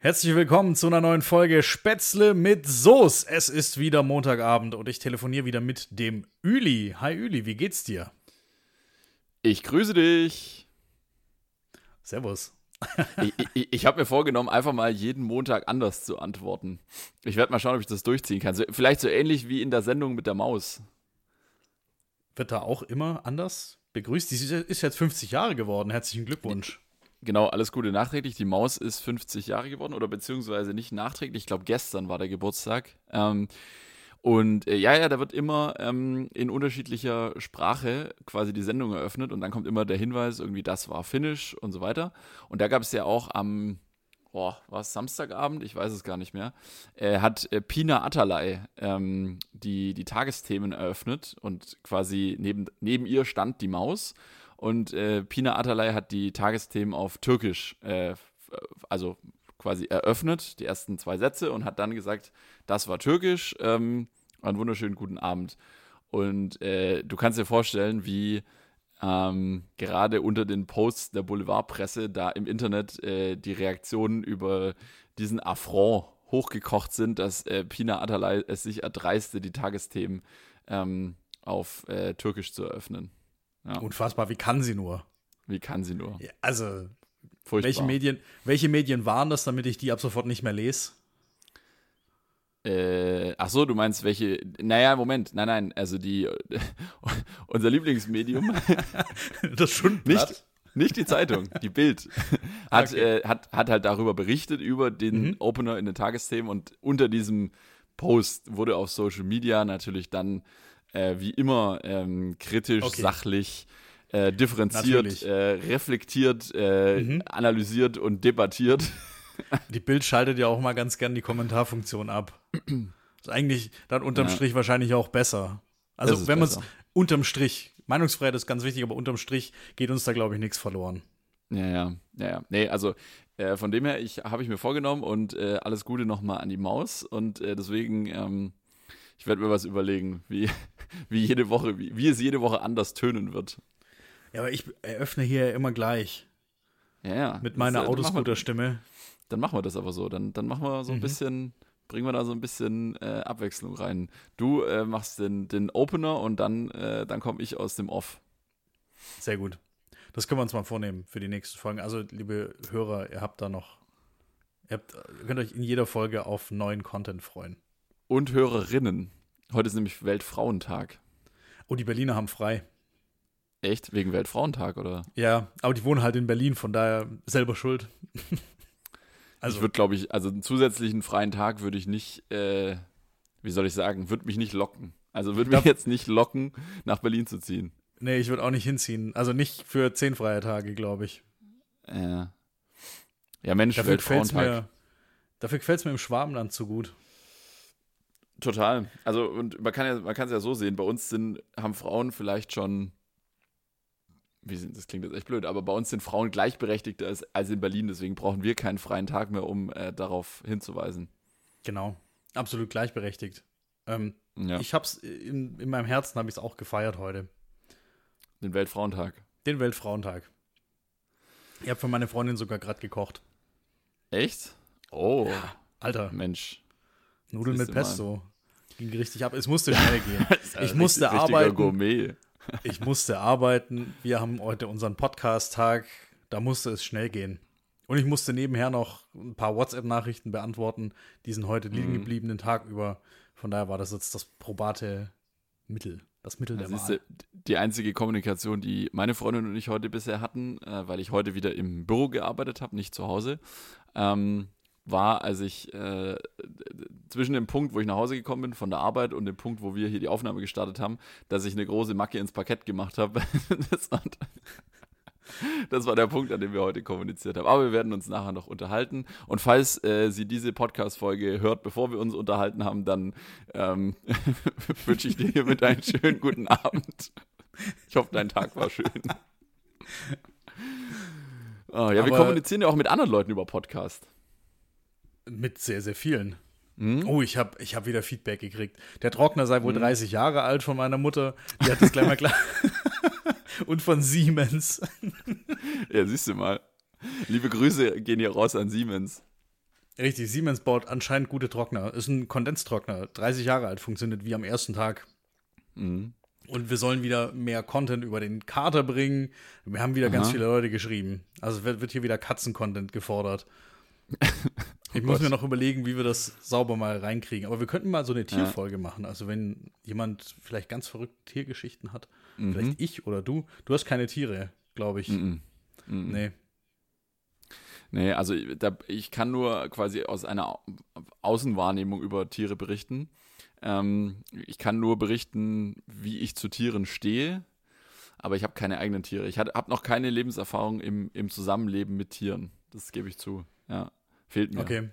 Herzlich willkommen zu einer neuen Folge Spätzle mit Soße. Es ist wieder Montagabend und ich telefoniere wieder mit dem Üli. Hi Üli, wie geht's dir? Ich grüße dich. Servus. ich ich, ich habe mir vorgenommen, einfach mal jeden Montag anders zu antworten. Ich werde mal schauen, ob ich das durchziehen kann. So, vielleicht so ähnlich wie in der Sendung mit der Maus. Wird da auch immer anders begrüßt? Die ist jetzt 50 Jahre geworden. Herzlichen Glückwunsch. Genau, alles Gute nachträglich. Die Maus ist 50 Jahre geworden oder beziehungsweise nicht nachträglich. Ich glaube, gestern war der Geburtstag. Ähm, und äh, ja, ja, da wird immer ähm, in unterschiedlicher Sprache quasi die Sendung eröffnet und dann kommt immer der Hinweis, irgendwie das war Finnisch und so weiter. Und da gab es ja auch am, boah, war es Samstagabend? Ich weiß es gar nicht mehr. Äh, hat äh, Pina Atalay ähm, die, die Tagesthemen eröffnet und quasi neben, neben ihr stand die Maus und äh, Pina Atalay hat die Tagesthemen auf Türkisch, äh, also quasi eröffnet, die ersten zwei Sätze, und hat dann gesagt, das war Türkisch, ähm, einen wunderschönen guten Abend. Und äh, du kannst dir vorstellen, wie ähm, gerade unter den Posts der Boulevardpresse da im Internet äh, die Reaktionen über diesen Affront hochgekocht sind, dass äh, Pina Atalay es sich erdreiste, die Tagesthemen ähm, auf äh, Türkisch zu eröffnen. Ja. Unfassbar, wie kann sie nur? Wie kann sie nur? Ja, also, welche Medien, welche Medien waren das, damit ich die ab sofort nicht mehr lese? Äh, ach so, du meinst welche? Naja, Moment, nein, nein, also die, unser Lieblingsmedium. das schon nicht, nicht die Zeitung, die Bild hat, okay. äh, hat, hat halt darüber berichtet über den mhm. Opener in den Tagesthemen und unter diesem Post wurde auf Social Media natürlich dann äh, wie immer ähm, kritisch, okay. sachlich, äh, differenziert, äh, reflektiert, äh, mhm. analysiert und debattiert. Die Bild schaltet ja auch mal ganz gern die Kommentarfunktion ab. Ist eigentlich dann unterm ja. Strich wahrscheinlich auch besser. Also wenn man es unterm Strich, Meinungsfreiheit ist ganz wichtig, aber unterm Strich geht uns da, glaube ich, nichts verloren. Ja, ja, ja, ja. Nee, also äh, von dem her, ich habe ich mir vorgenommen und äh, alles Gute nochmal an die Maus und äh, deswegen, ähm, ich werde mir was überlegen, wie, wie jede Woche, wie, wie es jede Woche anders tönen wird. Ja, aber ich eröffne hier immer gleich. Ja, ja. Mit meiner ja, Autoscooter-Stimme. Dann machen wir das aber so. Dann, dann machen wir so ein mhm. bisschen, bringen wir da so ein bisschen äh, Abwechslung rein. Du äh, machst den, den Opener und dann, äh, dann komme ich aus dem Off. Sehr gut. Das können wir uns mal vornehmen für die nächsten Folgen. Also, liebe Hörer, ihr habt da noch, ihr, habt, ihr könnt euch in jeder Folge auf neuen Content freuen. Und Hörerinnen. Heute ist nämlich Weltfrauentag. Oh, die Berliner haben frei. Echt? Wegen Weltfrauentag, oder? Ja, aber die wohnen halt in Berlin, von daher selber schuld. also. Ich würde, glaube ich, also einen zusätzlichen freien Tag würde ich nicht, äh, wie soll ich sagen, würde mich nicht locken. Also würde mich jetzt nicht locken, nach Berlin zu ziehen. Nee, ich würde auch nicht hinziehen. Also nicht für zehn freie Tage, glaube ich. Ja. Ja, Mensch, dafür Weltfrauentag. Mir, dafür gefällt es mir im Schwabenland zu gut. Total. Also, und man kann ja, man kann es ja so sehen, bei uns sind, haben Frauen vielleicht schon wie sind, das klingt jetzt echt blöd, aber bei uns sind Frauen gleichberechtigter als, als in Berlin, deswegen brauchen wir keinen freien Tag mehr, um äh, darauf hinzuweisen. Genau, absolut gleichberechtigt. Ähm, ja. Ich hab's in, in meinem Herzen habe ich es auch gefeiert heute. Den Weltfrauentag. Den Weltfrauentag. Ich habe für meine Freundin sogar gerade gekocht. Echt? Oh. Ja, Alter. Mensch. Nudeln mit Pesto. Mal. Ging richtig ab. Es musste schnell gehen. ich musste arbeiten. Gourmet ich musste arbeiten. Wir haben heute unseren Podcast-Tag. Da musste es schnell gehen. Und ich musste nebenher noch ein paar WhatsApp-Nachrichten beantworten. Die sind heute liegen mhm. geblieben den Tag über. Von daher war das jetzt das probate Mittel. Das Mittel das der Wahl. Die einzige Kommunikation, die meine Freundin und ich heute bisher hatten, äh, weil ich heute wieder im Büro gearbeitet habe, nicht zu Hause. Ähm, war, als ich äh, zwischen dem Punkt, wo ich nach Hause gekommen bin von der Arbeit und dem Punkt, wo wir hier die Aufnahme gestartet haben, dass ich eine große Macke ins Parkett gemacht habe. das, war, das, war, der Punkt, an dem wir heute kommuniziert haben. Aber wir werden uns nachher noch unterhalten. Und falls äh, sie diese Podcast-Folge hört, bevor wir uns unterhalten haben, dann ähm, wünsche ich dir hiermit einen schönen guten Abend. Ich hoffe, dein Tag war schön. Oh, ja, Aber wir kommunizieren ja auch mit anderen Leuten über Podcast. Mit sehr, sehr vielen. Mhm. Oh, ich habe ich hab wieder Feedback gekriegt. Der Trockner sei wohl mhm. 30 Jahre alt von meiner Mutter. Die hat das gleich mal klar. Und von Siemens. ja, siehst du mal. Liebe Grüße gehen hier raus an Siemens. Richtig, Siemens baut anscheinend gute Trockner. Ist ein Kondenstrockner, 30 Jahre alt, funktioniert wie am ersten Tag. Mhm. Und wir sollen wieder mehr Content über den Kater bringen. Wir haben wieder Aha. ganz viele Leute geschrieben. Also wird, wird hier wieder Katzen-Content gefordert. ich muss Gott. mir noch überlegen, wie wir das sauber mal reinkriegen. Aber wir könnten mal so eine Tierfolge machen. Also wenn jemand vielleicht ganz verrückte Tiergeschichten hat, Mhm. vielleicht ich oder du. Du hast keine Tiere, glaube ich. Mhm. Mhm. Nee. Nee, also da, ich kann nur quasi aus einer Au- Außenwahrnehmung über Tiere berichten. Ähm, ich kann nur berichten, wie ich zu Tieren stehe, aber ich habe keine eigenen Tiere. Ich habe noch keine Lebenserfahrung im, im Zusammenleben mit Tieren. Das gebe ich zu. Ja, fehlt mir. Okay.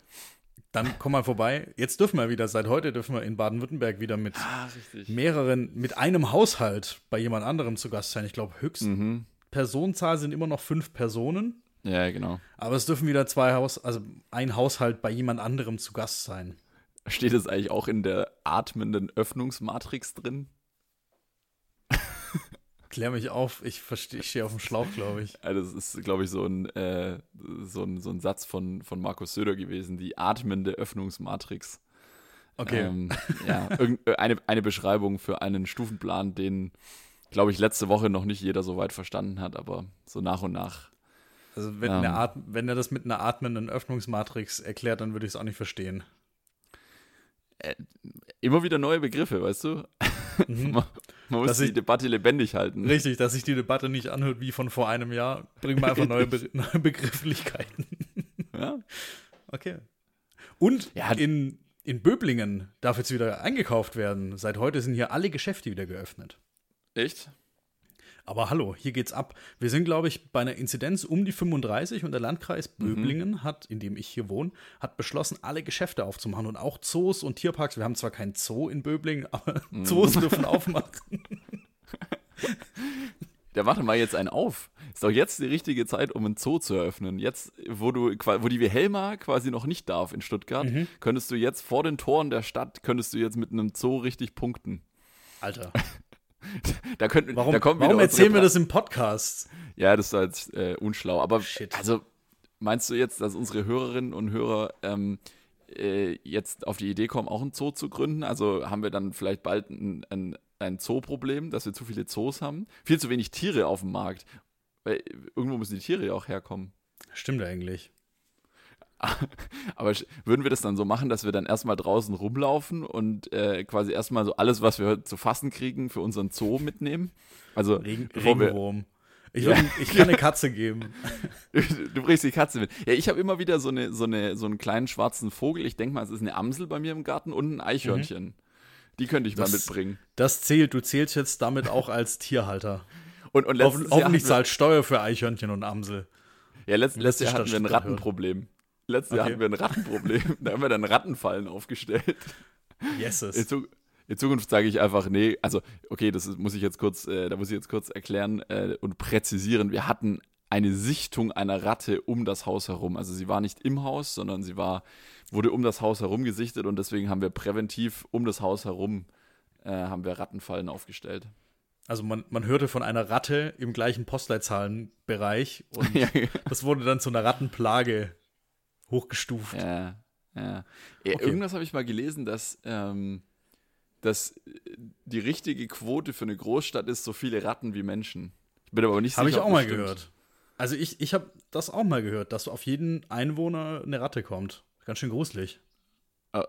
Dann komm mal vorbei. Jetzt dürfen wir wieder, seit heute dürfen wir in Baden-Württemberg wieder mit Ah, mehreren, mit einem Haushalt bei jemand anderem zu Gast sein. Ich glaube, höchste Mhm. Personenzahl sind immer noch fünf Personen. Ja, genau. Aber es dürfen wieder zwei Haus, also ein Haushalt bei jemand anderem zu Gast sein. Steht es eigentlich auch in der atmenden Öffnungsmatrix drin? Klär mich auf, ich verstehe, ich stehe auf dem Schlauch, glaube ich. Ja, das ist, glaube ich, so ein, äh, so, ein, so ein Satz von, von Markus Söder gewesen, die atmende Öffnungsmatrix. Okay. Ähm, ja, äh, eine, eine Beschreibung für einen Stufenplan, den, glaube ich, letzte Woche noch nicht jeder so weit verstanden hat, aber so nach und nach. Also wenn, ähm. wenn er das mit einer atmenden Öffnungsmatrix erklärt, dann würde ich es auch nicht verstehen. Immer wieder neue Begriffe, weißt du? Mhm. Man, man muss Dass die ich- Debatte lebendig halten. Richtig, dass sich die Debatte nicht anhört wie von vor einem Jahr. Bringen wir einfach neue, Be neue Begrifflichkeiten. Ja? Okay. Und Ja. in, in Böblingen darf jetzt wieder eingekauft werden. Seit heute sind hier alle Geschäfte wieder geöffnet. Echt? Aber hallo, hier geht's ab. Wir sind, glaube ich, bei einer Inzidenz um die 35 und der Landkreis Böblingen hat, in dem ich hier wohne, hat beschlossen, alle Geschäfte aufzumachen und auch Zoos und Tierparks. Wir haben zwar keinen Zoo in Böblingen, aber Zoos dürfen aufmachen. Ja, warte mal jetzt einen auf. Ist doch jetzt die richtige Zeit, um ein Zoo zu eröffnen. Jetzt, wo du, wo die Wilhelma quasi noch nicht darf in Stuttgart, Mhm. könntest du jetzt vor den Toren der Stadt, könntest du jetzt mit einem Zoo richtig punkten. Alter, Da könnten, warum, da kommen warum erzählen wir das im Podcast? Ja, das ist jetzt äh, unschlau. Aber Shit. also meinst du jetzt, dass unsere Hörerinnen und Hörer ähm, äh, jetzt auf die Idee kommen, auch ein Zoo zu gründen? Also haben wir dann vielleicht bald ein, ein, ein Zoo-Problem, dass wir zu viele Zoos haben? Viel zu wenig Tiere auf dem Markt. Weil irgendwo müssen die Tiere ja auch herkommen. Stimmt eigentlich. Aber würden wir das dann so machen, dass wir dann erstmal draußen rumlaufen und äh, quasi erstmal so alles, was wir zu fassen kriegen, für unseren Zoo mitnehmen? Also, Regen, Regenwurm. Ich, Ja. ich kann eine Katze geben. du bringst die Katze mit. Ja, ich habe immer wieder so, eine, so, eine, so einen kleinen schwarzen Vogel. Ich denke mal, es ist eine Amsel bei mir im Garten und ein Eichhörnchen. Die könnte ich Das- mal mitbringen. Das zählt. Du zählst jetzt damit auch als Tierhalter. Und, und hoffentlich zahlt Steuer für Eichhörnchen und Amsel. ja, letzt, letztes Jahr hatten wir ein. Rattenproblem. Letztes Jahr Okay. hatten wir ein Rattenproblem. da haben wir dann Rattenfallen aufgestellt. In, Yeses. Zu in Zukunft sage ich einfach, nee, also, okay, das muss ich jetzt kurz, äh, da muss ich jetzt kurz erklären äh, und präzisieren. Wir hatten eine Sichtung einer Ratte um das Haus herum. Also sie war nicht im Haus, sondern sie war, wurde um das Haus herum gesichtet und deswegen haben wir präventiv um das Haus herum äh, haben wir Rattenfallen aufgestellt. Also man, man hörte von einer Ratte im gleichen Postleitzahlenbereich und ja, das wurde dann zu einer Rattenplage hochgestuft. ja, ja. Okay. Irgendwas habe ich mal gelesen, dass, ähm, dass die richtige Quote für eine Großstadt ist so viele Ratten wie Menschen. Ich bin aber nicht Habe ich sicher, auch mal stimmt. gehört. Also ich, ich habe das auch mal gehört, dass auf jeden Einwohner eine Ratte kommt. Ganz schön gruselig.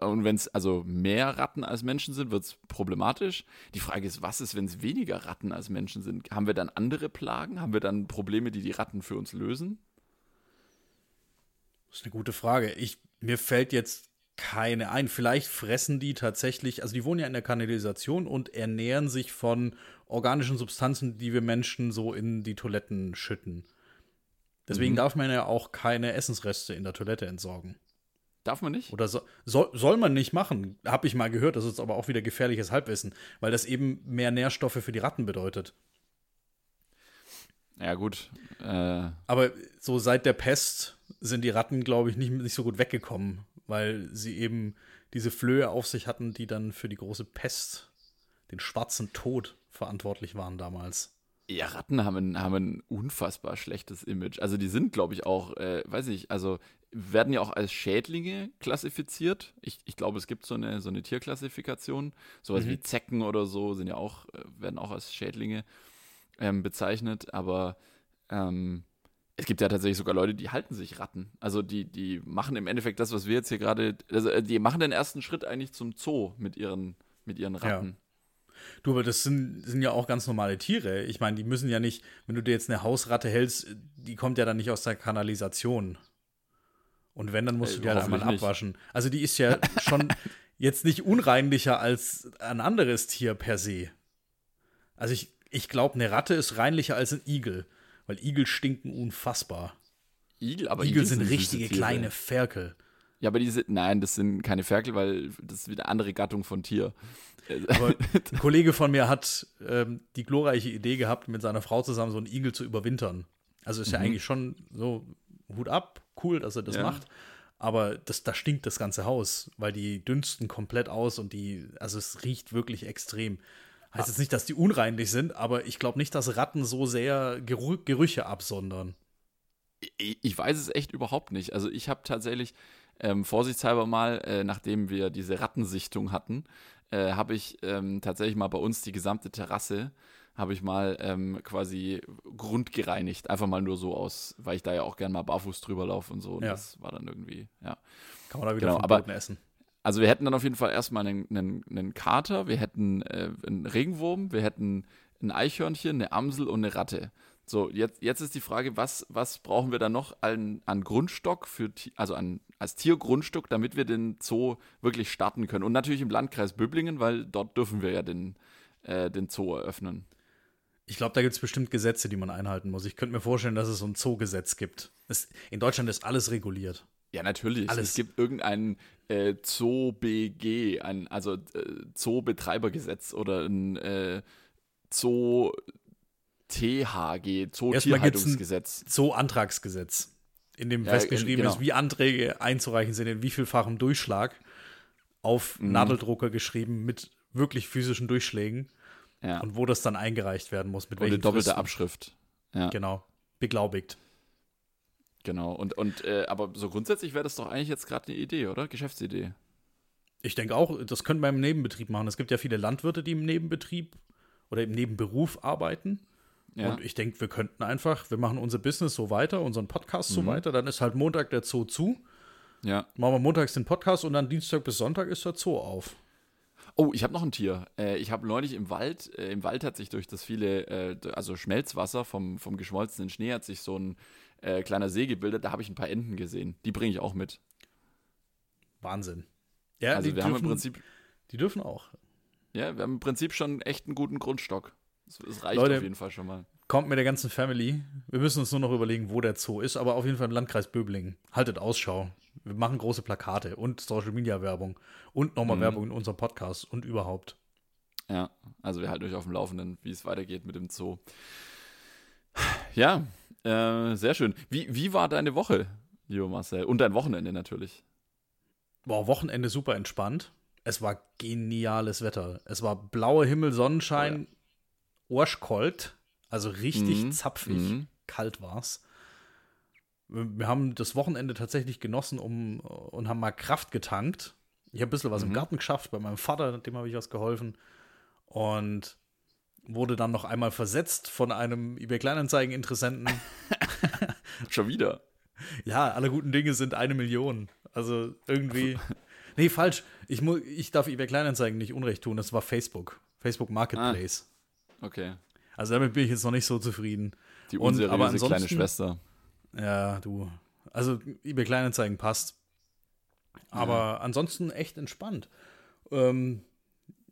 Und wenn es also mehr Ratten als Menschen sind, wird es problematisch. Die Frage ist, was ist, wenn es weniger Ratten als Menschen sind? Haben wir dann andere Plagen? Haben wir dann Probleme, die die Ratten für uns lösen? Das ist eine gute Frage. Ich, mir fällt jetzt keine ein. Vielleicht fressen die tatsächlich, also die wohnen ja in der Kanalisation und ernähren sich von organischen Substanzen, die wir Menschen so in die Toiletten schütten. Deswegen Mhm. darf man ja auch keine Essensreste in der Toilette entsorgen. Darf man nicht? Oder so, soll, soll man nicht machen, habe ich mal gehört. Das ist aber auch wieder gefährliches Halbwissen, weil das eben mehr Nährstoffe für die Ratten bedeutet. Ja, gut. Äh, Aber so seit der Pest sind die Ratten, glaube ich, nicht, nicht so gut weggekommen, weil sie eben diese Flöhe auf sich hatten, die dann für die große Pest, den schwarzen Tod, verantwortlich waren damals. ja, Ratten haben ein, haben ein unfassbar schlechtes Image. Also die sind, glaube ich, auch, äh, weiß ich, also werden ja auch als Schädlinge klassifiziert. Ich, ich glaube, es gibt so eine, so eine Tierklassifikation. Sowas mhm. wie Zecken oder so sind ja auch, äh, werden auch als Schädlinge ähm, bezeichnet. Aber ähm, es gibt ja tatsächlich sogar Leute, die halten sich Ratten. Also die, die machen im Endeffekt das, was wir jetzt hier gerade, also äh, die machen den ersten Schritt eigentlich zum Zoo mit ihren, mit ihren Ratten. Ja. Du, aber das sind, sind ja auch ganz normale Tiere. Ich meine, die müssen ja nicht, wenn du dir jetzt eine Hausratte hältst, die kommt ja dann nicht aus der Kanalisation. Und wenn, dann musst Ey, du die halt einmal abwaschen. Also die ist ja schon jetzt nicht unreinlicher als ein anderes Tier per se. Also ich, ich glaube, eine Ratte ist reinlicher als ein Igel. Weil Igel stinken unfassbar. Igel, aber Igel, Igel sind, sind richtige kleine Ferkel. Ja, aber die sind, nein, das sind keine Ferkel, weil das ist wieder eine andere Gattung von Tier. Aber ein Kollege von mir hat ähm, die glorreiche Idee gehabt, mit seiner Frau zusammen so einen Igel zu überwintern. Also ist mhm. ja eigentlich schon so Hut ab, cool, dass er das ja. macht. Aber das, da stinkt das ganze Haus, weil die dünsten komplett aus und die, also es riecht wirklich extrem. Heißt jetzt nicht, dass die unreinlich sind, aber ich glaube nicht, dass Ratten so sehr Gerü Gerüche absondern. Ich, ich, weiß es echt überhaupt nicht. Also ich habe tatsächlich ähm, vorsichtshalber mal, äh, nachdem wir diese Rattensichtung hatten, äh, habe ich ähm, tatsächlich mal bei uns die gesamte Terrasse habe ich mal ähm, quasi grundgereinigt. Einfach mal nur so aus, weil ich da ja auch gerne mal barfuß drüber laufe und so. Und ja. das war dann irgendwie, ja. Kann man da wieder genau, vom Boden essen. Also wir hätten dann auf jeden Fall erstmal einen, einen, einen Kater, wir hätten äh, einen Regenwurm, wir hätten ein Eichhörnchen, eine Amsel und eine Ratte. So, jetzt, jetzt ist die Frage, was, was brauchen wir da noch an, an Grundstock für, also an, als Tiergrundstück, damit wir den Zoo wirklich starten können. Und natürlich im Landkreis Böblingen, weil dort dürfen wir ja den, äh, den Zoo eröffnen. Ich glaube, da gibt es bestimmt Gesetze, die man einhalten muss. Ich könnte mir vorstellen, dass es so ein Zoogesetz gibt. Es, in Deutschland ist alles reguliert. Ja, natürlich. Alles. Es gibt irgendein äh, Zoo-BG, ein, also äh, Zoobetreibergesetz oder ein äh, Zoo THG, Zootierhaltungsgesetz. Zoo-Antragsgesetz, in dem ja, festgeschrieben genau. ist, wie Anträge einzureichen sind, in wie vielfachem Durchschlag auf mhm. Nadeldrucker geschrieben mit wirklich physischen Durchschlägen. Ja. Und wo das dann eingereicht werden muss. Mit und eine doppelte Fristen. Abschrift. Ja. Genau. Beglaubigt. Genau. Und, und äh, aber so grundsätzlich wäre das doch eigentlich jetzt gerade eine Idee, oder? Geschäftsidee. Ich denke auch, das könnte man im Nebenbetrieb machen. Es gibt ja viele Landwirte, die im Nebenbetrieb oder im Nebenberuf arbeiten. Ja. Und ich denke, wir könnten einfach, wir machen unser Business so weiter, unseren Podcast mhm. so weiter, dann ist halt Montag der Zoo zu. Ja. Machen wir montags den Podcast und dann Dienstag bis Sonntag ist der Zoo auf. Oh, ich habe noch ein Tier. Äh, ich habe neulich im Wald, äh, im Wald hat sich durch das viele, äh, also Schmelzwasser vom, vom geschmolzenen Schnee hat sich so ein äh, kleiner See gebildet. Da habe ich ein paar Enten gesehen. Die bringe ich auch mit. Wahnsinn. Ja, also wir dürfen, haben im Prinzip. Die dürfen auch. Ja, wir haben im Prinzip schon echt einen guten Grundstock. Es reicht Leute, auf jeden Fall schon mal. Kommt mit der ganzen Family. Wir müssen uns nur noch überlegen, wo der Zoo ist, aber auf jeden Fall im Landkreis Böblingen. Haltet Ausschau. Wir machen große Plakate und Social Media Werbung und nochmal mhm. Werbung in unserem Podcast und überhaupt. Ja, also wir halten euch auf dem Laufenden, wie es weitergeht mit dem Zoo. Ja, äh, sehr schön. Wie, wie war deine Woche, lieber Marcel? Und dein Wochenende natürlich. Boah, Wochenende super entspannt. Es war geniales Wetter. Es war blauer Himmel, Sonnenschein, ja. Arschkalt. Also richtig mhm. zapfig. Mhm. Kalt war's. Wir haben das Wochenende tatsächlich genossen um, und haben mal Kraft getankt. Ich habe ein bisschen was mhm. im Garten geschafft, bei meinem Vater, dem habe ich was geholfen. Und wurde dann noch einmal versetzt von einem eBay Kleinanzeigen-Interessenten. Schon wieder. Ja, alle guten Dinge sind eine Million. Also irgendwie. nee, falsch. Ich, ich darf eBay Kleinanzeigen nicht Unrecht tun. Das war Facebook. Facebook Marketplace. Ah, okay. Also damit bin ich jetzt noch nicht so zufrieden. Die unseriöse Und, aber kleine Schwester. Ja, du. Also eBay Kleinanzeigen passt. Aber ja. ansonsten echt entspannt. Ähm,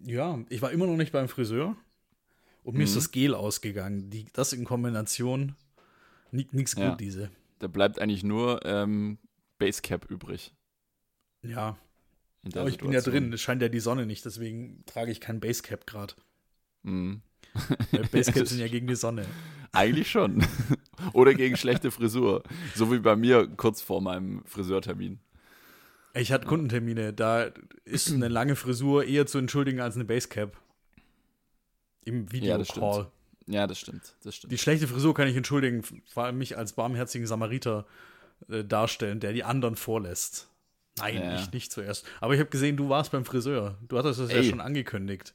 ja, ich war immer noch nicht beim Friseur und mir mhm. ist das Gel ausgegangen. Die, das in Kombination, nichts gut, ja. diese. Da bleibt eigentlich nur ähm, Basecap übrig. Ja. Aber ich bin ja drin, es scheint ja die Sonne nicht, deswegen trage ich kein Basecap gerade. Mhm. Basecaps sind ja gegen die Sonne. Eigentlich schon. Oder gegen schlechte Frisur. So wie bei mir kurz vor meinem Friseurtermin. Ich hatte Kundentermine, da ist eine lange Frisur eher zu entschuldigen als eine Basecap. Im Videocall. Ja, ja, das stimmt. Das stimmt. Die schlechte Frisur kann ich entschuldigen, vor allem mich als barmherzigen Samariter äh, darstellen, der die anderen vorlässt. Nein, Ja. ich nicht zuerst. Aber ich habe gesehen, du warst beim Friseur. Du hattest das ja Ey. schon angekündigt.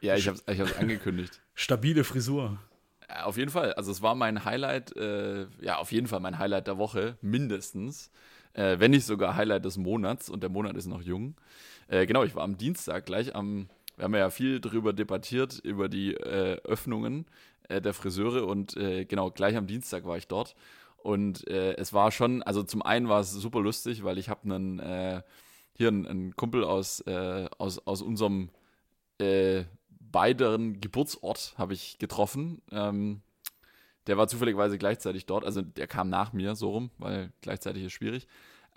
Ja, ich habe es ich hab's angekündigt. Stabile Frisur. Ja, Auf jeden Fall. Also es war mein Highlight, äh, ja, auf jeden Fall mein Highlight der Woche, mindestens. Äh, wenn nicht sogar Highlight des Monats und der Monat ist noch jung. Äh, genau, ich war am Dienstag gleich am, wir haben ja viel darüber debattiert, über die äh, Öffnungen äh, der Friseure und äh, genau, gleich am Dienstag war ich dort. Und äh, es war schon, also zum einen war es super lustig, weil ich habe einen, äh, hier einen, einen Kumpel aus, äh, aus, aus unserem beideren Geburtsort habe ich getroffen. Ähm, der war zufälligerweise gleichzeitig dort, also der kam nach mir so rum, weil gleichzeitig ist schwierig.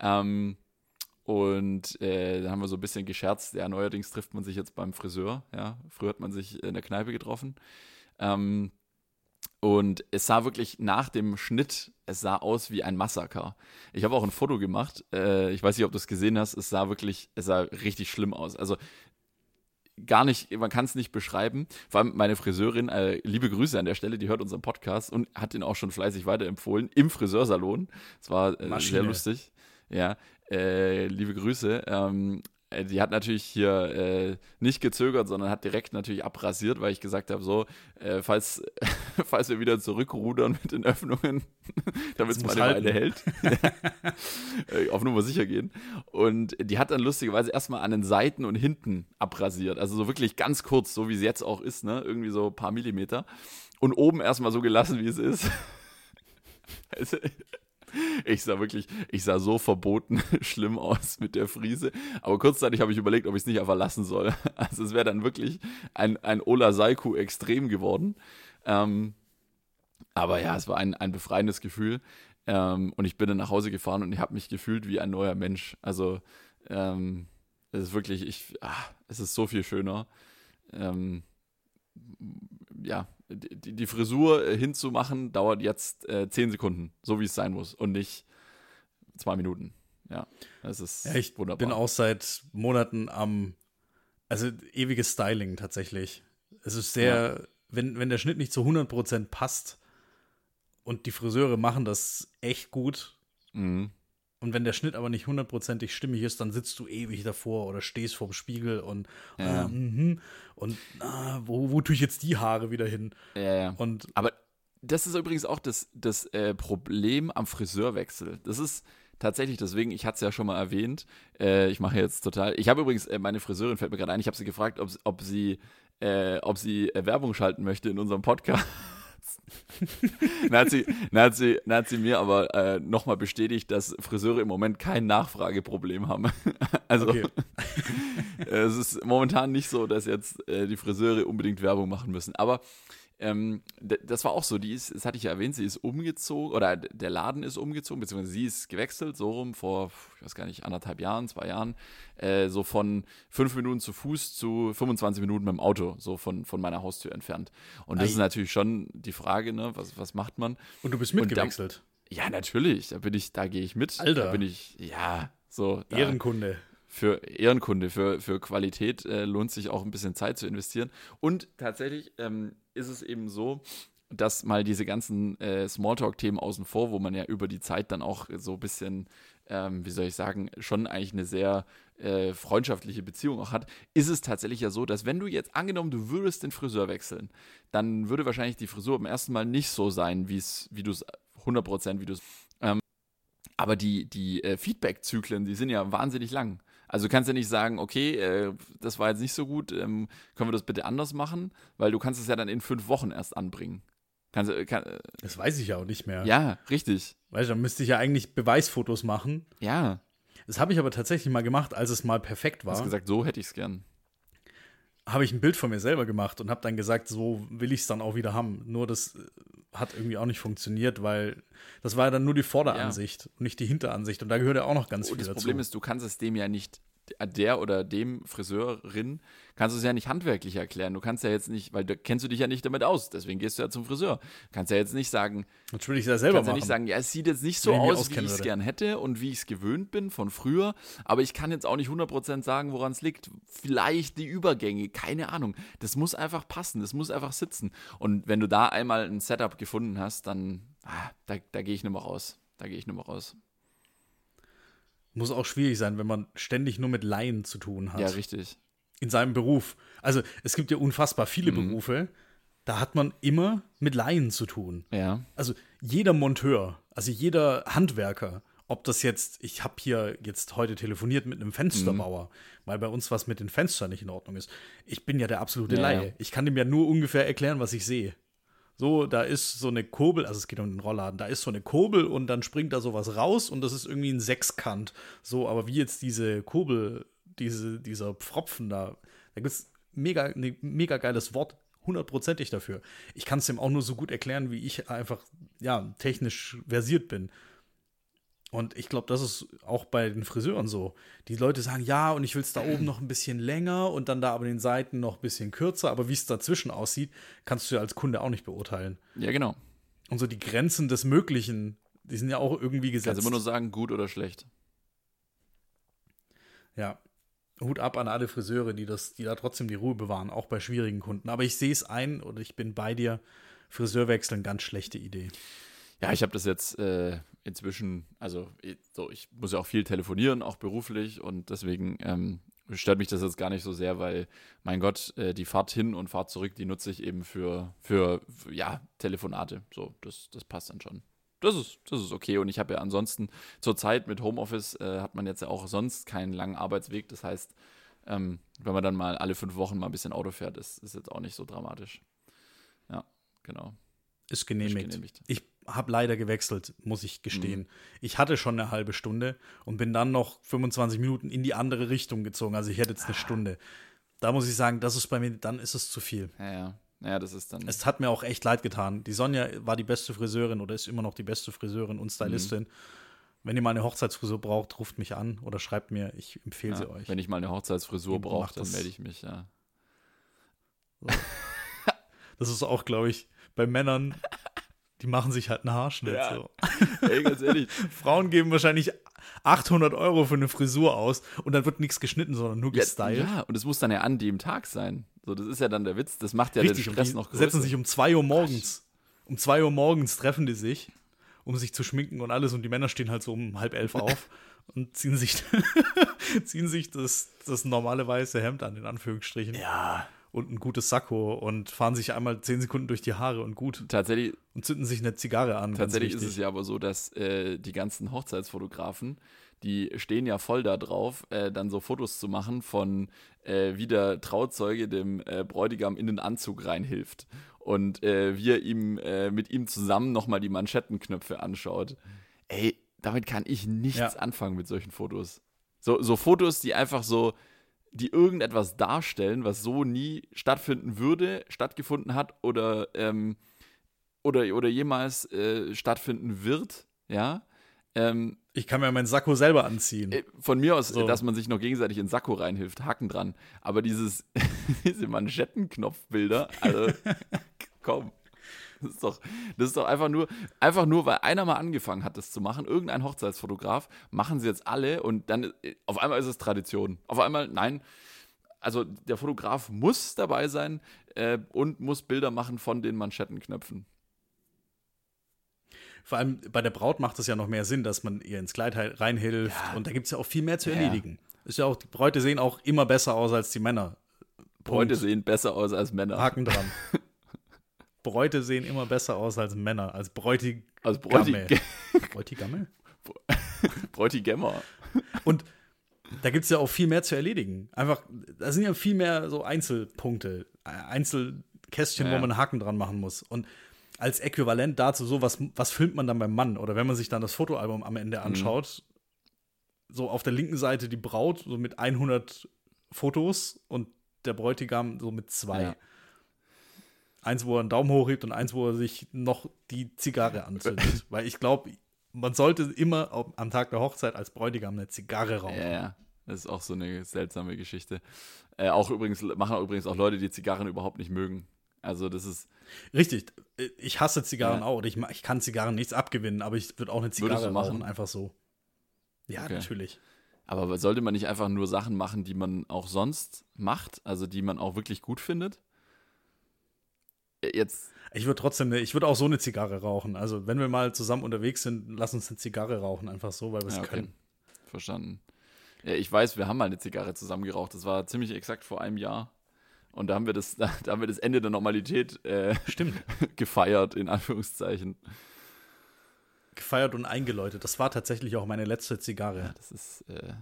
Ähm, und äh, dann haben wir so ein bisschen gescherzt. Ja, neuerdings trifft man sich jetzt beim Friseur. Ja, früher hat man sich in der Kneipe getroffen. Ähm, und es sah wirklich nach dem Schnitt, es sah aus wie ein Massaker. Ich habe auch ein Foto gemacht. Äh, ich weiß nicht, ob du es gesehen hast. Es sah wirklich, es sah richtig schlimm aus. Also gar nicht, man kann es nicht beschreiben. Vor allem meine Friseurin, äh, liebe Grüße an der Stelle, die hört unseren Podcast und hat ihn auch schon fleißig weiterempfohlen im Friseursalon. Es war äh, sehr lustig. Ja, äh, liebe Grüße. Ähm, äh, die hat natürlich hier äh, nicht gezögert, sondern hat direkt natürlich abrasiert, weil ich gesagt habe, so, äh, falls, falls wir wieder zurückrudern mit den Öffnungen, damit es mal eine halten. Weile hält, äh, auf Nummer sicher gehen. Und die hat dann lustigerweise erstmal an den Seiten und hinten abrasiert. Also so wirklich ganz kurz, so wie es jetzt auch ist, ne? Irgendwie so ein paar Millimeter. Und oben erstmal so gelassen, wie es ist. Also, ich sah wirklich, ich sah so verboten schlimm aus mit der Friese. Aber kurzzeitig habe ich überlegt, ob ich es nicht einfach lassen soll. Also es wäre dann wirklich ein, ein Ola Saiku extrem geworden. Ähm, aber ja, es war ein, ein befreiendes Gefühl. Ähm, und ich bin dann nach Hause gefahren und ich habe mich gefühlt wie ein neuer Mensch. Also ähm, es ist wirklich, ich, ah, es ist so viel schöner. Ähm, ja, die, die Frisur äh, hinzumachen dauert jetzt äh, 10 Sekunden, so wie es sein muss und nicht zwei Minuten. Ja, das ist Ja, ich wunderbar. bin auch seit Monaten am, also ewiges Styling tatsächlich. Es ist sehr, wenn, wenn der Schnitt nicht zu 100% passt und die Friseure machen das echt gut Mhm. Und wenn der Schnitt aber nicht hundertprozentig stimmig ist, dann sitzt du ewig davor oder stehst vorm Spiegel und, Ja. ah, mhm, und ah, wo, wo tue ich jetzt die Haare wieder hin? Ja, ja. Und Aber das ist übrigens auch das, das äh, Problem am Friseurwechsel. Das ist tatsächlich, deswegen, ich hatte es ja schon mal erwähnt, äh, ich mache jetzt total, ich habe übrigens, äh, meine Friseurin fällt mir gerade ein, ich habe sie gefragt, ob, ob sie, äh, ob sie äh, Werbung schalten möchte in unserem Podcast. dann, hat sie, dann, hat sie, dann hat sie mir aber äh, nochmal bestätigt, dass Friseure im Moment kein Nachfrageproblem haben. also okay. es ist momentan nicht so, dass jetzt äh, die Friseure unbedingt Werbung machen müssen. Aber ähm, das war auch so, die ist, das hatte ich ja erwähnt, sie ist umgezogen, oder der Laden ist umgezogen, beziehungsweise sie ist gewechselt, so rum vor, ich weiß gar nicht, anderthalb Jahren, zwei Jahren, äh, so von fünf Minuten zu Fuß zu 25 Minuten mit dem Auto, so von, von meiner Haustür entfernt. Und das Ei. ist natürlich schon die Frage, ne, was, was macht man? Und du bist Und da- mitgewechselt. Ja, natürlich, da bin ich, da gehe ich mit. Alter. Da bin ich, ja, so. Da, Ehrenkunde. Für Ehrenkunde, für, für Qualität äh, lohnt sich auch ein bisschen Zeit zu investieren. Und tatsächlich ähm, ist es eben so, dass mal diese ganzen äh, Smalltalk-Themen außen vor, wo man ja über die Zeit dann auch so ein bisschen, ähm, wie soll ich sagen, schon eigentlich eine sehr äh, freundschaftliche Beziehung auch hat, ist es tatsächlich ja so, dass wenn du jetzt angenommen, du würdest den Friseur wechseln, dann würde wahrscheinlich die Frisur beim ersten Mal nicht so sein, wie es, wie du es 100 Prozent, wie du es aber die, die äh, Feedback-Zyklen, die sind ja wahnsinnig lang. Also du kannst ja nicht sagen, okay, äh, das war jetzt nicht so gut, ähm, können wir das bitte anders machen? Weil du kannst es ja dann in fünf Wochen erst anbringen. Kannst, du- kann, äh, Das weiß ich ja auch nicht mehr. ja, richtig. Weißt du, dann müsste ich ja eigentlich Beweisfotos machen. Ja, Das habe ich aber tatsächlich mal gemacht, als es mal perfekt du hast war. gesagt, so hätte ich es gern. Habe ich ein Bild von mir selber gemacht und habe dann gesagt, so will ich es dann auch wieder haben. Nur das äh, hat irgendwie auch nicht funktioniert, weil das war ja dann nur die Vorderansicht und nicht die Hinteransicht. Und da gehört ja auch noch ganz Und viel das dazu. Problem ist, du kannst es dem ja nicht, der oder dem Friseurin, kannst du es ja nicht handwerklich erklären. Du kannst ja jetzt nicht, weil da kennst du dich ja nicht damit aus, deswegen gehst du ja zum Friseur. Kannst ja jetzt nicht sagen, Jetzt will ich es ja selber kannst ja machen. nicht sagen, ja, es sieht jetzt nicht so Wenn aus, wie ich es gern hätte und wie ich es gewöhnt bin von früher, aber ich kann jetzt auch nicht 100% sagen, woran es liegt. Vielleicht die Übergänge, keine Ahnung. Das muss einfach passen, das muss einfach sitzen. Und wenn du da einmal ein Setup gefunden hast, dann, ah, da, da gehe ich nicht mehr raus. Da gehe ich nicht mehr raus. Muss auch schwierig sein, wenn man ständig nur mit Laien zu tun hat. Ja, richtig. In seinem Beruf. Also es gibt ja unfassbar viele Mhm. Berufe, da hat man immer mit Laien zu tun. Ja. Also jeder Monteur, also jeder Handwerker, ob das jetzt, ich habe hier jetzt heute telefoniert mit einem Fensterbauer, weil bei uns was mit den Fenstern nicht in Ordnung ist. Ich bin ja der absolute Ja, Laie. ja. Ich kann dem ja nur ungefähr erklären, was ich sehe. So, da ist so eine Kurbel, also es geht um den Rollladen, da ist so eine Kurbel und dann springt da sowas raus und das ist irgendwie ein Sechskant. So, aber wie jetzt diese Kurbel, diese, dieser Pfropfen da, da gibt es mega, ein mega geiles Wort, hundertprozentig dafür. Ich kann es dem auch nur so gut erklären, wie ich einfach, ja, technisch versiert bin. Und ich glaube, das ist auch bei den Friseuren so. Die Leute sagen, ja, und ich will es da oben noch ein bisschen länger und dann da aber den Seiten noch ein bisschen kürzer. Aber wie es dazwischen aussieht, kannst du ja als Kunde auch nicht beurteilen. Ja, genau. Und so die Grenzen des Möglichen, die sind ja auch irgendwie Kannst gesetzt. immer nur sagen, gut oder schlecht. Ja. Hut ab an alle Friseure, die das, die da trotzdem die Ruhe bewahren, auch bei schwierigen Kunden. Aber ich sehe es ein oder ich bin bei dir. Friseurwechseln, ganz schlechte Idee. Ja, ich habe das jetzt äh, inzwischen, also so, ich muss ja auch viel telefonieren, auch beruflich und deswegen ähm, stört mich das jetzt gar nicht so sehr, weil, mein Gott, äh, die Fahrt hin und Fahrt zurück, die nutze ich eben für, für, für ja, Telefonate. So, das, das passt dann schon. Das ist, das ist okay. Und ich habe ja ansonsten zur Zeit mit Homeoffice äh, hat man jetzt ja auch sonst keinen langen Arbeitsweg. Das heißt, ähm, wenn man dann mal alle fünf Wochen mal ein bisschen Auto fährt, ist, ist jetzt auch nicht so dramatisch. Ja, genau. Ist genehmigt. Ist genehmigt. Ich habe leider gewechselt, muss ich gestehen. Mhm. Ich hatte schon eine halbe Stunde und bin dann noch 25 Minuten in die andere Richtung gezogen. Also ich hätte Ah. jetzt eine Stunde. Da muss ich sagen, das ist bei mir, dann ist es zu viel. Ja, ja. Ja, das ist dann. Es hat mir auch echt leid getan. Die Sonja war die beste Friseurin oder ist immer noch die beste Friseurin und Stylistin. Mhm. Wenn ihr mal eine Hochzeitsfrisur braucht, ruft mich an oder schreibt mir. Ich empfehle sie ja, euch. Wenn ich mal eine Hochzeitsfrisur brauche, dann melde ich mich, ja. Das ist auch, glaube ich, bei Männern, die machen sich halt einen Haarschnitt. Ja. So. Ey, ganz ehrlich. Frauen geben wahrscheinlich 800 Euro für eine Frisur aus und dann wird nichts geschnitten, sondern nur Ja, gestylt. ja, und es muss dann ja an dem Tag sein. So, das ist ja dann der Witz. Das macht ja Richtig, den Stress die noch größer. setzen sich um 2 Uhr morgens. Um 2 Uhr morgens treffen die sich, um sich zu schminken und alles. Und die Männer stehen halt so um halb elf auf und ziehen sich, ziehen sich das, das normale weiße Hemd an, in Anführungsstrichen. ja, Und ein gutes Sakko und fahren sich einmal 10 Sekunden durch die Haare und gut. tatsächlich, Und zünden sich eine Zigarre an. tatsächlich ist es ja aber so, dass äh, die ganzen Hochzeitsfotografen, die stehen ja voll da drauf, äh, dann so Fotos zu machen von, äh, wie der Trauzeuge dem äh, Bräutigam in den Anzug reinhilft. Und äh, wie er ihm äh, mit ihm zusammen nochmal die Manschettenknöpfe anschaut. Ey, damit kann ich nichts Ja. anfangen mit solchen Fotos. So, so Fotos, die einfach so, die irgendetwas darstellen, was so nie stattfinden würde, stattgefunden hat oder, ähm, oder, oder jemals äh, stattfinden wird, ja. Ähm, Ich kann mir meinen Sakko selber anziehen. äh, von mir aus, So. dass man sich noch gegenseitig in Sakko reinhilft, Haken dran. Aber dieses, diese Manschettenknopfbilder, also komm. Das ist doch, das ist doch einfach nur, einfach nur, weil einer mal angefangen hat, das zu machen, irgendein Hochzeitsfotograf, machen sie jetzt alle und dann äh, auf einmal ist es Tradition. Auf einmal, nein, also der Fotograf muss dabei sein äh, und muss Bilder machen von den Manschettenknöpfen. Vor allem bei der Braut macht es ja noch mehr Sinn, dass man ihr ins Kleid reinhilft. Ja. Und da gibt es ja auch viel mehr zu Ja. erledigen. Ist ja auch, die Bräute sehen auch immer besser aus als die Männer. Bräute Punkt. sehen besser aus als Männer. Haken dran. Bräute sehen immer besser aus als Männer, als Bräutig Also Bräutig Bräutigamme. Bräutigammer. Und da gibt es ja auch viel mehr zu erledigen. Einfach, da sind ja viel mehr so Einzelpunkte, Einzelkästchen, Ja, wo man einen Haken dran machen muss. Und als Äquivalent dazu, so was, was filmt man dann beim Mann? Oder wenn man sich dann das Fotoalbum am Ende Mhm. anschaut, so auf der linken Seite die Braut, so mit 100 Fotos und der Bräutigam so mit zwei. Ja. Eins, wo er einen Daumen hochhebt und eins, wo er sich noch die Zigarre anzündet. Weil ich glaube, man sollte immer am Tag der Hochzeit als Bräutigam eine Zigarre rauchen. Ja, ja. Das ist auch so eine seltsame Geschichte. Äh, auch übrigens, machen auch übrigens auch Leute, die Zigarren überhaupt nicht mögen. Also das ist, Richtig. Ich hasse Zigarren Ja. auch. Ich, ich kann Zigarren nichts abgewinnen, aber ich würde auch eine Zigarre machen? rauchen, einfach so. Ja, Okay. natürlich. aber sollte man nicht einfach nur Sachen machen, die man auch sonst macht, also die man auch wirklich gut findet? Jetzt, Ich würde trotzdem, eine, ich würde auch so eine Zigarre rauchen. Also, wenn wir mal zusammen unterwegs sind, lass uns eine Zigarre rauchen, einfach so, weil wir es ja, okay. können. verstanden. Ja, ich weiß, wir haben mal eine Zigarre zusammen geraucht. Das war ziemlich exakt vor einem Jahr. Und da haben wir das, da, haben wir das Ende der Normalität äh, Stimmt. gefeiert, in Anführungszeichen. Gefeiert und eingeläutet. Das war tatsächlich auch meine letzte Zigarre. Ja, das ist äh,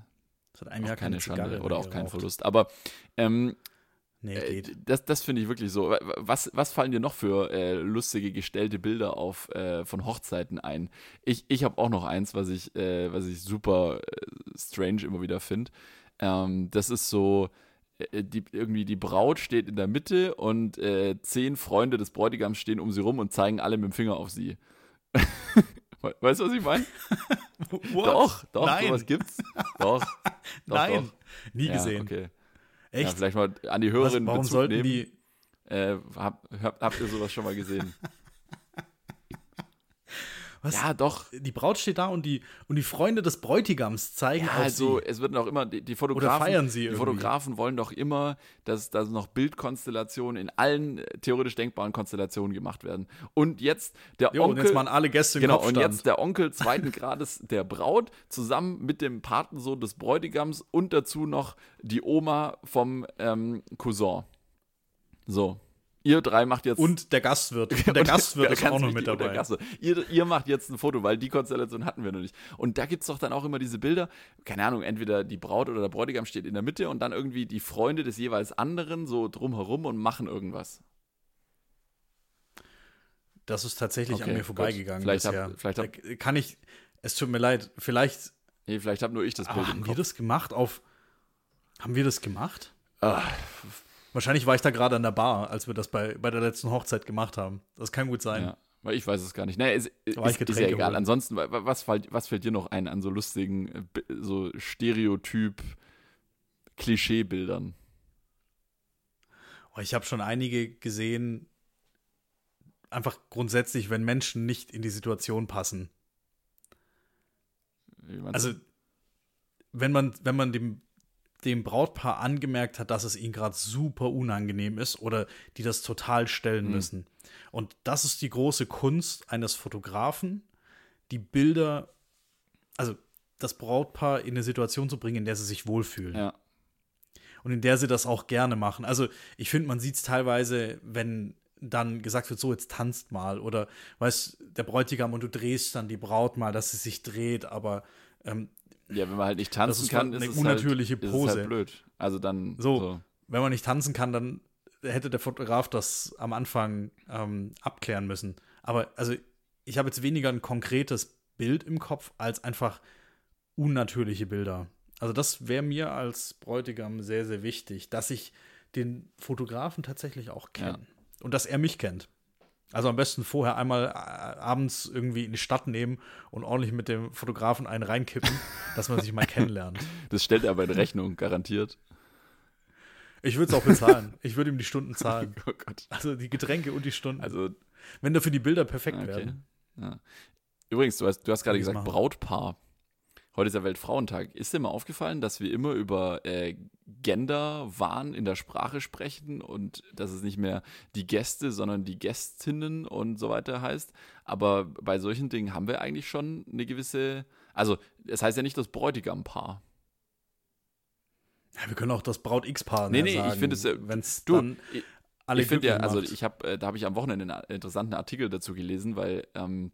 Seit einem Jahr keine, keine Zigarre Schande oder auch kein. Verlust. Aber ähm, Nee, Äh, geht. Das, das finde ich wirklich so. Was, was fallen dir noch für äh, lustige gestellte Bilder auf äh, von Hochzeiten ein? Ich, ich habe auch noch eins, was ich, äh, was ich super äh, strange immer wieder finde. Ähm, das ist so, äh, die, irgendwie die Braut steht in der Mitte und zehn Freunde des Bräutigams stehen um sie rum und zeigen alle mit dem Finger auf sie. We- Weißt du, was ich meine? Doch, doch, Nein. sowas gibt's. Doch. doch Nein, Doch. nie Ja, gesehen. Okay. Ja, Echt? vielleicht mal an die Was, Hörerinnen warum Bezug sollten nehmen. die. Äh, hab, hab, habt ihr sowas schon mal gesehen? Was? ja, doch. Die Braut steht da und die, und die Freunde des Bräutigams zeigen Ja, auf also sie. es wird noch immer, die, die Fotografen, feiern sie die irgendwie? Fotografen wollen doch immer, dass, dass noch Bildkonstellationen in allen äh, theoretisch denkbaren Konstellationen gemacht werden. Und jetzt der Jo, und Onkel, jetzt machen alle Gäste im genau, und jetzt der Onkel zweiten Grades der Braut zusammen mit dem Patensohn des Bräutigams und dazu noch die Oma vom ähm, Cousin. So. Ihr drei macht jetzt Und der Gastwirt. Und der Gastwirt ist auch noch mit dabei. Ihr, ihr macht jetzt ein Foto, weil die Konstellation hatten wir noch nicht. Und da gibt es doch dann auch immer diese Bilder, keine Ahnung, entweder die Braut oder der Bräutigam steht in der Mitte und dann irgendwie die Freunde des jeweils anderen so drumherum und machen irgendwas. Das ist tatsächlich Okay, an mir vorbeigegangen Vielleicht hab- bisher. vielleicht hab- kann ich, es tut mir leid, vielleicht Nee, vielleicht habe nur ich das ah, Bild im haben wir das gemacht auf, haben wir das gemacht? Ah, Wahrscheinlich war ich da gerade an der Bar, als wir das bei, bei der letzten Hochzeit gemacht haben. Das kann gut sein. ja, weil ich weiß es gar nicht. Nee, ist, ist, ist ja egal. Ansonsten, wa- wa- was fällt, was fällt dir noch ein an so lustigen, äh, so Stereotyp, Klischeebildern? Oh, ich habe schon einige gesehen, einfach grundsätzlich, wenn Menschen nicht in die Situation passen. Also, wenn man, wenn man dem, dem Brautpaar angemerkt hat, dass es ihnen gerade super unangenehm ist oder die das total stellen Mhm. müssen. Und das ist die große Kunst eines Fotografen, die Bilder, also das Brautpaar in eine Situation zu bringen, in der sie sich wohlfühlen. ja. und in der sie das auch gerne machen. Also ich finde, man sieht es teilweise, wenn dann gesagt wird, so jetzt tanzt mal oder weißt der Bräutigam und du drehst dann die Braut mal, dass sie sich dreht, aber ähm, Ja, wenn man halt nicht tanzen ist kann, eine ist es, unnatürliche halt, ist es Pose. halt blöd. Also dann So. wenn man nicht tanzen kann, dann hätte der Fotograf das am Anfang ähm, abklären müssen. Aber also ich habe jetzt weniger ein konkretes Bild im Kopf als einfach unnatürliche Bilder. Also das wäre mir als Bräutigam sehr, sehr wichtig, dass ich den Fotografen tatsächlich auch kenne und dass er mich kennt. Also am besten vorher einmal äh, abends irgendwie in die Stadt nehmen und ordentlich mit dem Fotografen einen reinkippen, dass man sich mal kennenlernt. Das stellt er aber in Rechnung, garantiert. Ich würde es auch bezahlen. Ich würde ihm die Stunden zahlen. Oh Gott. Also die Getränke und die Stunden. Also, wenn dafür die Bilder perfekt okay. werden. Ja. Übrigens, du hast, du hast gerade gesagt, machen. Brautpaar. Heute ist ja Weltfrauentag. Ist dir mal aufgefallen, dass wir immer über äh, Genderwahn in der Sprache sprechen und dass es nicht mehr die Gäste, sondern die Gästinnen und so weiter heißt? Aber bei solchen Dingen haben wir eigentlich schon eine gewisse. Also, es heißt ja nicht das Bräutigampaar. Ja, wir können auch das Braut X-Paar Nee, ja nee, ich sagen, finde es, äh, wenn's du, dann ich- alle ich finde ja, also ich habe, äh, da habe ich am Wochenende einen interessanten Artikel dazu gelesen, weil ähm,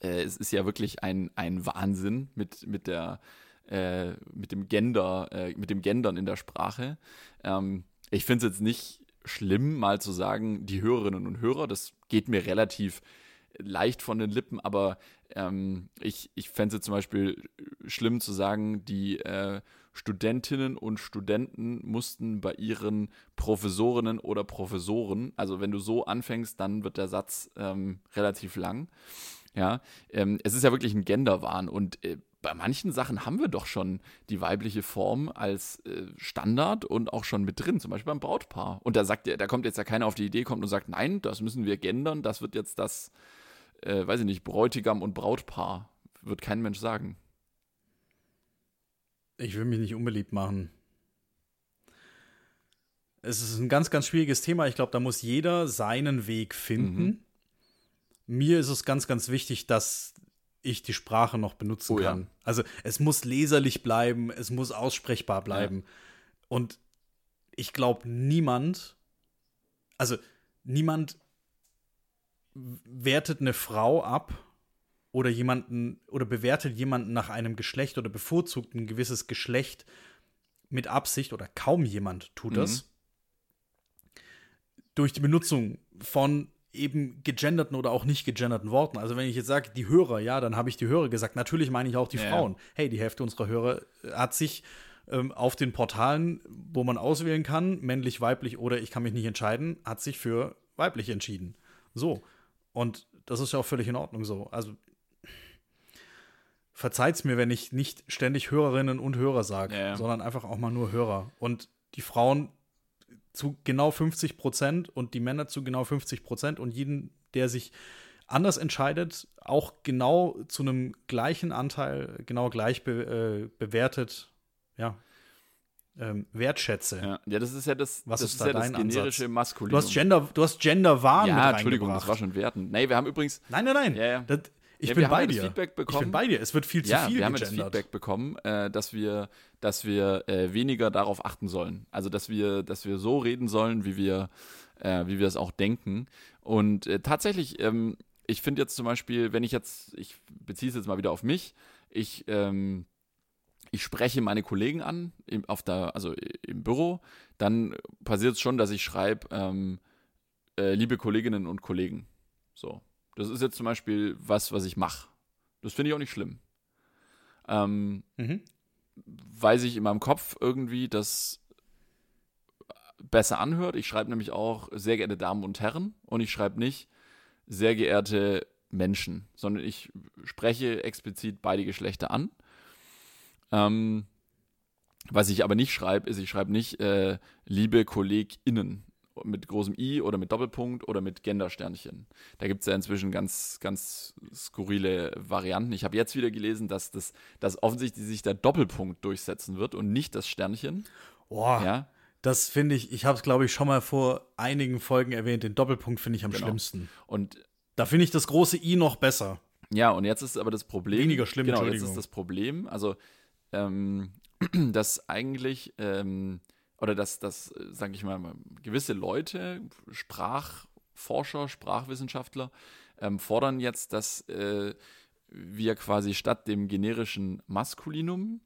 äh, es ist ja wirklich ein, ein Wahnsinn mit, mit der äh, mit dem Gender, äh, mit dem Gendern in der Sprache. Ähm, ich finde es jetzt nicht schlimm, mal zu sagen, die Hörerinnen und Hörer, das geht mir relativ leicht von den Lippen, aber ähm, ich, ich fände es zum Beispiel schlimm zu sagen, die äh, Studentinnen und Studenten mussten bei ihren Professorinnen oder Professoren, also wenn du so anfängst, dann wird der Satz ähm, relativ lang. Ja, ähm, es ist ja wirklich ein Genderwahn und äh, bei manchen Sachen haben wir doch schon die weibliche Form als äh, Standard und auch schon mit drin, zum Beispiel beim Brautpaar. Und da sagt ja, da kommt jetzt ja keiner auf die Idee, kommt und sagt, nein, das müssen wir gendern, das wird jetzt das, äh, weiß ich nicht, Bräutigam und Brautpaar. Wird kein Mensch sagen. Ich will mich nicht unbeliebt machen. Es ist ein ganz, ganz schwieriges Thema. Ich glaube, da muss jeder seinen Weg finden. Mhm. Mir ist es ganz, ganz wichtig, dass ich die Sprache noch benutzen Oh ja. kann. Also es muss leserlich bleiben, es muss aussprechbar bleiben. Und ich glaube, niemand, also niemand wertet eine Frau ab oder jemanden oder bewertet jemanden nach einem Geschlecht oder bevorzugt ein gewisses Geschlecht mit Absicht oder kaum jemand tut das. Durch die Benutzung von eben gegenderten oder auch nicht gegenderten Worten. Also wenn ich jetzt sage, die Hörer, ja, dann habe ich die Hörer gesagt. Natürlich meine ich auch die Ja. Frauen. Hey, die Hälfte unserer Hörer äh, hat sich ähm, auf den Portalen, wo man auswählen kann, männlich, weiblich oder ich kann mich nicht entscheiden, hat sich für weiblich entschieden. So. Und das ist ja auch völlig in Ordnung so. Also verzeiht's mir, wenn ich nicht ständig Hörerinnen und Hörer sage, ja. sondern einfach auch mal nur Hörer. Und die Frauen zu genau 50 Prozent und die Männer zu genau 50 Prozent und jeden, der sich anders entscheidet, auch genau zu einem gleichen Anteil, genau gleich be, äh, bewertet, ja, ähm, wertschätze. Ja. ja, das ist ja das, Was das ist ist da ja das dein Ansatz? generische Du Maskulinum. hast Gender, du hast Genderwahn ja, mit Entschuldigung, das war schon wertend. Nee, wir haben übrigens, Nein, nein, nein. Ja, ja. Das, ich Ja, bin bei das dir. Feedback Ich bin bekommen. bei dir. Es wird viel zu ja, viel wir haben jetzt gegendert. Feedback bekommen, äh, dass wir, dass wir äh, weniger darauf achten sollen. Also dass wir, dass wir so reden sollen, wie wir, äh, wie wir es auch denken. Und äh, tatsächlich, ähm, ich finde jetzt zum Beispiel, wenn ich jetzt, ich beziehe es jetzt mal wieder auf mich, ich, ähm, ich spreche meine Kollegen an, im, auf der, also im Büro, dann passiert es schon, dass ich schreibe, ähm, äh, liebe Kolleginnen und Kollegen. So. Das ist jetzt zum Beispiel was, was ich mache. Das finde ich auch nicht schlimm. Ähm, Mhm. weiß ich in meinem Kopf irgendwie das besser anhört. Ich schreibe nämlich auch sehr geehrte Damen und Herren und ich schreibe nicht sehr geehrte Menschen, sondern ich spreche explizit beide Geschlechter an. Ähm, was ich aber nicht schreibe, ist, ich schreibe nicht äh, liebe KollegInnen mit großem I oder mit Doppelpunkt oder mit Gendersternchen. Da gibt es ja inzwischen ganz, ganz skurrile Varianten. Ich habe jetzt wieder gelesen, dass, das, dass offensichtlich sich der Doppelpunkt durchsetzen wird und nicht das Sternchen. Boah, Ja, das finde ich, ich habe es, glaube ich, schon mal vor einigen Folgen erwähnt. Den Doppelpunkt finde ich am Genau. schlimmsten. und Da finde ich das große I noch besser. Ja, und jetzt ist aber das Problem. Weniger schlimm, Genau, jetzt ist das Problem, also, ähm, dass eigentlich, ähm, oder dass, dass sage ich mal, gewisse Leute, Sprachforscher, Sprachwissenschaftler, ähm, fordern jetzt, dass äh, wir quasi statt dem generischen Maskulinum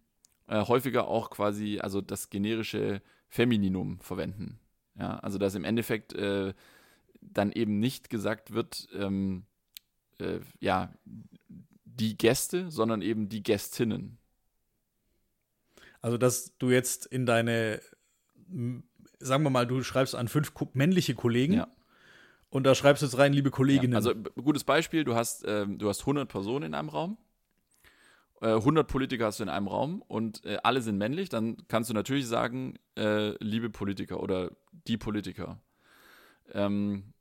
äh, häufiger auch quasi, also das generische Femininum verwenden. Ja, also dass im Endeffekt äh, dann eben nicht gesagt wird, ähm, äh, ja, die Gäste, sondern eben die Gästinnen. Also, dass du jetzt in deine, sagen wir mal, du schreibst an fünf männliche Kollegen Ja. und da schreibst du jetzt rein, liebe Kolleginnen. Ja, also gutes Beispiel, du hast, ähm, du hast 100 Personen in einem Raum, äh, 100 Politiker hast du in einem Raum und äh, alle sind männlich, dann kannst du natürlich sagen, äh, liebe Politiker oder die Politiker. Ähm,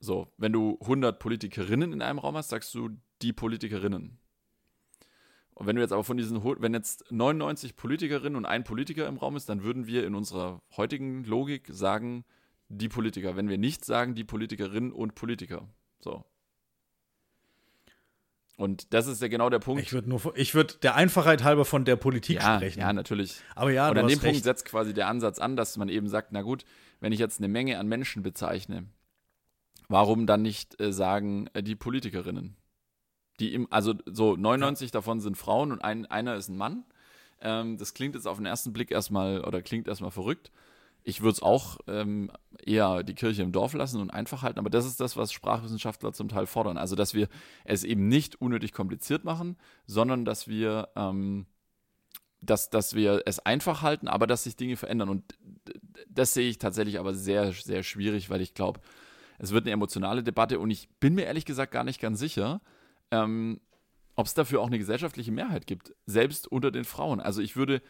so, wenn du 100 Politikerinnen in einem Raum hast, sagst du die Politikerinnen. Und wenn du jetzt aber von diesen, wenn jetzt 99 Politikerinnen und ein Politiker im Raum ist, dann würden wir in unserer heutigen Logik sagen, die Politiker. Wenn wir nicht sagen, die Politikerinnen und Politiker. So. Und das ist ja genau der Punkt. ich würde nur, ich würde der Einfachheit halber von der Politik ja, sprechen. ja, natürlich. Aber ja, Und an dem Punkt recht. setzt quasi der Ansatz an, dass man eben sagt, na gut, wenn ich jetzt eine Menge an Menschen bezeichne, warum dann nicht äh, sagen, äh, die Politikerinnen? Die im, also so 99 davon sind Frauen und ein, einer ist ein Mann. Ähm, das klingt jetzt auf den ersten Blick erstmal oder klingt erstmal verrückt. Ich würde es auch ähm, eher die Kirche im Dorf lassen und einfach halten, aber das ist das, was Sprachwissenschaftler zum Teil fordern. Also, dass wir es eben nicht unnötig kompliziert machen, sondern dass wir ähm, dass, dass wir es einfach halten, aber dass sich Dinge verändern. Und das sehe ich tatsächlich aber sehr, sehr schwierig, weil ich glaube, es wird eine emotionale Debatte und ich bin mir ehrlich gesagt gar nicht ganz sicher, ähm, ob es dafür auch eine gesellschaftliche Mehrheit gibt, selbst unter den Frauen. Also ich würde,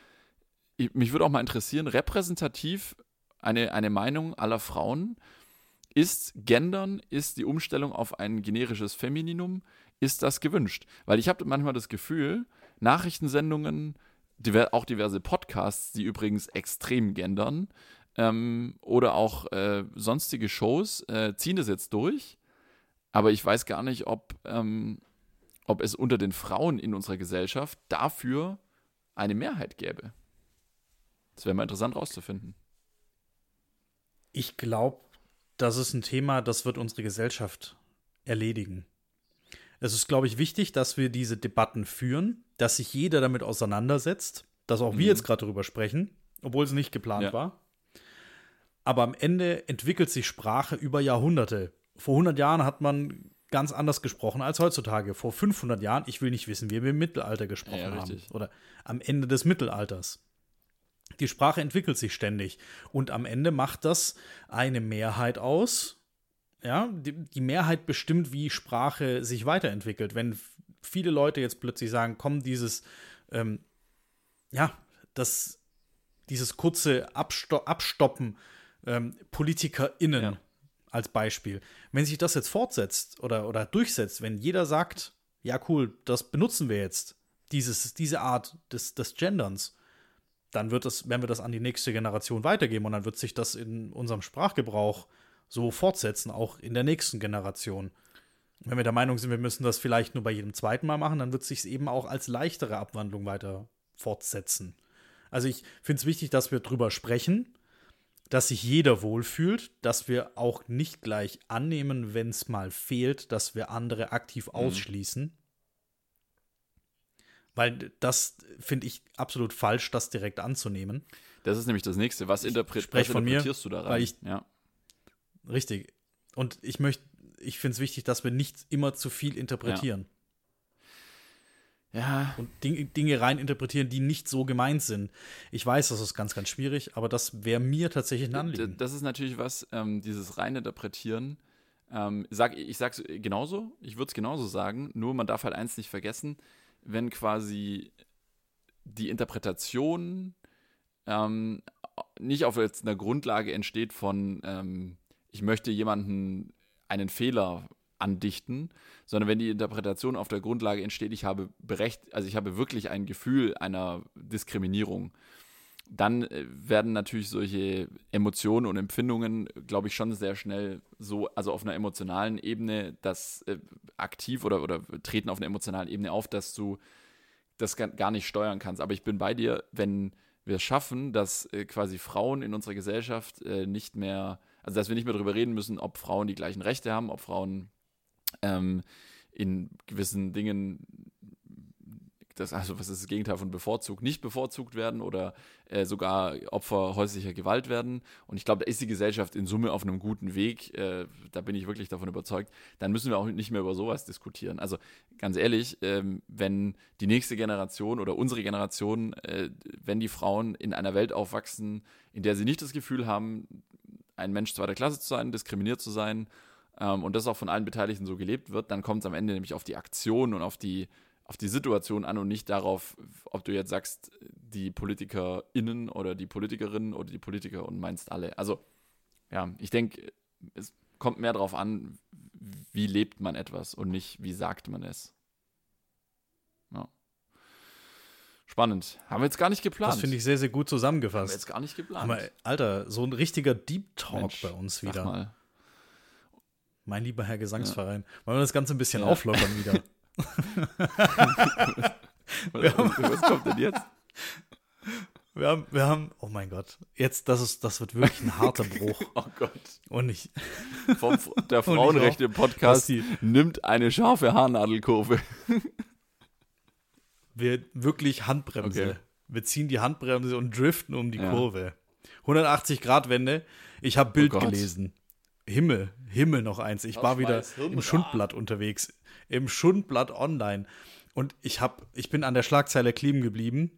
ich, mich würde auch mal interessieren, repräsentativ eine, eine Meinung aller Frauen, ist Gendern, ist die Umstellung auf ein generisches Femininum, ist das gewünscht? Weil ich habe manchmal das Gefühl, Nachrichtensendungen, diver auch diverse Podcasts, die übrigens extrem gendern, ähm, oder auch äh, sonstige Shows, äh, ziehen das jetzt durch. Aber ich weiß gar nicht, ob, ähm, ob es unter den Frauen in unserer Gesellschaft dafür eine Mehrheit gäbe. Das wäre mal interessant rauszufinden. Ich glaube, das ist ein Thema, das wird unsere Gesellschaft erledigen. Es ist, glaube ich, wichtig, dass wir diese Debatten führen, dass sich jeder damit auseinandersetzt, dass auch mhm. wir jetzt gerade darüber sprechen, obwohl es nicht geplant ja. war. Aber am Ende entwickelt sich Sprache über Jahrhunderte. Vor 100 Jahren hat man ganz anders gesprochen als heutzutage. Vor 500 Jahren, ich will nicht wissen, wie wir im Mittelalter gesprochen ja, haben. Oder am Ende des Mittelalters. Die Sprache entwickelt sich ständig. Und am Ende macht das eine Mehrheit aus. Ja, die, die Mehrheit bestimmt, wie Sprache sich weiterentwickelt. Wenn viele Leute jetzt plötzlich sagen, komm, dieses, ähm, ja, das, dieses kurze Absto Abstoppen ähm, PolitikerInnen ja als Beispiel. Wenn sich das jetzt fortsetzt oder, oder durchsetzt, wenn jeder sagt, ja cool, das benutzen wir jetzt, dieses, diese Art des, des Genderns, dann wird das, werden wir das an die nächste Generation weitergeben und dann wird sich das in unserem Sprachgebrauch so fortsetzen, auch in der nächsten Generation. Wenn wir der Meinung sind, wir müssen das vielleicht nur bei jedem zweiten Mal machen, dann wird es sich eben auch als leichtere Abwandlung weiter fortsetzen. Also ich finde es wichtig, dass wir drüber sprechen, dass sich jeder wohlfühlt, dass wir auch nicht gleich annehmen, wenn es mal fehlt, dass wir andere aktiv mhm. ausschließen. Weil das finde ich absolut falsch, das direkt anzunehmen. Das ist nämlich das nächste. Was, interpre was interpretierst mir, du da rein? Ich, ja. Richtig. Und ich möchte, ich finde es wichtig, dass wir nicht immer zu viel interpretieren. Ja. Ja. Und Ding, Dinge rein interpretieren, die nicht so gemeint sind. Ich weiß, das ist ganz, ganz schwierig, aber das wäre mir tatsächlich ein Anliegen. Das ist natürlich was, ähm, dieses rein interpretieren. Ähm, sag, ich sag's genauso, ich würde es genauso sagen, nur man darf halt eins nicht vergessen, wenn quasi die Interpretation ähm, nicht auf jetzt einer Grundlage entsteht von, ähm, ich möchte jemanden einen Fehler andichten, sondern wenn die Interpretation auf der Grundlage entsteht, ich habe berecht, also ich habe wirklich ein Gefühl einer Diskriminierung, dann äh, werden natürlich solche Emotionen und Empfindungen, glaube ich, schon sehr schnell so, also auf einer emotionalen Ebene, das äh, aktiv oder, oder treten auf einer emotionalen Ebene auf, dass du das gar nicht steuern kannst. Aber ich bin bei dir, wenn wir es schaffen, dass äh, quasi Frauen in unserer Gesellschaft äh, nicht mehr, also dass wir nicht mehr darüber reden müssen, ob Frauen die gleichen Rechte haben, ob Frauen ähm, in gewissen Dingen das, also was ist das Gegenteil von bevorzugt, nicht bevorzugt werden oder äh, sogar Opfer häuslicher Gewalt werden. Und ich glaube, da ist die Gesellschaft in Summe auf einem guten Weg. Äh, da bin ich wirklich davon überzeugt. Dann müssen wir auch nicht mehr über sowas diskutieren. Also ganz ehrlich, ähm, wenn die nächste Generation oder unsere Generation, äh, wenn die Frauen in einer Welt aufwachsen, in der sie nicht das Gefühl haben, ein Mensch zweiter Klasse zu sein, diskriminiert zu sein ähm, und das auch von allen Beteiligten so gelebt wird, dann kommt es am Ende nämlich auf die Aktion und auf die, auf die Situation an und nicht darauf, ob du jetzt sagst, die PolitikerInnen oder die Politikerinnen oder die Politiker und meinst alle. Also, ja, ich denke, es kommt mehr darauf an, wie lebt man etwas und nicht, wie sagt man es. Ja. Spannend. Haben wir jetzt gar nicht geplant. Das finde ich sehr, sehr gut zusammengefasst. Haben wir jetzt gar nicht geplant. Aber, Alter, so ein richtiger Deep Talk Mensch, bei uns wieder. Sag mal. Mein lieber Herr Gesangsverein. Ja. Wollen wir das Ganze ein bisschen ja. auflockern wieder? was, was kommt denn jetzt? Wir haben, wir haben, oh mein Gott, jetzt, das ist, das wird wirklich ein harter Bruch. oh Gott. Und ich. Vom, der Frauenrechte Podcast nimmt eine scharfe Haarnadelkurve. wir wirklich Handbremse. Okay. Wir ziehen die Handbremse und driften um die ja. Kurve. 180 Grad Wende. Ich habe Bild oh gelesen. Himmel, Himmel noch eins. Ich war wieder im Schundblatt unterwegs, im Schundblatt online. Und ich hab, ich bin an der Schlagzeile kleben geblieben.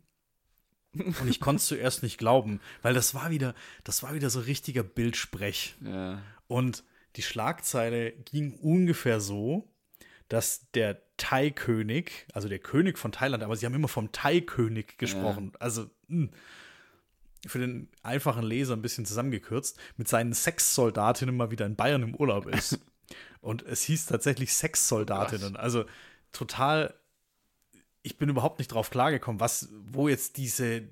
Und ich konnte es zuerst nicht glauben, weil das war wieder, das war wieder so richtiger Bildsprech. Ja. Und die Schlagzeile ging ungefähr so, dass der Thai-König, also der König von Thailand, aber sie haben immer vom Thai-König gesprochen. Ja. Also, mh, hm, für den einfachen Leser ein bisschen zusammengekürzt, mit seinen Sexsoldatinnen mal wieder in Bayern im Urlaub ist. Und es hieß tatsächlich Sexsoldatinnen. Also total, ich bin überhaupt nicht drauf klargekommen, was, wo jetzt diese,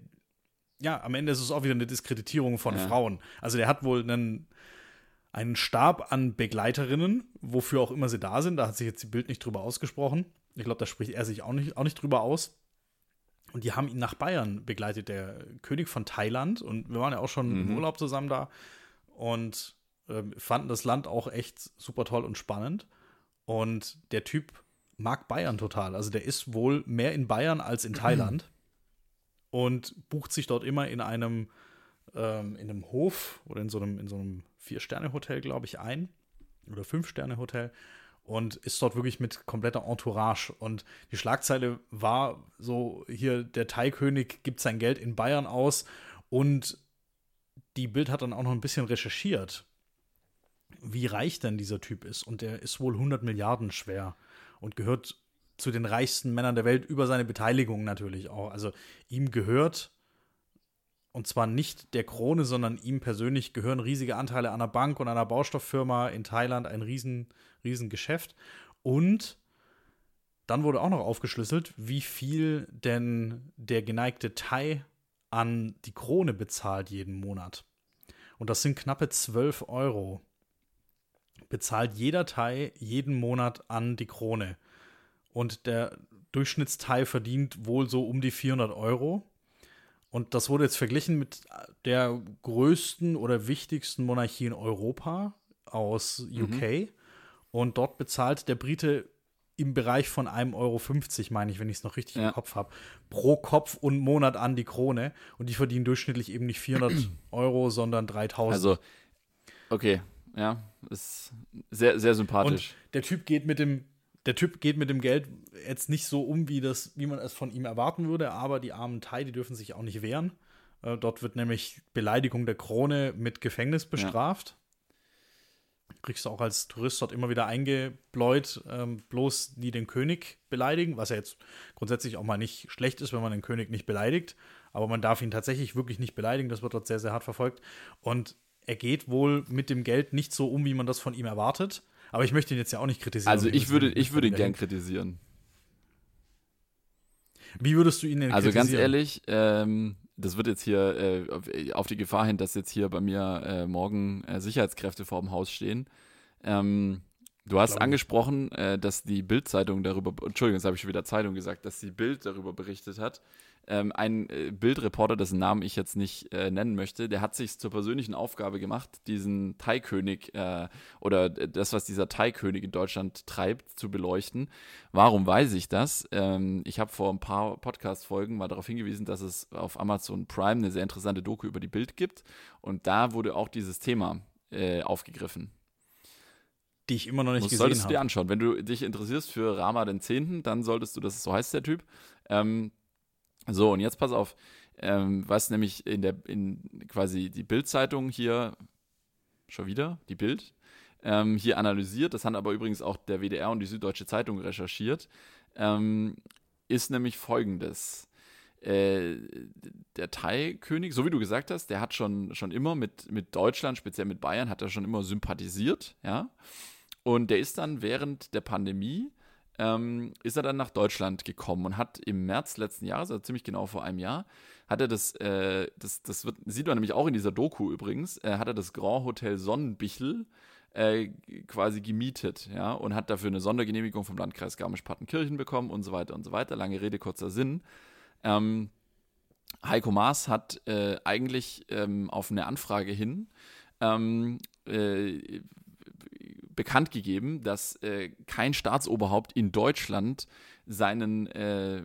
ja, am Ende ist es auch wieder eine Diskreditierung von ja. Frauen. Also der hat wohl einen, einen Stab an Begleiterinnen, wofür auch immer sie da sind. Da hat sich jetzt die Bild nicht drüber ausgesprochen. Ich glaube, da spricht er sich auch nicht, auch nicht drüber aus. Und die haben ihn nach Bayern begleitet, der König von Thailand. Und wir waren ja auch schon mhm. im Urlaub zusammen da und äh, fanden das Land auch echt super toll und spannend. Und der Typ mag Bayern total. Also der ist wohl mehr in Bayern als in Thailand und bucht sich dort immer in einem, ähm, in einem Hof oder in so einem, in so einem Vier-Sterne-Hotel, glaube ich, ein. Oder Fünf-Sterne-Hotel und ist dort wirklich mit kompletter Entourage. Und die Schlagzeile war so: hier, der Thai-König gibt sein Geld in Bayern aus und die Bild hat dann auch noch ein bisschen recherchiert, wie reich denn dieser Typ ist. Und der ist wohl 100 Milliarden schwer und gehört zu den reichsten Männern der Welt über seine Beteiligung natürlich auch. Also ihm gehört, und zwar nicht der Krone, sondern ihm persönlich gehören riesige Anteile an einer Bank und einer Baustofffirma in Thailand, ein riesen, riesen Geschäft. Und dann wurde auch noch aufgeschlüsselt, wie viel denn der geneigte Thai an die Krone bezahlt jeden Monat. Und das sind knappe 12 Euro. Bezahlt jeder Thai jeden Monat an die Krone. Und der Durchschnittsteil verdient wohl so um die 400 Euro. Und das wurde jetzt verglichen mit der größten oder wichtigsten Monarchie in Europa aus UK. Mhm. Und dort bezahlt der Brite im Bereich von 1,50 Euro, meine ich, wenn ich es noch richtig ja. im Kopf habe, pro Kopf und Monat an die Krone. Und die verdienen durchschnittlich eben nicht 400 Euro, sondern 3000. Also, okay, ja, ist sehr, sehr sympathisch. Und der Typ geht mit dem, der Typ geht mit dem Geld jetzt nicht so um, wie, das, wie man es von ihm erwarten würde, aber die armen Thai, die dürfen sich auch nicht wehren. Äh, dort wird nämlich Beleidigung der Krone mit Gefängnis bestraft. Ja kriegst du auch als Tourist dort immer wieder eingebläut, ähm, bloß nie den König beleidigen, was ja jetzt grundsätzlich auch mal nicht schlecht ist, wenn man den König nicht beleidigt. Aber man darf ihn tatsächlich wirklich nicht beleidigen, das wird dort sehr, sehr hart verfolgt. Und er geht wohl mit dem Geld nicht so um, wie man das von ihm erwartet. Aber ich möchte ihn jetzt ja auch nicht kritisieren. Also ich würde, ich würde ihn gern kritisieren. Wie würdest du ihn denn also kritisieren? Also ganz ehrlich, ähm, das wird jetzt hier äh, auf die Gefahr hin, dass jetzt hier bei mir äh, morgen äh, Sicherheitskräfte vor dem Haus stehen. Ähm, du hast angesprochen, äh, dass die Bild-Zeitung darüber, Entschuldigung, jetzt habe ich schon wieder Zeitung gesagt, dass die Bild darüber berichtet hat, ähm, ein äh, Bildreporter, dessen Namen ich jetzt nicht äh, nennen möchte, der hat sich zur persönlichen Aufgabe gemacht, diesen Thai-König äh, oder das, was dieser Thai-König in Deutschland treibt, zu beleuchten. Warum weiß ich das? Ähm, ich habe vor ein paar Podcast-Folgen mal darauf hingewiesen, dass es auf Amazon Prime eine sehr interessante Doku über die Bild gibt und da wurde auch dieses Thema äh, aufgegriffen die ich immer noch nicht das gesehen habe. Solltest du dir anschauen. Wenn du dich interessierst für Rama den Zehnten, dann solltest du, das so heißt der Typ, ähm, so, und jetzt pass auf, ähm, was nämlich in der, in quasi die Bild-Zeitung hier, schon wieder, die Bild, ähm, hier analysiert, das haben aber übrigens auch der WDR und die Süddeutsche Zeitung recherchiert, ähm, ist nämlich folgendes. Äh, der Thai-König, so wie du gesagt hast, der hat schon, schon immer mit, mit Deutschland, speziell mit Bayern, hat er schon immer sympathisiert, ja. Und der ist dann während der Pandemie ähm, ist er dann nach Deutschland gekommen und hat im März letzten Jahres, also ziemlich genau vor einem Jahr, hat er das, äh, das, das wird, sieht man nämlich auch in dieser Doku übrigens, äh, hat er das Grand Hotel Sonnenbichel äh, quasi gemietet, ja, und hat dafür eine Sondergenehmigung vom Landkreis Garmisch-Partenkirchen bekommen und so weiter und so weiter. Lange Rede, kurzer Sinn. Ähm, Heiko Maas hat äh, eigentlich ähm, auf eine Anfrage hin ähm, äh, bekannt gegeben, dass äh, kein Staatsoberhaupt in Deutschland seinen äh,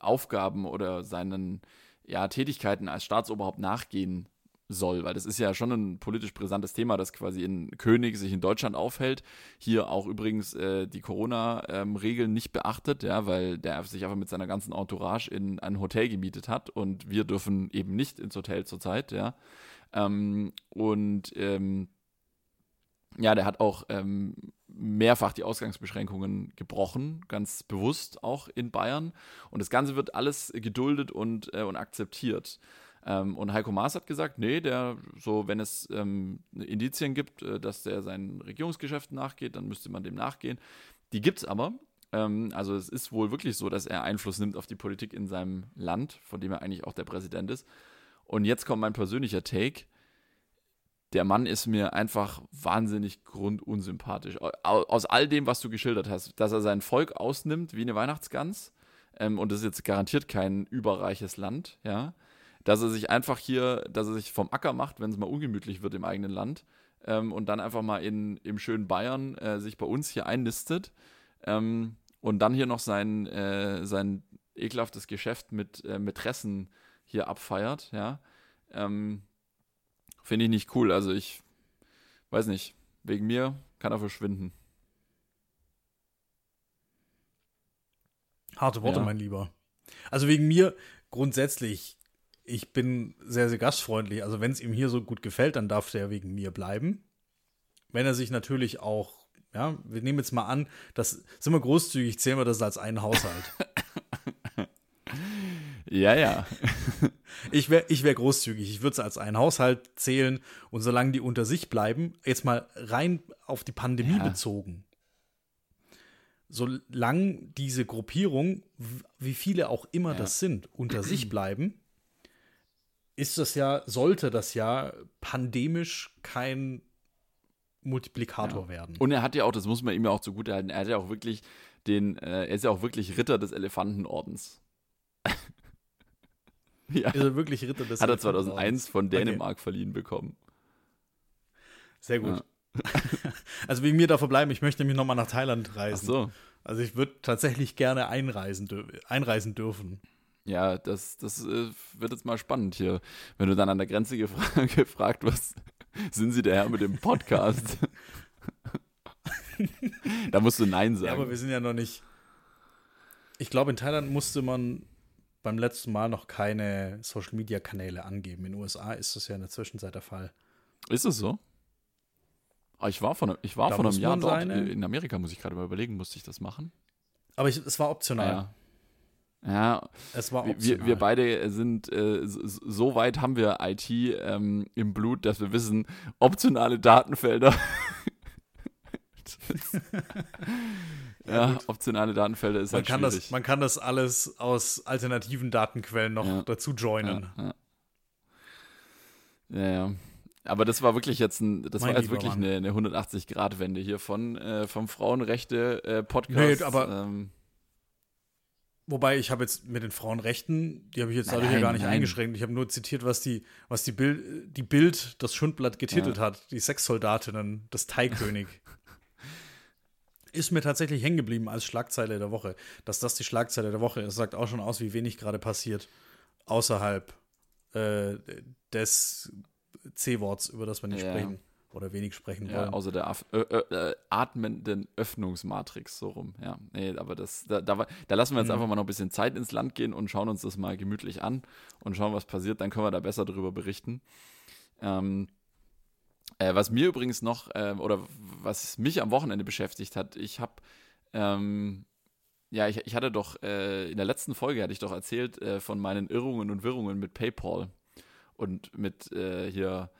Aufgaben oder seinen ja, Tätigkeiten als Staatsoberhaupt nachgehen soll, weil das ist ja schon ein politisch brisantes Thema, dass quasi ein König sich in Deutschland aufhält, hier auch übrigens äh, die Corona-Regeln ähm, nicht beachtet, ja, weil der sich einfach mit seiner ganzen Entourage in ein Hotel gemietet hat und wir dürfen eben nicht ins Hotel zurzeit, ja. Ähm, und ähm, ja, der hat auch ähm, mehrfach die Ausgangsbeschränkungen gebrochen, ganz bewusst auch in Bayern. Und das Ganze wird alles geduldet und, äh, und akzeptiert. Ähm, und Heiko Maas hat gesagt, nee, der, so, wenn es ähm, Indizien gibt, äh, dass der seinen Regierungsgeschäften nachgeht, dann müsste man dem nachgehen. Die gibt es aber. Ähm, also es ist wohl wirklich so, dass er Einfluss nimmt auf die Politik in seinem Land, von dem er eigentlich auch der Präsident ist. Und jetzt kommt mein persönlicher Take der Mann ist mir einfach wahnsinnig grundunsympathisch. Aus all dem, was du geschildert hast, dass er sein Volk ausnimmt wie eine Weihnachtsgans, ähm, und das ist jetzt garantiert kein überreiches Land, ja, dass er sich einfach hier, dass er sich vom Acker macht, wenn es mal ungemütlich wird im eigenen Land, ähm, und dann einfach mal in, im schönen Bayern äh, sich bei uns hier einnistet ähm, und dann hier noch sein, äh, sein ekelhaftes Geschäft mit äh, Mätressen hier abfeiert, ja. Ähm, Finde ich nicht cool. Also ich weiß nicht. Wegen mir kann er verschwinden. Harte Worte, ja. mein Lieber. Also wegen mir grundsätzlich, ich bin sehr, sehr gastfreundlich. Also wenn es ihm hier so gut gefällt, dann darf der wegen mir bleiben. Wenn er sich natürlich auch, ja, wir nehmen jetzt mal an, das sind wir großzügig, zählen wir das als einen Haushalt. Ja, ja. ich wäre ich wär großzügig. Ich würde es als einen Haushalt zählen und solange die unter sich bleiben, jetzt mal rein auf die Pandemie ja. bezogen. Solange diese Gruppierung, wie viele auch immer ja. das sind, unter sich bleiben, ist das ja, sollte das ja pandemisch kein Multiplikator ja. werden. Und er hat ja auch, das muss man ihm ja auch zugute halten, er hat ja auch wirklich den, äh, er ist ja auch wirklich Ritter des Elefantenordens. Ja. Ist er wirklich Ritter des Hat er 2001 von Dänemark okay. verliehen bekommen. Sehr gut. Ja. also wegen mir da verbleiben, ich möchte nämlich nochmal nach Thailand reisen. Ach so. Also ich würde tatsächlich gerne einreisen, einreisen dürfen. Ja, das, das äh, wird jetzt mal spannend hier. Wenn du dann an der Grenze gefra gefragt wirst, sind Sie der Herr mit dem Podcast? da musst du Nein sagen. Ja, aber wir sind ja noch nicht. Ich glaube, in Thailand musste man beim letzten Mal noch keine Social Media Kanäle angeben. In den USA ist das ja in der Zwischenzeit der Fall. Ist es so? Ah, ich war von, ich war von einem Jahr dort. In Amerika muss ich gerade mal überlegen, musste ich das machen? Aber ich, es war optional. Ja. Ja, es war optional. Wir, wir beide sind, äh, so weit haben wir IT ähm, im Blut, dass wir wissen, optionale Datenfelder ja, optionale Datenfelder ist man halt kann schwierig. Das, man kann das alles aus alternativen Datenquellen noch ja. dazu joinen. Ja, ja. ja, Aber das war wirklich jetzt ein, das mein war jetzt wirklich eine, eine 180-Grad-Wende hier von äh, vom Frauenrechte-Podcast. nee, aber ähm, Wobei ich habe jetzt mit den Frauenrechten, die habe ich jetzt dadurch ja gar nicht nein. eingeschränkt. Ich habe nur zitiert, was die, was die Bild, die Bild, das Schundblatt getitelt ja. hat, die Sexsoldatinnen des Thai-König. ist mir tatsächlich hängen geblieben als Schlagzeile der Woche. Dass das die Schlagzeile der Woche ist, sagt auch schon aus, wie wenig gerade passiert außerhalb äh, des C-Worts, über das wir nicht ja. sprechen oder wenig sprechen ja, wollen. Außer der Af äh, äh, atmenden Öffnungsmatrix, so rum. Ja, nee, aber das, da, da, da lassen wir jetzt mhm. einfach mal noch ein bisschen Zeit ins Land gehen und schauen uns das mal gemütlich an und schauen, was passiert. Dann können wir da besser drüber berichten. Ähm, äh, was mir übrigens noch, äh, oder was mich am Wochenende beschäftigt hat, ich habe, ähm, ja, ich, ich hatte doch, äh, in der letzten Folge hatte ich doch erzählt äh, von meinen Irrungen und Wirrungen mit PayPal. Und mit äh, hier,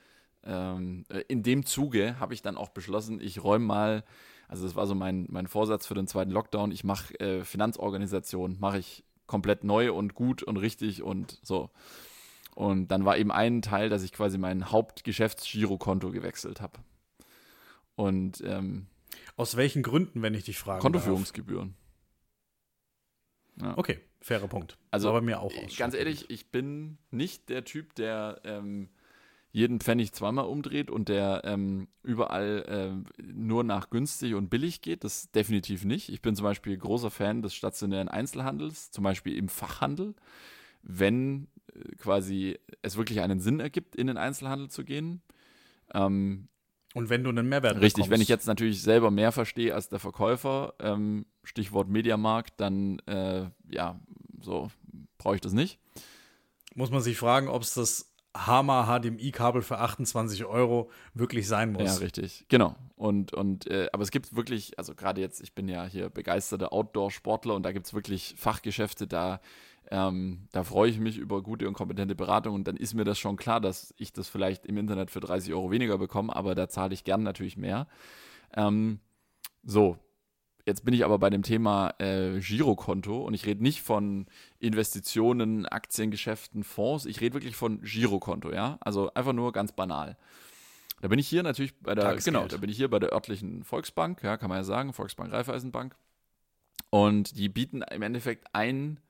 ähm, äh, in dem Zuge habe ich dann auch beschlossen, ich räume mal, also das war so mein, mein Vorsatz für den zweiten Lockdown, ich mache Finanzorganisation, mache ich komplett neu und gut und richtig und so. Und dann war eben ein Teil, dass ich quasi mein Hauptgeschäftsgirokonto gewechselt habe. Und ähm, aus welchen Gründen, wenn ich dich frage? Kontoführungsgebühren. Ja. Okay, fairer Punkt. Also war bei mir auch ganz ehrlich, ich bin nicht der Typ, der ähm, jeden Pfennig zweimal umdreht und der ähm, überall äh, nur nach günstig und billig geht. Das definitiv nicht. Ich bin zum Beispiel großer Fan des stationären Einzelhandels, zum Beispiel im Fachhandel. Wenn quasi es wirklich einen Sinn ergibt, in den Einzelhandel zu gehen. Ähm, und wenn du einen Mehrwert Richtig, bekommst. wenn ich jetzt natürlich selber mehr verstehe als der Verkäufer, ähm, Stichwort Mediamarkt, dann äh, ja, so brauche ich das nicht. Muss man sich fragen, ob es das Hammer HDMI-Kabel für 28 Euro wirklich sein muss. Ja, richtig. Genau. Und, und äh, aber es gibt wirklich, also gerade jetzt, ich bin ja hier begeisterter Outdoor-Sportler und da gibt es wirklich Fachgeschäfte, da ähm, da freue ich mich über gute und kompetente Beratung und dann ist mir das schon klar, dass ich das vielleicht im Internet für 30 Euro weniger bekomme, aber da zahle ich gern natürlich mehr. Ähm, so, jetzt bin ich aber bei dem Thema äh, Girokonto und ich rede nicht von Investitionen, Aktiengeschäften, Fonds, ich rede wirklich von Girokonto, ja, also einfach nur ganz banal. Da bin ich hier natürlich bei der, genau, da bin ich hier bei der örtlichen Volksbank, ja, kann man ja sagen, Volksbank Raiffeisenbank. Und die bieten im Endeffekt ein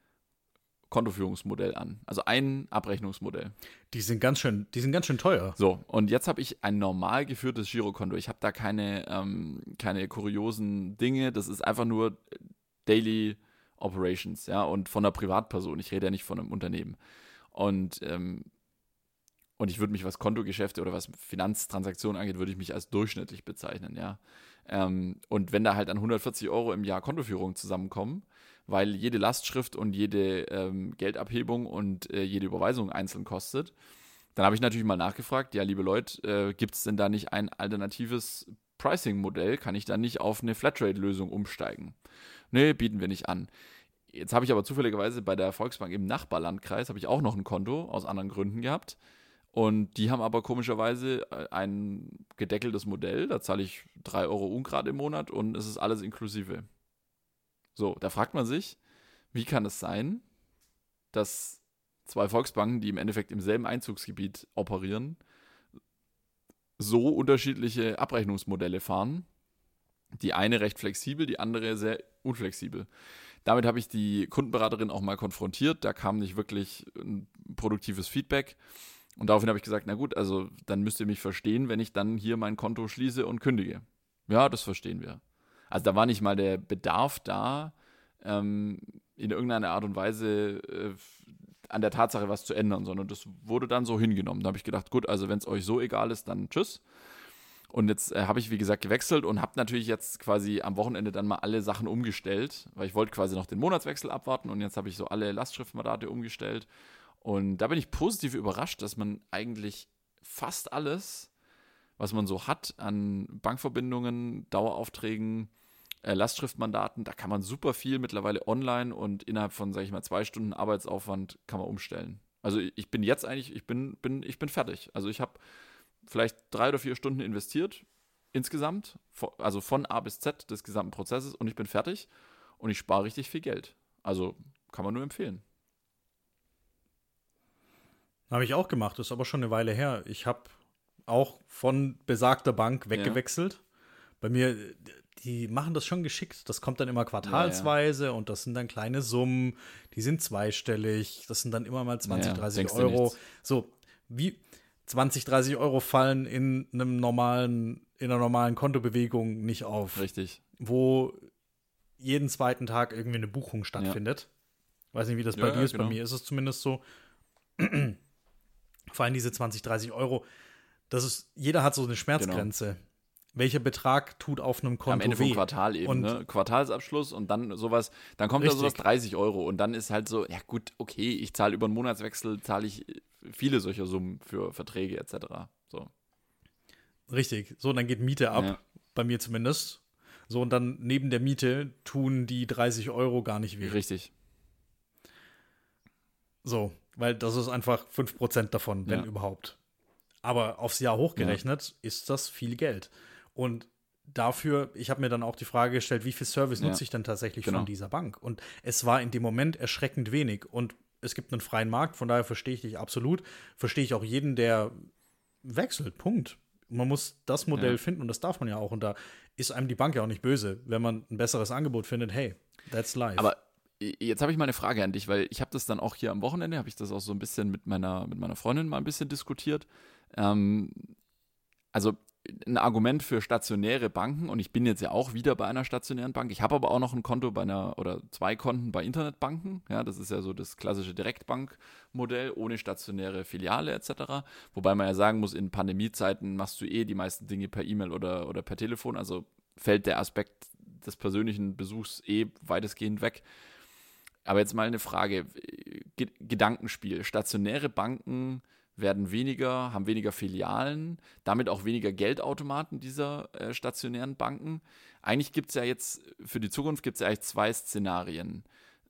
Kontoführungsmodell an. Also ein Abrechnungsmodell. Die sind ganz schön, die sind ganz schön teuer. So, und jetzt habe ich ein normal geführtes Girokonto. Ich habe da keine, ähm, keine kuriosen Dinge. Das ist einfach nur Daily Operations, ja, und von einer Privatperson. Ich rede ja nicht von einem Unternehmen. Und, ähm, und ich würde mich, was Kontogeschäfte oder was Finanztransaktionen angeht, würde ich mich als durchschnittlich bezeichnen, ja. Ähm, und wenn da halt an 140 Euro im Jahr Kontoführung zusammenkommen, weil jede Lastschrift und jede ähm, Geldabhebung und äh, jede Überweisung einzeln kostet. Dann habe ich natürlich mal nachgefragt, ja, liebe Leute, äh, gibt es denn da nicht ein alternatives Pricing-Modell? Kann ich da nicht auf eine Flatrate-Lösung umsteigen? Nee, bieten wir nicht an. Jetzt habe ich aber zufälligerweise bei der Volksbank im Nachbarlandkreis, habe ich auch noch ein Konto aus anderen Gründen gehabt. Und die haben aber komischerweise äh, ein gedeckeltes Modell. Da zahle ich 3 Euro Ungrad im Monat und es ist alles inklusive. So, da fragt man sich, wie kann es sein, dass zwei Volksbanken, die im Endeffekt im selben Einzugsgebiet operieren, so unterschiedliche Abrechnungsmodelle fahren. Die eine recht flexibel, die andere sehr unflexibel. Damit habe ich die Kundenberaterin auch mal konfrontiert. Da kam nicht wirklich ein produktives Feedback. Und daraufhin habe ich gesagt, na gut, also dann müsst ihr mich verstehen, wenn ich dann hier mein Konto schließe und kündige. Ja, das verstehen wir. Also da war nicht mal der Bedarf da, ähm, in irgendeiner Art und Weise äh, an der Tatsache was zu ändern, sondern das wurde dann so hingenommen. Da habe ich gedacht, gut, also wenn es euch so egal ist, dann tschüss. Und jetzt äh, habe ich, wie gesagt, gewechselt und habe natürlich jetzt quasi am Wochenende dann mal alle Sachen umgestellt, weil ich wollte quasi noch den Monatswechsel abwarten und jetzt habe ich so alle Lastschriftmandate umgestellt. Und da bin ich positiv überrascht, dass man eigentlich fast alles, was man so hat an Bankverbindungen, Daueraufträgen, äh, Lastschriftmandaten, da kann man super viel mittlerweile online und innerhalb von, sage ich mal, zwei Stunden Arbeitsaufwand kann man umstellen. Also ich bin jetzt eigentlich, ich bin, bin, ich bin fertig. Also ich habe vielleicht drei oder vier Stunden investiert insgesamt, also von A bis Z des gesamten Prozesses und ich bin fertig und ich spare richtig viel Geld. Also kann man nur empfehlen. Habe ich auch gemacht, das ist aber schon eine Weile her. Ich habe auch von besagter Bank weggewechselt. Ja. Bei mir, die machen das schon geschickt. Das kommt dann immer quartalsweise ja, ja. und das sind dann kleine Summen, die sind zweistellig. Das sind dann immer mal 20, ja, 30 Euro. So, wie 20, 30 Euro fallen in einem normalen, in einer normalen Kontobewegung nicht auf. Richtig. Wo jeden zweiten Tag irgendwie eine Buchung stattfindet. Weiß nicht, wie das bei dir ist. Genau. Bei mir ist es zumindest so. Vor allem diese 20, 30 Euro. Das ist, jeder hat so eine Schmerzgrenze. Genau welcher Betrag tut auf einem Konto Am Ende weh. vom Quartal eben, und ne? Quartalsabschluss und dann sowas, dann kommt richtig. da sowas 30 Euro und dann ist halt so, ja gut, okay, ich zahle über einen Monatswechsel, zahle ich viele solcher Summen für Verträge etc. So. Richtig, so, dann geht Miete ab, ja. bei mir zumindest. So, und dann neben der Miete tun die 30 Euro gar nicht weh. Richtig. So, weil das ist einfach 5% davon, wenn ja. überhaupt. Aber aufs Jahr hochgerechnet ja. ist das viel Geld. Und dafür, ich habe mir dann auch die Frage gestellt, wie viel Service ja. nutze ich denn tatsächlich genau. von dieser Bank? Und es war in dem Moment erschreckend wenig. Und es gibt einen freien Markt, von daher verstehe ich dich absolut. Verstehe ich auch jeden, der wechselt. Punkt. Man muss das Modell ja. finden und das darf man ja auch. Und da ist einem die Bank ja auch nicht böse, wenn man ein besseres Angebot findet. Hey, that's life. Aber jetzt habe ich mal eine Frage an dich, weil ich habe das dann auch hier am Wochenende, habe ich das auch so ein bisschen mit meiner, mit meiner Freundin mal ein bisschen diskutiert. Ähm, also ein Argument für stationäre Banken und ich bin jetzt ja auch wieder bei einer stationären Bank. Ich habe aber auch noch ein Konto bei einer oder zwei Konten bei Internetbanken. Ja, das ist ja so das klassische Direktbankmodell ohne stationäre Filiale etc. Wobei man ja sagen muss, in Pandemiezeiten machst du eh die meisten Dinge per E-Mail oder, oder per Telefon. Also fällt der Aspekt des persönlichen Besuchs eh weitestgehend weg. Aber jetzt mal eine Frage: Gedankenspiel. Stationäre Banken werden weniger, haben weniger Filialen, damit auch weniger Geldautomaten dieser äh, stationären Banken. Eigentlich gibt es ja jetzt, für die Zukunft gibt es ja eigentlich zwei Szenarien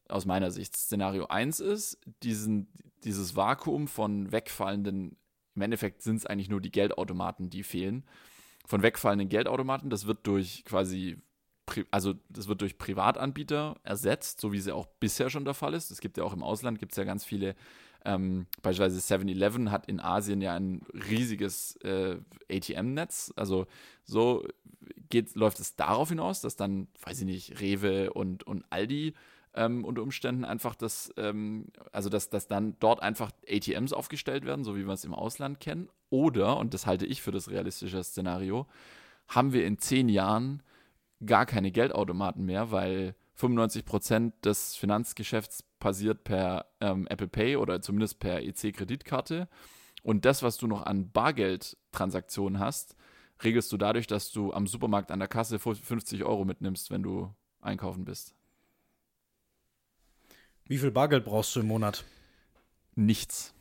aus meiner Sicht. Szenario 1 ist, diesen, dieses Vakuum von wegfallenden, im Endeffekt sind es eigentlich nur die Geldautomaten, die fehlen, von wegfallenden Geldautomaten, das wird durch quasi also das wird durch Privatanbieter ersetzt, so wie es ja auch bisher schon der Fall ist. Es gibt ja auch im Ausland, gibt es ja ganz viele, ähm, beispielsweise 7-Eleven hat in Asien ja ein riesiges äh, ATM-Netz. Also so geht, läuft es darauf hinaus, dass dann, weiß ich nicht, Rewe und, und Aldi ähm, unter Umständen einfach das, ähm, also dass, dass dann dort einfach ATMs aufgestellt werden, so wie wir es im Ausland kennen. Oder, und das halte ich für das realistische Szenario, haben wir in zehn Jahren gar keine Geldautomaten mehr, weil 95 Prozent des Finanzgeschäfts passiert per ähm, Apple Pay oder zumindest per EC-Kreditkarte. Und das, was du noch an Bargeldtransaktionen hast, regelst du dadurch, dass du am Supermarkt an der Kasse 50 Euro mitnimmst, wenn du einkaufen bist. Wie viel Bargeld brauchst du im Monat? Nichts.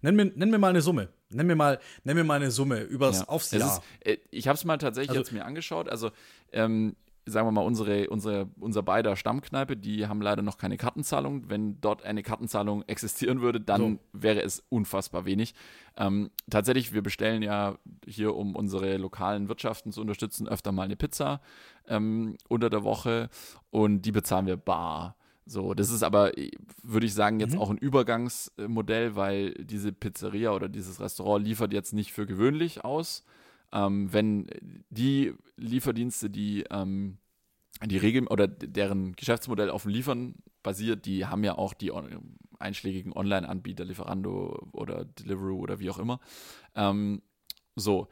Nenn mir, nenn mir mal eine Summe. Nenn mir mal, nenn mir mal eine Summe übers ja. aufs Jahr. Ist, äh, ich habe es mal tatsächlich also, jetzt mir angeschaut. Also ähm, sagen wir mal, unsere, unsere, unser beider Stammkneipe, die haben leider noch keine Kartenzahlung. Wenn dort eine Kartenzahlung existieren würde, dann so. wäre es unfassbar wenig. Ähm, tatsächlich, wir bestellen ja hier, um unsere lokalen Wirtschaften zu unterstützen, öfter mal eine Pizza ähm, unter der Woche und die bezahlen wir bar. So, das ist aber, würde ich sagen, jetzt mhm. auch ein Übergangsmodell, weil diese Pizzeria oder dieses Restaurant liefert jetzt nicht für gewöhnlich aus. Ähm, wenn die Lieferdienste, die ähm, die Regeln oder deren Geschäftsmodell auf dem Liefern basiert, die haben ja auch die on einschlägigen Online-Anbieter, Lieferando oder Deliveroo oder wie auch immer. Ähm, so,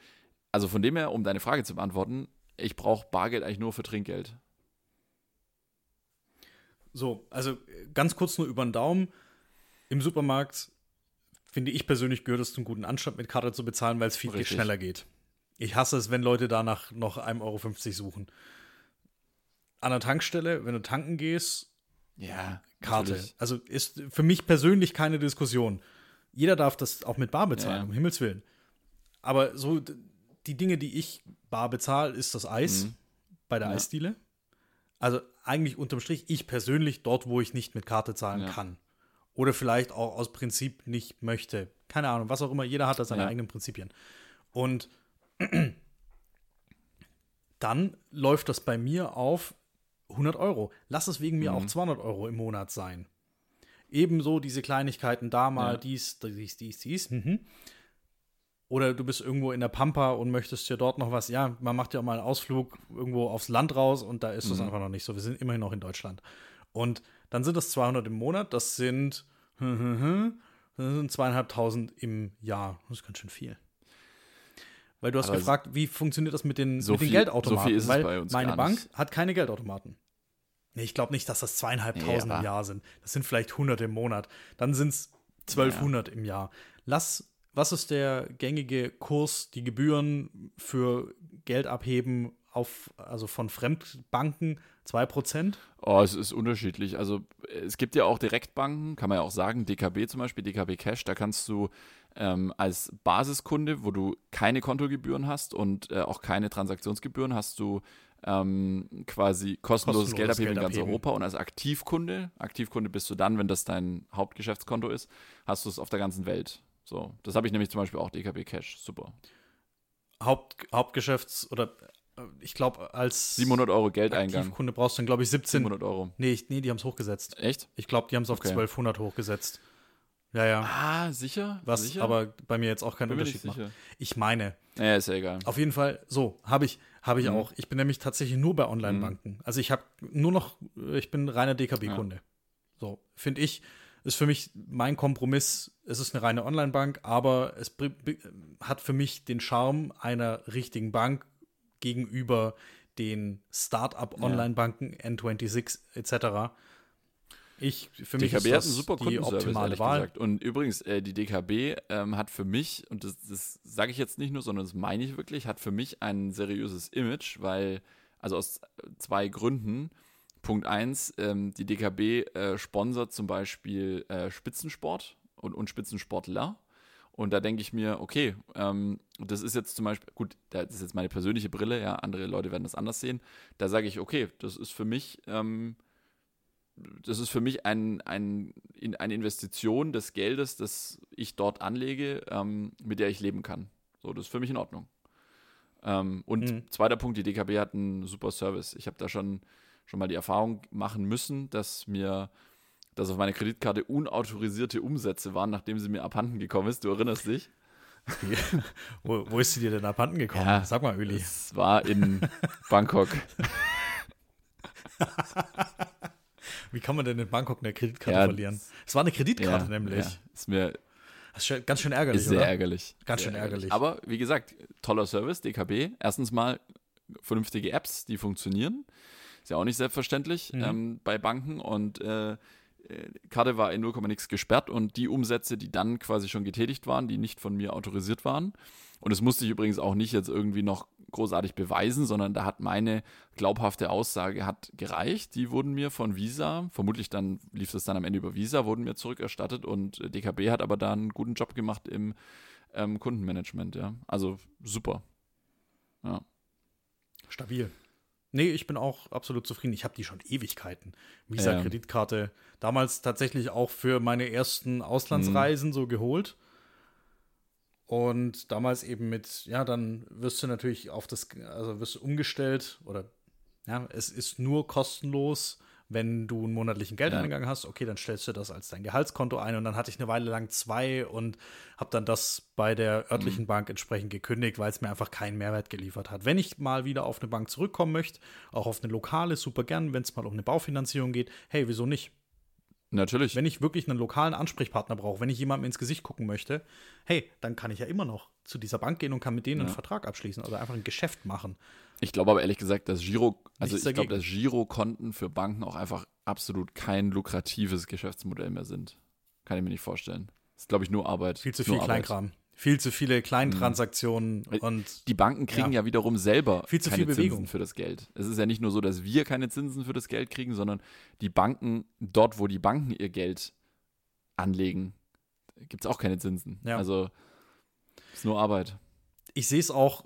also von dem her, um deine Frage zu beantworten, ich brauche Bargeld eigentlich nur für Trinkgeld. So, also ganz kurz nur über den Daumen. Im Supermarkt finde ich persönlich gehört es zum guten Anstand, mit Karte zu bezahlen, weil es viel, viel schneller geht. Ich hasse es, wenn Leute danach noch 1,50 Euro suchen. An der Tankstelle, wenn du tanken gehst, ja, Karte. Natürlich. Also ist für mich persönlich keine Diskussion. Jeder darf das auch mit Bar bezahlen, ja. um Himmels Willen. Aber so die Dinge, die ich bar bezahle, ist das Eis mhm. bei der ja. Eisdiele. Also eigentlich unterm Strich, ich persönlich dort, wo ich nicht mit Karte zahlen ja. kann. Oder vielleicht auch aus Prinzip nicht möchte. Keine Ahnung, was auch immer. Jeder hat da seine eigenen Prinzipien. Und dann läuft das bei mir auf 100 Euro. Lass es wegen mir mhm. auch 200 Euro im Monat sein. Ebenso diese Kleinigkeiten da mal, ja. dies, dies, dies, dies. Mhm. Oder du bist irgendwo in der Pampa und möchtest dir dort noch was. Ja, man macht ja auch mal einen Ausflug irgendwo aufs Land raus und da ist es mhm. einfach noch nicht so. Wir sind immerhin noch in Deutschland. Und dann sind das 200 im Monat. Das sind, das sind zweieinhalbtausend im Jahr. Das ist ganz schön viel. Weil du hast Aber gefragt, wie funktioniert das mit den, so mit den viel, Geldautomaten? So viel ist Weil es bei uns meine Bank hat keine Geldautomaten. Nee, ich glaube nicht, dass das zweieinhalbtausend nee, im Jahr sind. Das sind vielleicht hundert im Monat. Dann sind es 1200 ja. im Jahr. Lass was ist der gängige Kurs, die Gebühren für Geld abheben auf, also von Fremdbanken? 2%? Oh, es ist unterschiedlich. Also es gibt ja auch Direktbanken, kann man ja auch sagen, DKB zum Beispiel, DKB Cash, da kannst du ähm, als Basiskunde, wo du keine Kontogebühren hast und äh, auch keine Transaktionsgebühren, hast du ähm, quasi kostenloses, kostenloses Geld abheben in ganz Europa und als Aktivkunde, Aktivkunde bist du dann, wenn das dein Hauptgeschäftskonto ist, hast du es auf der ganzen Welt. So, das habe ich nämlich zum Beispiel auch DKB Cash. Super. Haupt, Hauptgeschäfts- oder äh, ich glaube, als 700 Euro Geldeingang. Kunde brauchst du dann, glaube ich, 17. 700 Euro. Nee, nee die haben es hochgesetzt. Echt? Ich glaube, die haben es auf okay. 1200 hochgesetzt. Ja, ja. Ah, sicher? Was sicher? aber bei mir jetzt auch keinen Unterschied macht. Ich meine. Ja, ist ja egal. Auf jeden Fall, so, habe ich, habe ich mhm. auch. Ich bin nämlich tatsächlich nur bei Online-Banken. Mhm. Also ich habe nur noch, ich bin reiner DKB-Kunde. Ja. So, finde ich, ist für mich mein Kompromiss. Es ist eine reine Online-Bank, aber es hat für mich den Charme einer richtigen Bank gegenüber den Start-up-Online-Banken, N26 etc. Ich, für mich DKB ist das hat einen super die optimale Wahl. Gesagt. Und übrigens, äh, die DKB ähm, hat für mich, und das, das sage ich jetzt nicht nur, sondern das meine ich wirklich, hat für mich ein seriöses Image, weil, also aus zwei Gründen. Punkt 1, ähm, die DKB äh, sponsert zum Beispiel äh, Spitzensport und, und Spitzensportler. Und da denke ich mir, okay, ähm, das ist jetzt zum Beispiel, gut, das ist jetzt meine persönliche Brille, ja, andere Leute werden das anders sehen. Da sage ich, okay, das ist für mich, ähm, das ist für mich ein, ein, in, eine Investition des Geldes, das ich dort anlege, ähm, mit der ich leben kann. So, das ist für mich in Ordnung. Ähm, und Mhm. zweiter Punkt, die DKB hat einen super Service. Ich habe da schon, schon mal die Erfahrung machen müssen, dass mir, dass auf meiner Kreditkarte unautorisierte Umsätze waren, nachdem sie mir abhanden gekommen ist. Du erinnerst dich? wo, wo ist sie dir denn abhanden gekommen? Sag mal, Öli. Es war in Bangkok. Wie kann man denn in Bangkok eine Kreditkarte Ja, verlieren? Es war eine Kreditkarte Ja, nämlich. Ja, ist mir Das ist ganz schön ärgerlich, ist sehr oder? ärgerlich. Ganz sehr schön ärgerlich. Aber wie gesagt, toller Service, DKB. Erstens mal vernünftige Apps, die funktionieren. Ist ja auch nicht selbstverständlich Mhm. ähm, bei Banken. Und äh, Karte war in 0, nix gesperrt und die Umsätze, die dann quasi schon getätigt waren, die nicht von mir autorisiert waren. Und das musste ich übrigens auch nicht jetzt irgendwie noch großartig beweisen, sondern da hat meine glaubhafte Aussage hat gereicht. Die wurden mir von Visa, vermutlich dann lief das dann am Ende über Visa, wurden mir zurückerstattet und äh, DKB hat aber da einen guten Job gemacht im ähm, Kundenmanagement, ja. Also super. Ja. Stabil. Nee, ich bin auch absolut zufrieden. Ich habe die schon Ewigkeiten. Visa-Kreditkarte. Damals tatsächlich auch für meine ersten Auslandsreisen Mhm. so geholt. Und damals eben mit, ja, dann wirst du natürlich auf das, also wirst du umgestellt oder ja, es ist nur kostenlos, wenn du einen monatlichen Geldeingang hast. Okay, dann stellst du das als dein Gehaltskonto ein und dann hatte ich eine Weile lang zwei und habe dann das bei der örtlichen Bank entsprechend gekündigt, weil es mir einfach keinen Mehrwert geliefert hat. Wenn ich mal wieder auf eine Bank zurückkommen möchte, auch auf eine lokale, super gern, wenn es mal um eine Baufinanzierung geht, hey, wieso nicht? Natürlich. Wenn ich wirklich einen lokalen Ansprechpartner brauche, wenn ich jemandem ins Gesicht gucken möchte, hey, dann kann ich ja immer noch zu dieser Bank gehen und kann mit denen einen Vertrag abschließen oder einfach ein Geschäft machen. Ich glaube aber ehrlich gesagt, dass Giro, also Nichts ich glaube, dass Girokonten für Banken auch einfach absolut kein lukratives Geschäftsmodell mehr sind. Kann ich mir nicht vorstellen. Das ist, glaube ich, nur Arbeit. Viel zu viel Arbeit. Viel zu viele Kleintransaktionen Äh, und Die Banken kriegen Ja. ja, wiederum selber Viel zu keine viel Bewegung. Zinsen für das Geld. Es ist ja nicht nur so, dass wir keine Zinsen für das Geld kriegen, sondern die Banken, dort, wo die Banken ihr Geld anlegen, gibt es auch keine Zinsen. Ja. Also ist nur Arbeit. ich sehe es auch,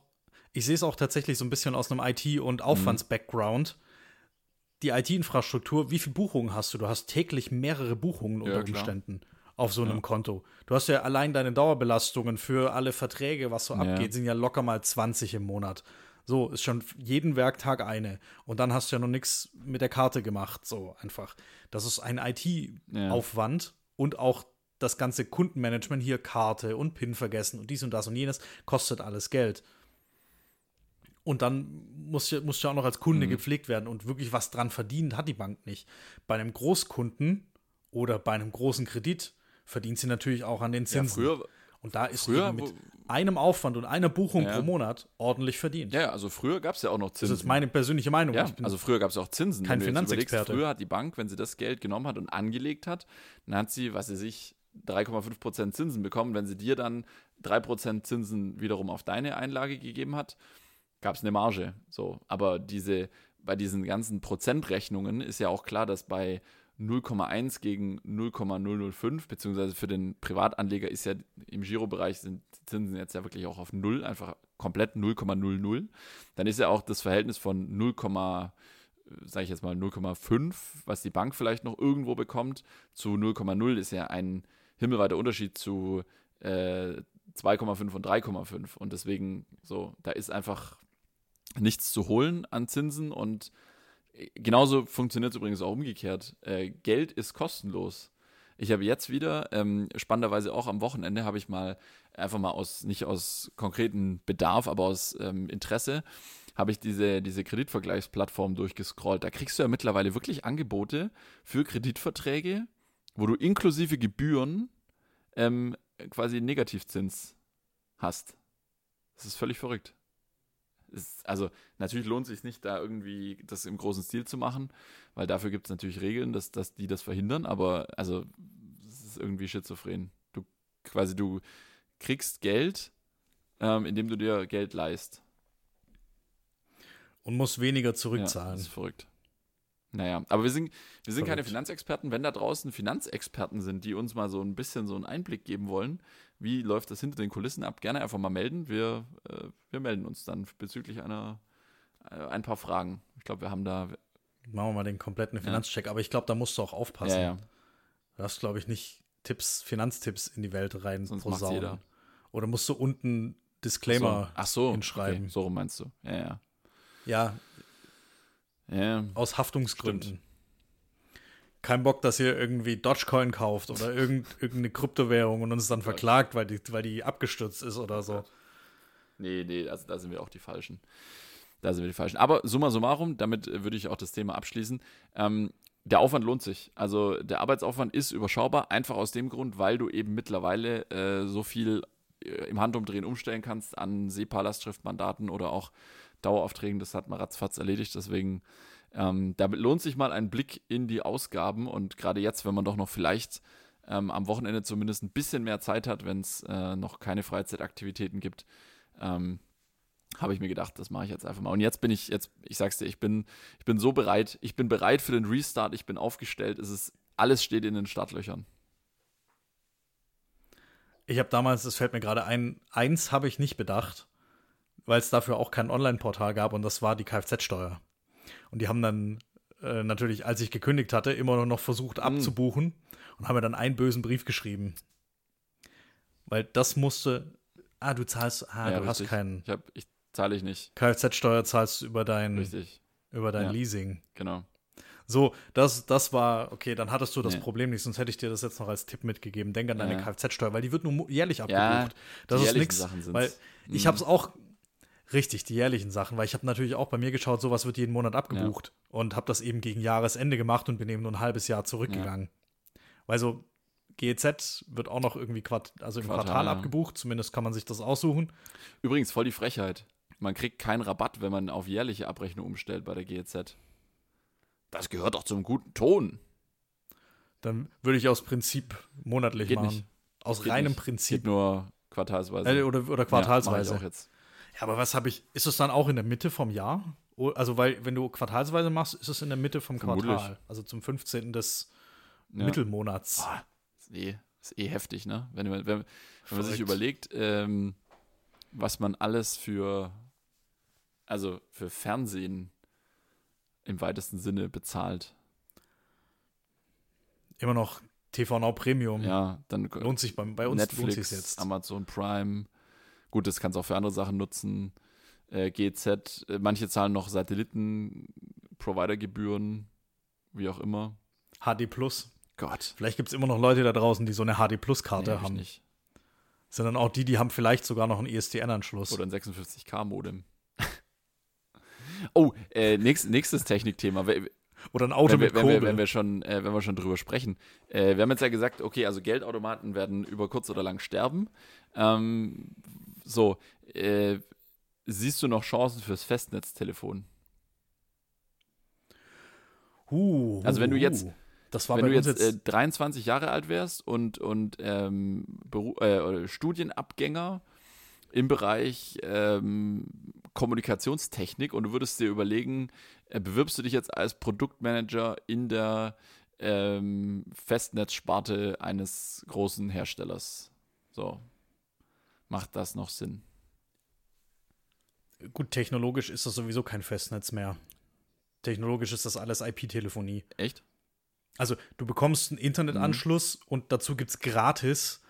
ich sehe es auch tatsächlich so ein bisschen aus einem IT- und Aufwands-Background. Die IT-Infrastruktur, wie viele Buchungen hast du? Du hast täglich mehrere Buchungen unter Ja, klar. Auf so einem Ja. Konto. Du hast ja allein deine Dauerbelastungen für alle Verträge, was so Ja. abgeht, sind ja locker mal 20 im Monat. So, ist schon jeden Werktag eine. Und dann hast du ja noch nichts mit der Karte gemacht. So einfach. Das ist ein IT-Aufwand und auch das ganze Kundenmanagement hier, Karte und PIN vergessen und dies und das und jenes, kostet alles Geld. Und dann muss ja, muss ja auch noch als Kunde gepflegt werden und wirklich was dran verdient hat die Bank nicht. Bei einem Großkunden oder bei einem großen Kredit verdient sie natürlich auch an den Ja, Zinsen. früher, und da ist früher, mit einem Aufwand und einer Buchung Ja. pro Monat ordentlich verdient. ja, ja, also früher gab es ja auch noch Zinsen. das ist meine persönliche Meinung. Ja, also früher gab es auch Zinsen. kein Finanzexperte. Früher hat die Bank, wenn sie das Geld genommen hat und angelegt hat, dann hat sie, was sie sich, 3,5% Zinsen bekommen. Wenn sie dir dann 3% Zinsen wiederum auf deine Einlage gegeben hat, gab es eine Marge. So, aber diese, bei diesen ganzen Prozentrechnungen ist ja auch klar, dass bei 0,1 gegen 0,005, beziehungsweise für den Privatanleger ist ja im Girobereich sind Zinsen jetzt ja wirklich auch auf 0, einfach komplett 0,00. Dann ist ja auch das Verhältnis von 0, sage ich jetzt mal 0,5, was die Bank vielleicht noch irgendwo bekommt, zu 0,0 ist ja ein himmelweiter Unterschied zu äh, 2,5 und 3,5. Und deswegen so, da ist einfach nichts zu holen an Zinsen und genauso funktioniert es übrigens auch umgekehrt. Äh, Geld ist kostenlos. Ich habe jetzt wieder, ähm, spannenderweise auch am Wochenende, habe ich mal einfach mal aus, nicht aus konkreten Bedarf, aber aus ähm, Interesse, habe ich diese, diese Kreditvergleichsplattform durchgescrollt. Da kriegst du ja mittlerweile wirklich Angebote für Kreditverträge, wo du inklusive Gebühren ähm, quasi Negativzins hast. Das ist völlig verrückt. Ist, also natürlich lohnt es sich nicht, da irgendwie das im großen Stil zu machen, weil dafür gibt es natürlich Regeln, dass, dass die das verhindern, aber also es ist irgendwie schizophren. Du quasi, du kriegst Geld, ähm, indem du dir Geld leist. und muss weniger Ja, zurückzahlen. das ist verrückt. Naja, aber wir sind, wir sind keine. Finanzexperten. Wenn da draußen Finanzexperten sind, die uns mal so ein bisschen so einen Einblick geben wollen, wie läuft das hinter den Kulissen ab, gerne einfach mal melden. Wir, äh, wir melden uns dann bezüglich einer, äh, ein paar Fragen. Ich glaube, wir haben da. Machen wir mal den kompletten Finanzcheck. Aber ich glaube, da musst du auch aufpassen. Ja, ja. Du darfst, glaube ich, nicht Tipps, Finanztipps in die Welt rein Sonst macht's jeder. Oder musst du unten Disclaimer so. Ach so, hinschreiben. Okay. So meinst du. Ja, ja. Ja, Ja, aus Haftungsgründen. Kein Bock, dass ihr irgendwie Dogecoin kauft oder irgend, irgendeine Kryptowährung und uns dann verklagt, weil die, weil die abgestürzt ist oder so. Nee, nee, also da sind wir auch die Falschen. Da sind wir die Falschen. Aber summa summarum, damit würde ich auch das Thema abschließen. Ähm, der Aufwand lohnt sich. Also der Arbeitsaufwand ist überschaubar, einfach aus dem Grund, weil du eben mittlerweile äh, so viel äh, im Handumdrehen umstellen kannst an SEPA-Lastschriftmandaten oder auch Daueraufträgen. Das hat man ratzfatz erledigt. Deswegen, ähm, damit lohnt sich mal ein Blick in die Ausgaben. Und gerade jetzt, wenn man doch noch vielleicht ähm, am Wochenende zumindest ein bisschen mehr Zeit hat, wenn es äh, noch keine Freizeitaktivitäten gibt, ähm, habe ich mir gedacht, das mache ich jetzt einfach mal. Und jetzt bin ich, jetzt, ich sag's dir, ich bin, ich bin so bereit, ich bin bereit für den Restart, ich bin aufgestellt, es ist, alles steht in den Startlöchern. Ich habe damals, das fällt mir gerade ein, eins habe ich nicht bedacht, weil es dafür auch kein Online-Portal gab und das war die Kfz-Steuer. Und die haben dann äh, natürlich, als ich gekündigt hatte, immer noch versucht abzubuchen und haben mir dann einen bösen Brief geschrieben. Weil das musste, ah, du zahlst, ah, Ja, du hast richtig. keinen Ich, hab, ich zahle ich nicht. Kfz-Steuer zahlst du über dein, Richtig, über dein Ja. Leasing. genau. So, das, das war, okay, dann hattest du das Nee. Problem nicht, sonst hätte ich dir das jetzt noch als Tipp mitgegeben. Denk an deine Ja. Kfz-Steuer, weil die wird nur jährlich Ja, abgebucht. das die ist nichts, weil ich Mhm. habe es auch richtig, die jährlichen Sachen, weil ich habe natürlich auch bei mir geschaut, sowas wird jeden Monat abgebucht und habe das eben gegen Jahresende gemacht und bin eben nur ein halbes Jahr zurückgegangen. Weil so GEZ wird auch noch irgendwie Quart also im Quartal, Quartal, ja. abgebucht, zumindest kann man sich das aussuchen. Übrigens, voll die Frechheit. Man kriegt keinen Rabatt, wenn man auf jährliche Abrechnung umstellt bei der GEZ. Das gehört doch zum guten Ton. Dann würde ich aus Prinzip monatlich Geht machen. nicht. Aus Geht reinem nicht. Prinzip. Geht nur quartalsweise. Äh, oder, oder Ja, quartalsweise. mach ich auch jetzt. Ja, aber was habe ich? Ist es dann auch in der Mitte vom Jahr? Also, weil, wenn du quartalsweise machst, ist es in der Mitte vom Vermutlich. Quartal. Also zum 15. des Ja. Mittelmonats. Ah, ist, eh, ist eh heftig, ne? Wenn, man- wenn, wenn man sich überlegt, ähm, was man alles für, also für Fernsehen im weitesten Sinne bezahlt. Immer noch TV Now Premium. Ja, dann Lohnt sich beim, bei uns lohnt Netflix, sich jetzt. Amazon Prime. Gut, das kannst du auch für andere Sachen nutzen. Äh, GZ, äh, manche zahlen noch Satelliten, Providergebühren, wie auch immer. HD Plus. Gott, Vielleicht gibt es immer noch Leute da draußen, die so eine HD Plus nee, Karte hab ich haben. nicht. Sondern auch die, die haben vielleicht sogar noch einen E ISDN-Anschluss. Oder ein 56K-Modem. oh, äh, nächst, nächstes Technikthema. Oder ein Auto wenn, wir, mit wenn, wir, wenn, wir schon, äh, wenn wir schon drüber sprechen. Äh, wir haben jetzt ja gesagt, okay, also Geldautomaten werden über kurz oder lang sterben. Ähm, so, äh, siehst du noch Chancen fürs Festnetztelefon? Huh, Also wenn du jetzt- Wenn du jetzt, jetzt, äh, 23 Jahre alt wärst und, und ähm, äh, Studienabgänger im Bereich ähm, Kommunikationstechnik und du würdest dir überlegen, äh, bewirbst du dich jetzt als Produktmanager in der ähm, Festnetzsparte eines großen Herstellers? So. Macht das noch Sinn? gut, technologisch ist das sowieso kein Festnetz mehr. Technologisch ist das alles IP-Telefonie. Echt? Also du bekommst einen Internetanschluss Mhm. und dazu gibt es gratis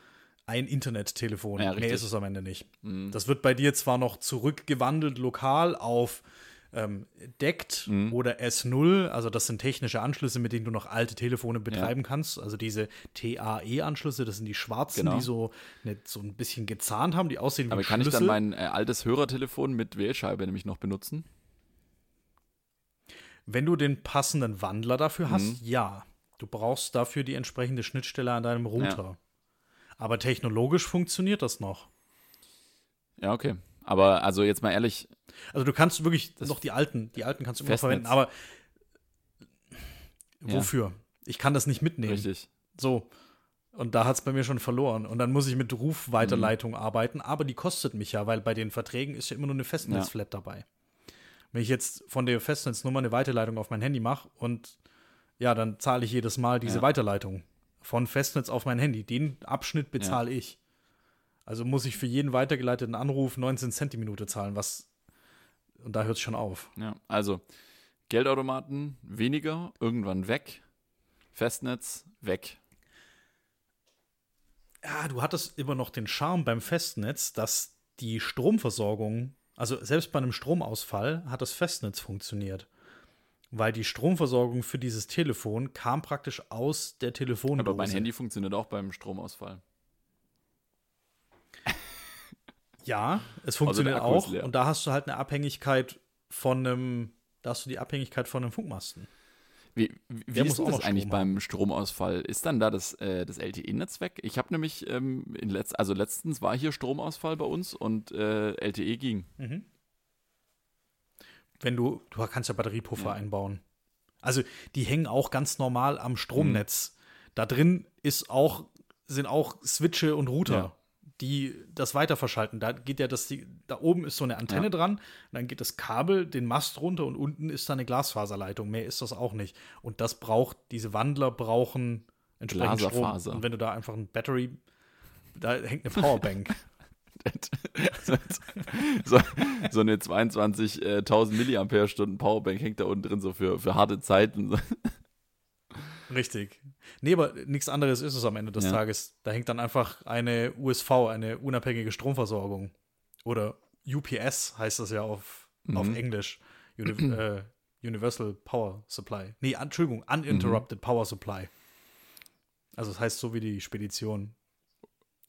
ein Internettelefon. Ja, Mehr ist es am Ende nicht. Mhm. Das wird bei dir zwar noch zurückgewandelt lokal auf ähm, DECT Mhm. oder S0, also das sind technische Anschlüsse, mit denen du noch alte Telefone betreiben kannst. Also diese TAE-Anschlüsse, das sind die schwarzen, Genau. die so, ne, so ein bisschen gezahnt haben, die aussehen wie Aber kann Schlüssel. ich dann mein äh, altes Hörertelefon mit Wählscheibe nämlich noch benutzen? Wenn du den passenden Wandler dafür hast, Mhm. ja. Du brauchst dafür die entsprechende Schnittstelle an deinem Router. Aber technologisch funktioniert das noch. Ja, okay. Aber also jetzt mal ehrlich, Also du kannst wirklich Das noch die alten, die alten kannst du immer verwenden, aber Ja. wofür? Ich kann das nicht mitnehmen. richtig. So. Und da hat es bei mir schon verloren. Und dann muss ich mit Rufweiterleitung Mhm. arbeiten, aber die kostet mich ja, weil bei den Verträgen ist ja immer nur eine Festnetzflat dabei. Wenn ich jetzt von der Festnetznummer eine Weiterleitung auf mein Handy mache und ja, dann zahle ich jedes Mal diese Ja. Weiterleitung von Festnetz auf mein Handy. Den Abschnitt bezahle ich. Also muss ich für jeden weitergeleiteten Anruf 19 Cent die Minute zahlen, was und da hört es schon auf. Ja, also Geldautomaten weniger, irgendwann weg. Festnetz weg. Ja, du hattest immer noch den Charme beim Festnetz, dass die Stromversorgung, also selbst bei einem Stromausfall hat das Festnetz funktioniert. Weil die Stromversorgung für dieses Telefon kam praktisch aus der Telefondose. Aber mein Handy funktioniert auch beim Stromausfall. Ja, es funktioniert auch. Und da hast du halt eine Abhängigkeit von einem, da hast du die Abhängigkeit von einem Funkmasten. Wie, wie ist das eigentlich Strom beim Stromausfall? Ist dann da das, äh, das LTE-Netz weg? Ich habe nämlich, ähm, in letz also letztens war hier Stromausfall bei uns und äh, LTE ging. Mhm. Wenn du, du kannst ja Batteriepuffer ja. einbauen. Also die hängen auch ganz normal am Stromnetz. Mhm. Da drin ist auch, sind auch Switche und Router. Ja die das weiter verschalten. Da geht ja das, da oben ist so eine Antenne ja. dran, dann geht das Kabel den Mast runter und unten ist da eine Glasfaserleitung. Mehr ist das auch nicht. Und das braucht, diese Wandler brauchen entsprechend Strom. Und wenn du da einfach ein Battery, da hängt eine Powerbank. so, so, eine 22.000 Milliampere-Stunden Powerbank hängt da unten drin, so für, für harte Zeiten. Richtig. Nee, aber nichts anderes ist es am Ende des ja. Tages. Da hängt dann einfach eine USV, eine unabhängige Stromversorgung. Oder UPS heißt das ja auf, mhm. auf Englisch. Uni äh, Universal Power Supply. Nee, Entschuldigung, Uninterrupted mhm. Power Supply. Also das heißt so wie die Spedition.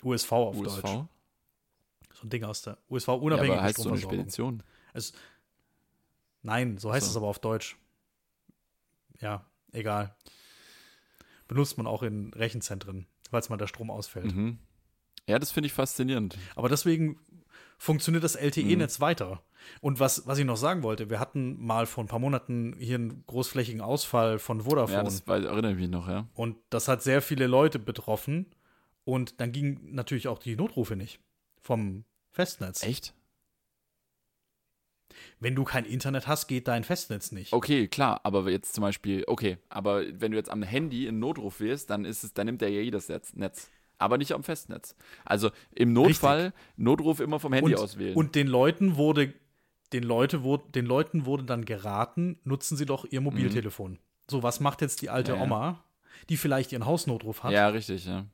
USV auf USV? Deutsch. So ein Ding aus der USV unabhängige ja, aber heißt Stromversorgung. So eine Spedition? Es, nein, so heißt so. es aber auf Deutsch. Ja, egal benutzt man auch in Rechenzentren, falls mal der Strom ausfällt. Mhm. Ja, das finde ich faszinierend. Aber deswegen funktioniert das LTE-Netz mhm. weiter. Und was, was ich noch sagen wollte, wir hatten mal vor ein paar Monaten hier einen großflächigen Ausfall von Vodafone. Ja, das war, erinnere ich mich noch, ja. Und das hat sehr viele Leute betroffen. Und dann gingen natürlich auch die Notrufe nicht vom Festnetz. Echt? Wenn du kein Internet hast, geht dein Festnetz nicht. Okay, klar, aber jetzt zum Beispiel, okay, aber wenn du jetzt am Handy einen Notruf wählst, dann ist es, dann nimmt er ja jedes Netz. Aber nicht am Festnetz. Also im Notfall Richtig. Notruf immer vom Handy und, auswählen. Und den Leuten wurde, den, Leute wurde, den Leuten wurde dann geraten, nutzen sie doch ihr Mobiltelefon. Mhm. So, was macht jetzt die alte ja, Oma, die vielleicht ihren Hausnotruf hat? Ja, richtig, ja.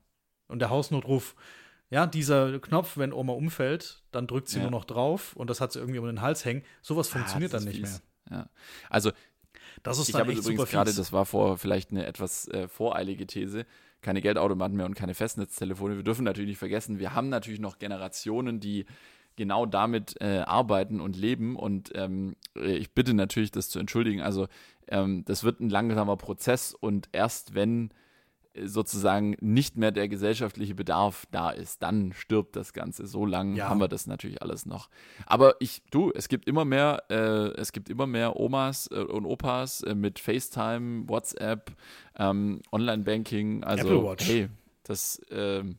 Und der Hausnotruf ja, dieser Knopf, wenn Oma umfällt, dann drückt sie ja. nur noch drauf und das hat sie irgendwie um den Hals hängen. Sowas ah, funktioniert ah, dann nicht fies. mehr. Ja. Also, das ist ich habe übrigens gerade, das war vor vielleicht eine etwas äh, voreilige These, keine Geldautomaten mehr und keine Festnetztelefone. Wir dürfen natürlich nicht vergessen, wir haben natürlich noch Generationen, die genau damit äh, arbeiten und leben. Und ähm, ich bitte natürlich, das zu entschuldigen. Also, ähm, das wird ein langsamer Prozess und erst wenn sozusagen nicht mehr der gesellschaftliche Bedarf da ist, dann stirbt das Ganze. So lange ja. haben wir das natürlich alles noch. Aber ich, du, es gibt immer mehr, äh, es gibt immer mehr Omas äh, und Opas äh, mit FaceTime, WhatsApp, ähm, Online-Banking. Also, Apple Watch. hey, das. Ähm,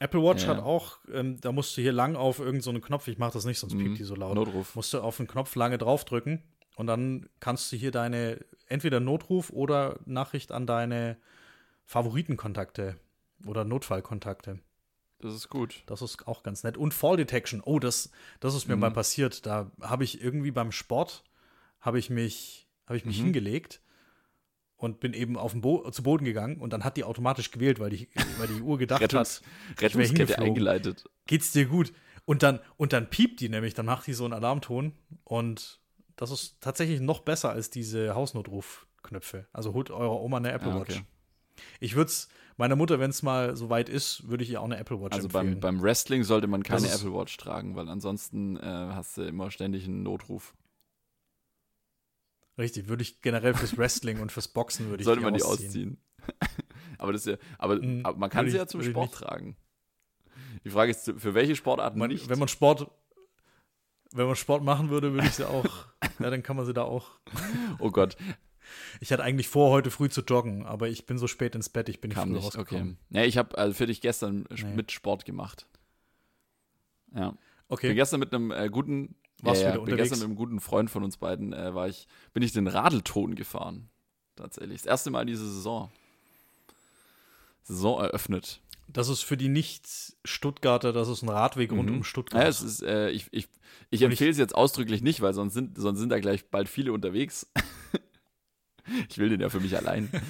Apple Watch ja. hat auch, ähm, da musst du hier lang auf irgendeinen so Knopf, ich mache das nicht, sonst piept mhm. die so laut. Notruf. Musst du auf den Knopf lange draufdrücken und dann kannst du hier deine entweder Notruf oder Nachricht an deine Favoritenkontakte oder Notfallkontakte. Das ist gut. Das ist auch ganz nett. Und Fall Detection. Oh, das, das ist mir mhm. mal passiert. Da habe ich irgendwie beim Sport habe ich mich, habe ich mich mhm. hingelegt und bin eben auf den Bo zu Boden gegangen und dann hat die automatisch gewählt, weil die, weil die Uhr gedacht Rettungs hat, Rettungskette eingeleitet. Geht's dir gut? Und dann, und dann piept die nämlich, dann macht die so einen Alarmton und das ist tatsächlich noch besser als diese Hausnotrufknöpfe. Also holt eurer Oma eine Apple ah, Watch. Okay. Ich würde es meiner Mutter, wenn es mal so weit ist, würde ich ihr auch eine Apple Watch also empfehlen. Also beim, beim Wrestling sollte man keine Apple Watch tragen, weil ansonsten äh, hast du immer ständig einen Notruf. Richtig, würde ich generell fürs Wrestling und fürs Boxen würde ich Sollte man die ausziehen. aber das ja, aber, mhm, aber man kann sie ja zum Sport tragen. Die Frage ist, für welche Sportarten man, nicht? Wenn man Sport, wenn man Sport machen würde, würde ich sie auch. ja, dann kann man sie da auch. Oh Gott. Ich hatte eigentlich vor, heute früh zu joggen, aber ich bin so spät ins Bett, ich bin Kam nicht rausgekommen. Okay. Ja, ich habe also für dich gestern nee. mit Sport gemacht. Ja. Okay. Bin gestern mit einem äh, guten, Warst ja, ja, bin gestern mit einem guten Freund von uns beiden, äh, war ich, bin ich den Radelton gefahren. Tatsächlich. Das erste Mal diese Saison. Saison eröffnet. Das ist für die Nicht-Stuttgarter, das ist ein Radweg rund mhm. um Stuttgart. Ja, es ist, äh, ich ich, ich empfehle es jetzt ausdrücklich nicht, weil sonst sind, sonst sind da gleich bald viele unterwegs. ich will den ja für mich allein.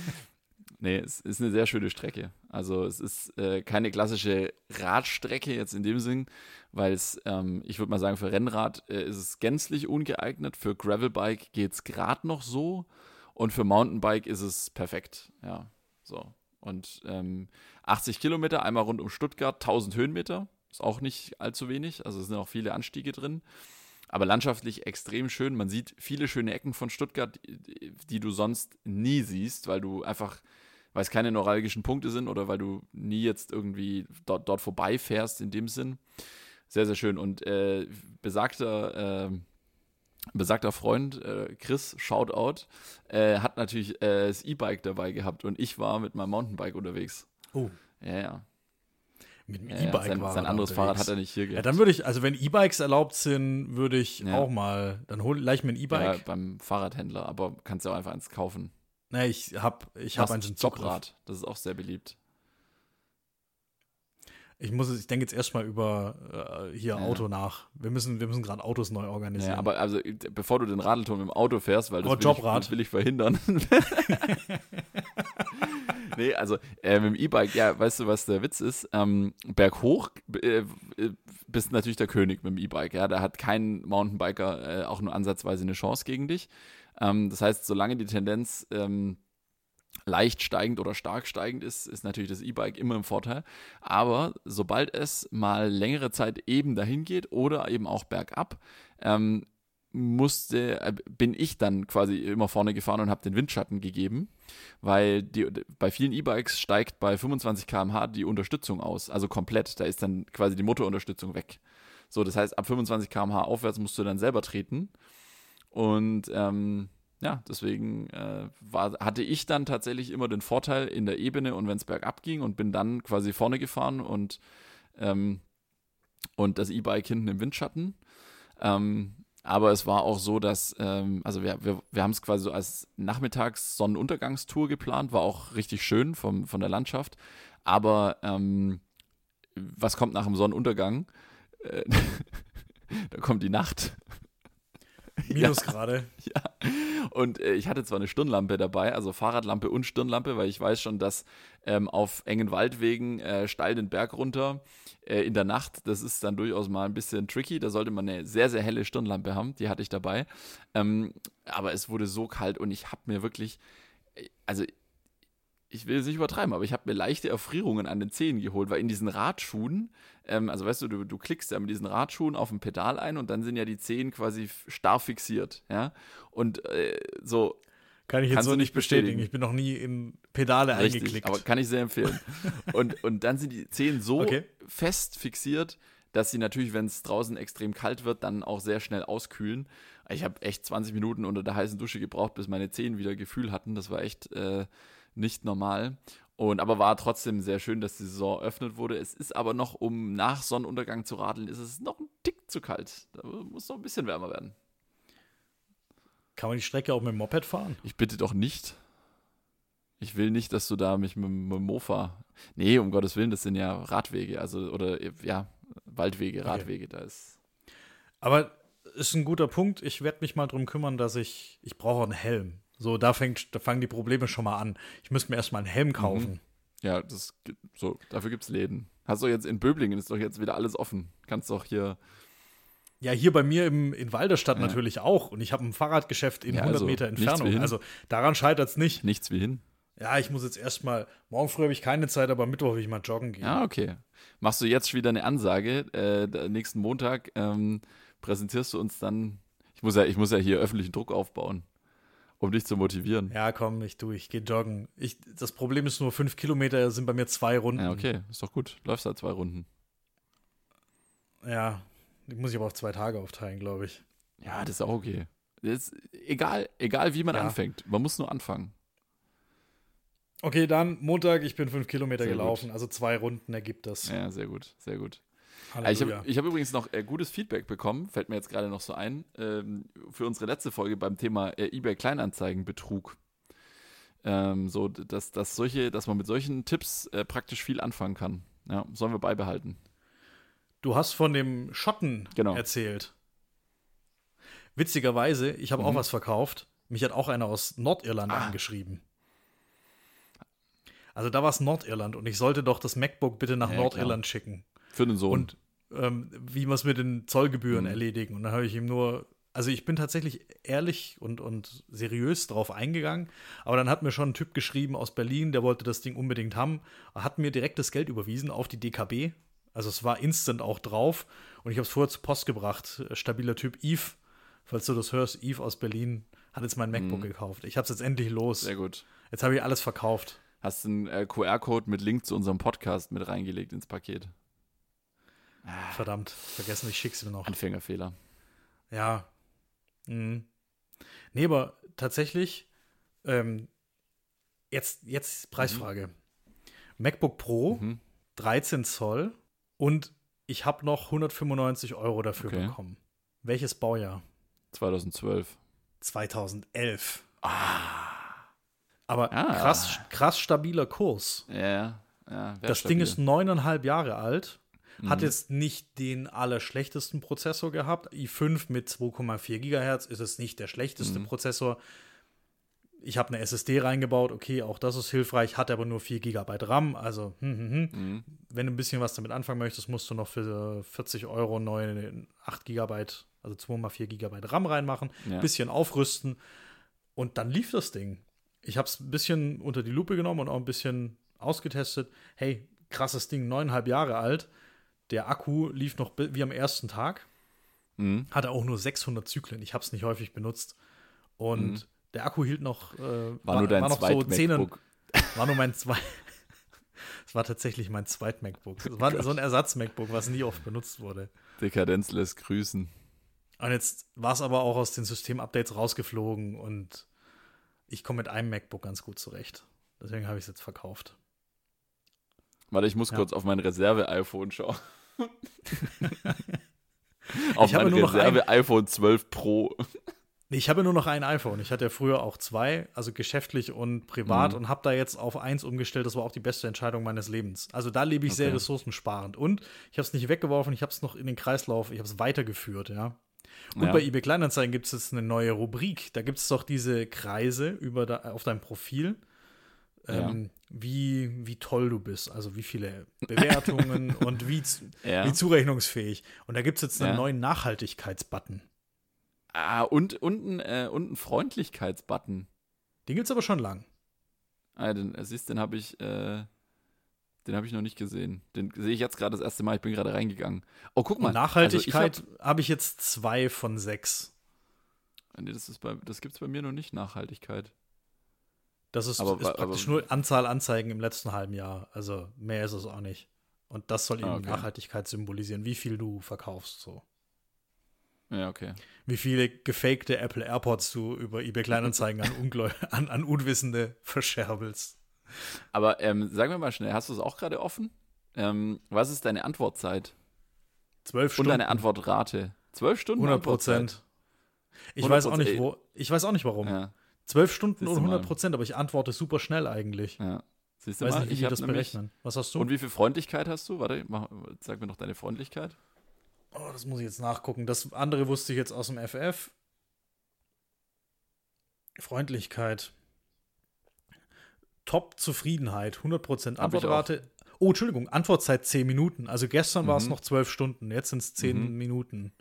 Nee, es ist eine sehr schöne Strecke. Also es ist äh, keine klassische Radstrecke jetzt in dem Sinn, weil es, ähm, ich würde mal sagen, für Rennrad äh, ist es gänzlich ungeeignet. Für Gravelbike geht es gerade noch so und für Mountainbike ist es perfekt. Ja, so. Und ähm, 80 Kilometer, einmal rund um Stuttgart, 1000 Höhenmeter, ist auch nicht allzu wenig. Also es sind auch viele Anstiege drin aber landschaftlich extrem schön. Man sieht viele schöne Ecken von Stuttgart, die, du sonst nie siehst, weil du einfach, weil es keine neuralgischen Punkte sind oder weil du nie jetzt irgendwie dort, dort vorbeifährst in dem Sinn. Sehr, sehr schön. Und äh, besagter, äh, besagter Freund, äh, Chris, Shoutout, äh, hat natürlich äh, das E-Bike dabei gehabt und ich war mit meinem Mountainbike unterwegs. Oh. Ja, ja. Mit dem Ja, E-Bike sein, war sein er anderes unterwegs. Fahrrad hat er nicht hier Ja, gehabt. dann würde ich, also wenn E-Bikes erlaubt sind, würde ich Ja. auch mal, dann hol gleich mir ein ja, E-Bike. beim Fahrradhändler, aber kannst ja auch einfach eins kaufen. Nee, ich habe ich hab einen. Jobrad, das ist auch sehr beliebt. Ich muss, ich denke jetzt erstmal über äh, hier Ja. Auto nach. Wir müssen, wir müssen gerade Autos neu organisieren. Ja, aber also bevor du den Radelturm im Auto fährst, weil das, Aber will, Jobrad. das will ich verhindern. nee, also äh, mit dem E-Bike, ja, weißt du, was der Witz ist? Ähm, berghoch äh, bist natürlich der König mit dem E-Bike, ja. Da hat kein Mountainbiker äh, auch nur ansatzweise eine Chance gegen dich. Ähm, das heißt, solange die Tendenz ähm, leicht steigend oder stark steigend ist, ist natürlich das E-Bike immer im Vorteil. Aber sobald es mal längere Zeit eben dahin geht oder eben auch bergab, ähm, musste, äh, bin ich dann quasi immer vorne gefahren und habe den Windschatten gegeben, weil die, bei vielen E-Bikes steigt bei 25 km/h die Unterstützung aus, also komplett. Da ist dann quasi die Motorunterstützung weg. So, das heißt, ab 25 km/h aufwärts musst du dann selber treten. Und ähm, ja, deswegen äh, war, hatte ich dann tatsächlich immer den Vorteil in der Ebene und wenn es bergab ging und bin dann quasi vorne gefahren und, ähm, und das E-Bike hinten im Windschatten. Ähm, aber es war auch so, dass, ähm, also wir, wir, wir haben es quasi so als Nachmittags-Sonnenuntergangstour geplant, war auch richtig schön vom, von der Landschaft. Aber ähm, was kommt nach dem Sonnenuntergang? Äh, da kommt die Nacht. Minusgrade. Ja. Und äh, ich hatte zwar eine Stirnlampe dabei, also Fahrradlampe und Stirnlampe, weil ich weiß schon, dass ähm, auf engen Waldwegen äh, steil den Berg runter äh, in der Nacht, das ist dann durchaus mal ein bisschen tricky. Da sollte man eine sehr, sehr helle Stirnlampe haben, die hatte ich dabei. Ähm, aber es wurde so kalt und ich habe mir wirklich, äh, also ich will es nicht übertreiben, aber ich habe mir leichte Erfrierungen an den Zehen geholt, weil in diesen Radschuhen, ähm, also weißt du, du, du klickst ja mit diesen Radschuhen auf ein Pedal ein und dann sind ja die Zehen quasi starr fixiert, ja. Und äh, so Kann ich jetzt so nicht bestätigen. bestätigen. Ich bin noch nie in Pedale richtig, eingeklickt. aber kann ich sehr empfehlen. und, und dann sind die Zehen so Okay. fest fixiert, dass sie natürlich, wenn es draußen extrem kalt wird, dann auch sehr schnell auskühlen. Ich habe echt 20 Minuten unter der heißen Dusche gebraucht, bis meine Zehen wieder Gefühl hatten. Das war echt äh, nicht normal. Und aber war trotzdem sehr schön, dass die Saison eröffnet wurde. Es ist aber noch, um nach Sonnenuntergang zu radeln, ist es noch ein Tick zu kalt. Da muss noch ein bisschen wärmer werden. Kann man die Strecke auch mit dem Moped fahren? Ich bitte doch nicht. Ich will nicht, dass du da mich mit, mit dem Mofa. Nee, um Gottes Willen, das sind ja Radwege, also oder ja, Waldwege, Okay. Radwege, da ist. Aber ist ein guter Punkt. Ich werde mich mal drum kümmern, dass ich, ich brauche einen Helm. So, da, fängt, da fangen die Probleme schon mal an. Ich müsste mir erstmal einen Helm kaufen. Ja, das gibt- so, dafür gibt's Läden. Hast du jetzt in Böblingen ist doch jetzt wieder alles offen. Kannst doch hier. Ja, hier bei mir im, in Walderstadt Ja. natürlich auch. Und ich habe ein Fahrradgeschäft in Ja, 100 also Meter Entfernung. Also daran scheitert es nicht. Nichts wie hin. Ja, ich muss jetzt erstmal, morgen früh habe ich keine Zeit, aber Mittwoch will ich mal joggen gehen. Ja, okay. Machst du jetzt wieder eine Ansage? Äh, nächsten Montag ähm, präsentierst du uns dann. Ich muss ja, ich muss ja hier öffentlichen Druck aufbauen, um dich zu motivieren. Ja, komm, ich tu, ich gehe joggen. Ich, das Problem ist nur, fünf Kilometer sind bei mir zwei Runden. Ja, okay, ist doch gut. Läufst halt zwei Runden. Ja, die muss ich aber auf zwei Tage aufteilen, glaube ich. Ja, das ist auch okay. Ist egal, egal wie man Ja. anfängt. Man muss nur anfangen. Okay, dann Montag, ich bin fünf Kilometer Sehr gelaufen, also zwei Runden ergibt das. Ja, sehr gut, sehr gut. Ich Halleluja. habe ich hab übrigens noch äh, gutes Feedback bekommen, fällt mir jetzt gerade noch so ein, ähm, für unsere letzte Folge beim Thema äh, eBay Kleinanzeigenbetrug. Ähm, so, dass, dass, solche, dass man mit solchen Tipps äh, praktisch viel anfangen kann. Ja, sollen wir beibehalten. Du hast von dem Schotten Genau. erzählt. Witzigerweise, ich habe auch Mhm. was verkauft. Mich hat auch einer aus Nordirland Ah. angeschrieben. Also da war es Nordirland und ich sollte doch das MacBook bitte nach Ja, Nordirland schicken. Für den Sohn. Und ähm, wie wir es mit den Zollgebühren Mhm. erledigen. Und dann habe ich ihm nur, also ich bin tatsächlich ehrlich und, und seriös drauf eingegangen, aber dann hat mir schon ein Typ geschrieben aus Berlin, der wollte das Ding unbedingt haben, hat mir direkt das Geld überwiesen auf die DKB. Also es war instant auch drauf und ich habe es vorher zur Post gebracht. Stabiler Typ Yves, falls du das hörst, Yves aus Berlin hat jetzt mein MacBook Mhm. gekauft. Ich habe es jetzt endlich los. Sehr gut. Jetzt habe ich alles verkauft. Hast einen äh, QR-Code mit Link zu unserem Podcast mit reingelegt ins Paket. Verdammt, vergessen, ich schick's mir noch. Anfängerfehler. Ja. Mhm. Nee, aber tatsächlich, ähm, jetzt, jetzt Preisfrage. MacBook Pro, Mhm. 13 Zoll und ich habe noch 195 Euro dafür Okay. bekommen. Welches Baujahr? 2012. 2011. Aber Ah. krass, krass stabiler Kurs. Ja, ja. Das stabil. Ding ist neuneinhalb Jahre alt. Hat Mhm. jetzt nicht den allerschlechtesten Prozessor gehabt. i5 mit 2,4 Gigahertz ist es nicht der schlechteste Mhm. Prozessor. Ich habe eine SSD reingebaut, okay, auch das ist hilfreich, hat aber nur 4 GB RAM. Also, hm, hm, hm. Mhm. wenn du ein bisschen was damit anfangen möchtest, musst du noch für 40 Euro neue 8 GB, also 2x4 GB RAM reinmachen, Ja. bisschen aufrüsten und dann lief das Ding. Ich habe es ein bisschen unter die Lupe genommen und auch ein bisschen ausgetestet. Hey, krasses Ding, neuneinhalb Jahre alt. Der Akku lief noch wie am ersten Tag, Mhm. hatte auch nur 600 Zyklen. Ich habe es nicht häufig benutzt. Und Mhm. der Akku hielt noch. Äh, War, nur dein noch zweit so 10, MacBook. war nur mein zwei. Es war tatsächlich mein zweit MacBook. Es war so ein Ersatz-MacBook, was nie oft benutzt wurde. Dekadenz lässt grüßen. Und jetzt war es aber auch aus den System-Updates rausgeflogen und ich komme mit einem MacBook ganz gut zurecht. Deswegen habe ich es jetzt verkauft. Warte, ich muss Ja. kurz auf mein Reserve-iPhone schauen. auf Ich mein Reserve-iPhone 12 Pro. Ich habe nur noch ein iPhone. Ich hatte ja früher auch zwei, also geschäftlich und privat Mhm. und habe da jetzt auf eins umgestellt. Das war auch die beste Entscheidung meines Lebens. Also da lebe ich sehr Okay. ressourcensparend. Und ich habe es nicht weggeworfen, ich habe es noch in den Kreislauf, ich habe es weitergeführt, ja. Und Ja. bei eBay Kleinanzeigen gibt es jetzt eine neue Rubrik. Da gibt es doch diese Kreise über da, auf deinem Profil, ähm, wie, wie toll du bist. Also wie viele Bewertungen und wie, Ja. wie zurechnungsfähig. Und da gibt es jetzt einen Ja. neuen Nachhaltigkeitsbutton. Ah, und, und, ein, äh, und ein Freundlichkeitsbutton. Den gibt es aber schon lang. Ah, den, äh, siehst, den habe ich, äh, den habe ich noch nicht gesehen. Den sehe ich jetzt gerade das erste Mal. Ich bin gerade reingegangen. Oh, guck mal. Und Nachhaltigkeit Also habe ich jetzt zwei von sechs. hab, nee, das, ist bei, das gibt es bei mir noch nicht, Nachhaltigkeit. Das ist, Aber- ist aber- praktisch nur Anzahl Anzeigen im letzten halben Jahr. Also mehr ist es auch nicht. Und das soll eben Ah, okay. Nachhaltigkeit symbolisieren, wie viel du verkaufst. So. Ja, okay. Wie viele gefakte Apple AirPods du über eBay Kleinanzeigen an, an, an Unwissende verscherbelst. Aber ähm, sagen wir mal schnell, hast du es auch gerade offen? Ähm, was ist deine Antwortzeit? Zwölf Und Stunden. deine Antwortrate? Zwölf Stunden? 100 Antwortzeit? Prozent. Ich weiß auch nicht, 100%, wo. Ich weiß auch nicht warum. Ja, Zwölf Stunden und du mal. 100 Prozent, aber ich antworte super schnell eigentlich. ja. Siehst du weiß mal, nicht, wie ich die das berechnen. Was hast du? Und wie viel Freundlichkeit hast du? Warte, mach, sag mir noch deine Freundlichkeit. Oh, das muss ich jetzt nachgucken. Das andere wusste ich jetzt aus dem FF. Freundlichkeit. Top-Zufriedenheit. 100% Hab ich Antwortrate. Oh, Entschuldigung, Antwortzeit 10 Minuten. Also gestern war es Mhm. noch 12 Stunden, jetzt sind es 10 Mhm. Minuten.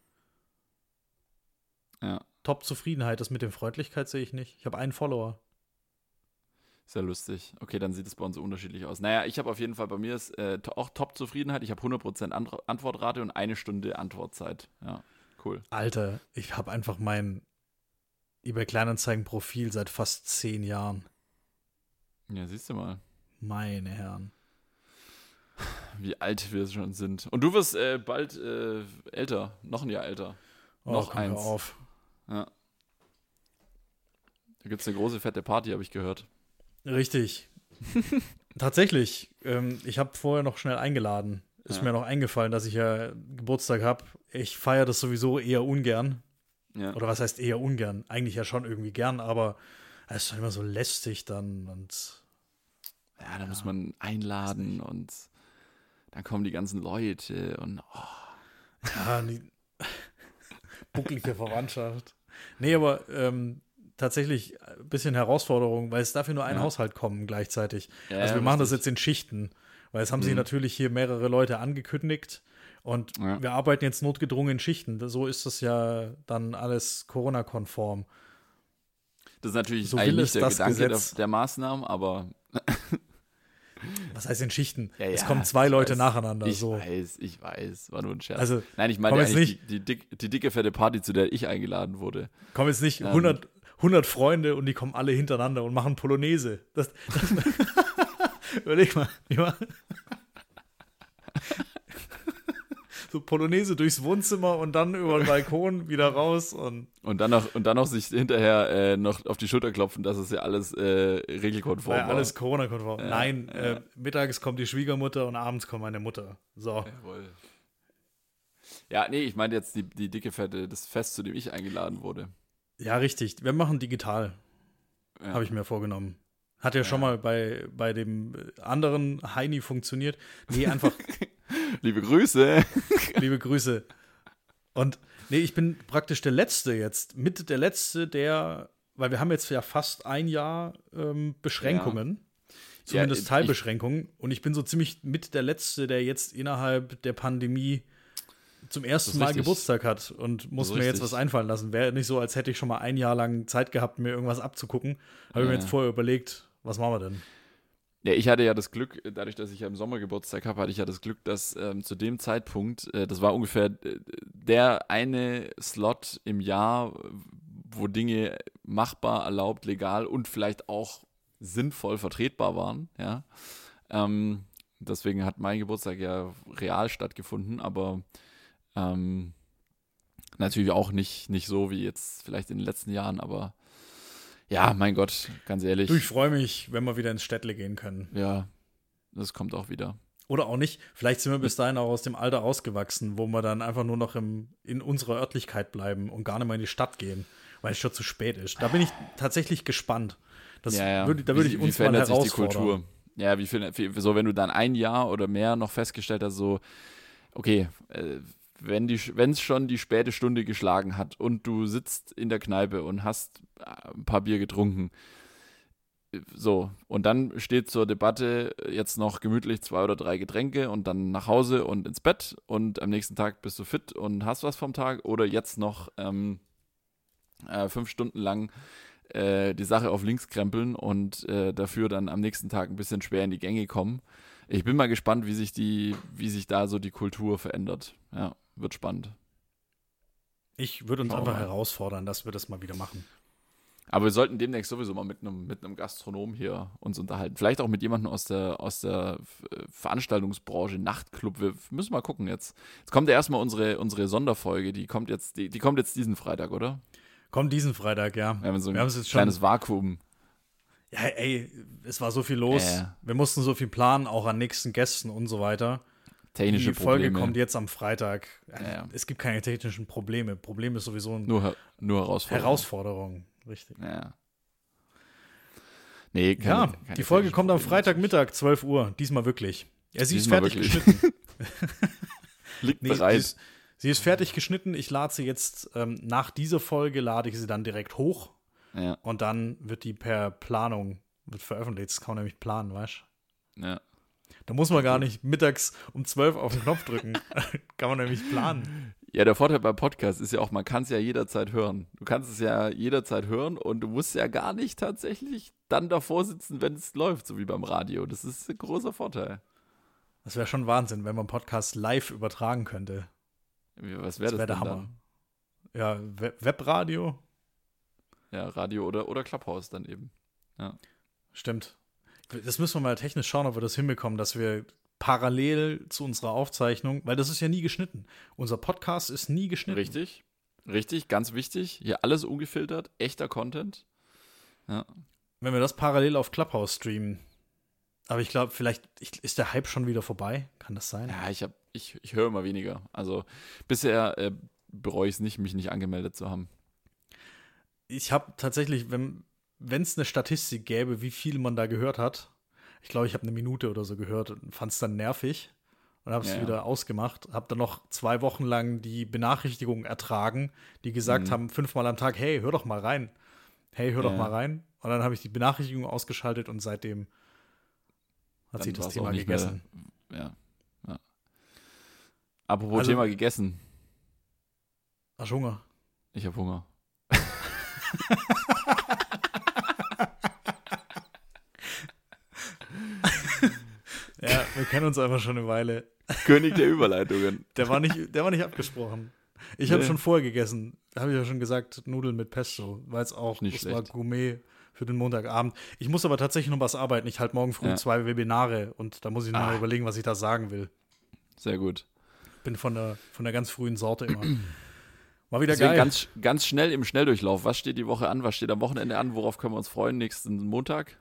Ja, Top-Zufriedenheit, das mit der Freundlichkeit sehe ich nicht. Ich habe einen Follower. sehr lustig. Okay, dann sieht es bei uns so unterschiedlich aus. Naja, ich habe auf jeden Fall, bei mir ist äh, auch Top-Zufriedenheit. Ich habe 100% Ant Antwortrate und eine Stunde Antwortzeit. Ja, cool. Alter, ich habe einfach mein eBay Kleinanzeigen-Profil seit fast 10 Jahren. Ja, siehst du mal, Meine Herren. wie alt wir schon sind. Und du wirst äh, bald äh, älter, noch ein Jahr älter. Oh, Noch eins. auf. Ja. Da gibt es eine große, fette Party, habe ich gehört. Richtig. Tatsächlich. Ähm, ich habe vorher noch schnell eingeladen. Ist Ja. mir noch eingefallen, dass ich ja Geburtstag habe. Ich feiere das sowieso eher ungern. Ja. Oder was heißt eher ungern? Eigentlich ja schon irgendwie gern, aber es ist doch immer so lästig dann. Und Ja, da muss man einladen und dann kommen die ganzen Leute und oh, ja, die bucklige Verwandtschaft. Nee, aber ähm, tatsächlich ein bisschen Herausforderung, weil es dafür nur ein Ja. Haushalt kommen gleichzeitig. Ja, also wir machen das jetzt in Schichten, weil es haben sich Mhm. natürlich hier mehrere Leute angekündigt und Ja. wir arbeiten jetzt notgedrungen in Schichten. So ist das ja dann alles Corona-konform. Das ist natürlich So eigentlich der das Gedanke der, der Maßnahmen, aber Was heißt in Schichten? Ja, es ja, kommen zwei Leute weiß. nacheinander. ich so. weiß, ich weiß, war nur ein Scherz. Also, Nein, ich meine jetzt eigentlich die, die, dick, die dicke, fette Party, zu der ich eingeladen wurde. kommen jetzt nicht Ähm. 100, 100 Freunde und die kommen alle hintereinander und machen Polonaise. Das, das, überleg mal. So Polonaise durchs Wohnzimmer und dann über den Balkon wieder raus und Und dann noch, und dann noch sich hinterher äh, noch auf die Schulter klopfen, dass es ja alles äh, regelkonform ja war. alles Corona-konform. Ja, Nein, ja. Äh, mittags kommt die Schwiegermutter und abends kommt meine Mutter. So. Jawohl. Ja, nee, ich meine jetzt die, die dicke, fette, das Fest, zu dem ich eingeladen wurde. Ja, richtig. Wir machen digital, Ja. habe ich mir vorgenommen. Hat ja, schon mal bei, bei dem anderen Heini funktioniert. Nee, einfach Liebe Grüße. Liebe Grüße. Und nee, ich bin praktisch der Letzte jetzt, mit der Letzte, der, weil wir haben jetzt ja fast ein Jahr ähm, Beschränkungen, zumindest ich- Teilbeschränkungen. und ich bin so ziemlich mit der Letzte, der jetzt innerhalb der Pandemie zum ersten Mal richtig. Geburtstag hat und muss mir jetzt was einfallen lassen. Wäre nicht so, als hätte ich schon mal ein Jahr lang Zeit gehabt, mir irgendwas abzugucken. Habe ich mir Ja. jetzt vorher überlegt, was machen wir denn? Ja, ich hatte ja das Glück, dadurch, dass ich ja im Sommer Geburtstag habe, hatte ich ja das Glück, dass ähm, zu dem Zeitpunkt, äh, das war ungefähr äh, der eine Slot im Jahr, wo Dinge machbar, erlaubt, legal und vielleicht auch sinnvoll vertretbar waren, ja. Ähm, deswegen hat mein Geburtstag ja real stattgefunden, aber ähm, natürlich auch nicht, nicht so wie jetzt vielleicht in den letzten Jahren, aber ja, mein Gott, ganz ehrlich. Du, ich freue mich, wenn wir wieder ins Städtle gehen können. Ja, das kommt auch wieder. Oder auch nicht. Vielleicht sind wir bis dahin auch aus dem Alter ausgewachsen, wo wir dann einfach nur noch im, in unserer Örtlichkeit bleiben und gar nicht mehr in die Stadt gehen, weil es schon zu spät ist. Da bin ich tatsächlich gespannt. Das ja, ja. Würde, da würde Wie- ich wie uns mal verändert sich die herausfordern. Kultur? Ja, wie viel, wie, so wenn du dann ein Jahr oder mehr noch festgestellt hast, so, okay, äh, wenn es schon die späte Stunde geschlagen hat und du sitzt in der Kneipe und hast äh, ein paar Bier getrunken, so, und dann steht zur Debatte jetzt noch gemütlich zwei oder drei Getränke und dann nach Hause und ins Bett und am nächsten Tag bist du fit und hast was vom Tag oder jetzt noch ähm, äh, fünf Stunden lang äh, die Sache auf links krempeln und äh, dafür dann am nächsten Tag ein bisschen schwer in die Gänge kommen. Ich bin mal gespannt, wie sich die, wie sich da so die Kultur verändert. Ja, wird spannend. Ich würde uns Schauen einfach mal. herausfordern, dass wir das mal wieder machen. Aber wir sollten demnächst sowieso mal mit einem mit einem Gastronom hier uns unterhalten. Vielleicht auch mit jemandem aus der aus der äh, Veranstaltungsbranche, Nachtclub. Wir müssen mal gucken jetzt. Jetzt kommt ja erstmal unsere unsere Sonderfolge. Die kommt jetzt die, die kommt jetzt diesen Freitag, oder? Kommt diesen Freitag, ja. Wir haben so ein haben es jetzt schon- kleines Vakuum. Ja, ey, es war so viel los. Äh. Wir mussten so viel planen, auch an nächsten Gästen und so weiter. Technische die Folge Probleme. kommt jetzt am Freitag. Ja. Es gibt keine technischen Probleme. Problem ist sowieso eine Nur, nur Herausforderungen. Herausforderung. Richtig. Ja. Nee, keine, Ja, keine die Folge kommt am. Freitagmittag, 12 Uhr. Diesmal wirklich. Ja, sie Diesmal ist fertig wirklich. geschnitten. Liegt Nee, sie, bereit. ist, sie ist fertig geschnitten. Ich lade sie jetzt, ähm, nach dieser Folge lade ich sie dann direkt hoch Ja, und dann wird die per Planung wird veröffentlicht. Das kann man nämlich planen, weißt du? ja. Da muss man gar nicht mittags um 12 auf den Knopf drücken. kann man nämlich planen. ja, der Vorteil beim Podcast ist ja auch, man kann es ja jederzeit hören. Du kannst es ja jederzeit hören und du musst ja gar nicht tatsächlich dann davor sitzen, wenn es läuft, so wie beim Radio. Das ist ein großer Vorteil. Das wäre schon Wahnsinn, wenn man Podcast live übertragen könnte. Was wäre Das das, wäre der Hammer. Ja, We Webradio, Dann? Ja, Radio oder, oder Clubhouse dann eben. stimmt. Das müssen wir mal technisch schauen, ob wir das hinbekommen, dass wir parallel zu unserer Aufzeichnung, weil das ist ja nie geschnitten. Unser Podcast ist nie geschnitten. Richtig, richtig, ganz wichtig. Hier alles ungefiltert, echter Content. Ja. Wenn wir das parallel auf Clubhouse streamen. Aber ich glaube, vielleicht ich, ist der Hype schon wieder vorbei. Kann das sein? Ja, ich, hab, ich, ich höre immer weniger. Also bisher äh, bereue ich es nicht, mich nicht angemeldet zu haben. Ich habe tatsächlich, wenn es eine Statistik gäbe, wie viel man da gehört hat, ich glaube, ich habe eine Minute oder so gehört und fand es dann nervig und habe es Ja, ja. wieder ausgemacht. Habe dann noch zwei Wochen lang die Benachrichtigungen ertragen, die gesagt Mhm. haben, fünfmal am Tag, hey, hör doch mal rein. hey, hör doch Ja. mal rein. Und dann habe ich die Benachrichtigung ausgeschaltet und seitdem hat Dann sich das Thema gegessen. Mehr, ja, ja. Apropos Also- Thema gegessen. Hast du Hunger? Ich habe Hunger. Ja, wir kennen uns einfach schon eine Weile. König der Überleitungen. Der war nicht, der war nicht abgesprochen. Ich habe Nee. schon vorher gegessen. Da habe ich ja schon gesagt, Nudeln mit Pesto, weil es auch, Nicht das war. Gourmet für den Montagabend. Ich muss aber tatsächlich noch was arbeiten. Ich halte morgen früh Ja. zwei Webinare und da muss ich noch mal Ah. überlegen, was ich da sagen will. Sehr gut. Bin von der, von der ganz frühen Sorte immer. War wieder Deswegen geil. ganz, ganz schnell im Schnelldurchlauf. Was steht die Woche an? Was steht am Wochenende an? Worauf können wir uns freuen? Nächsten Montag?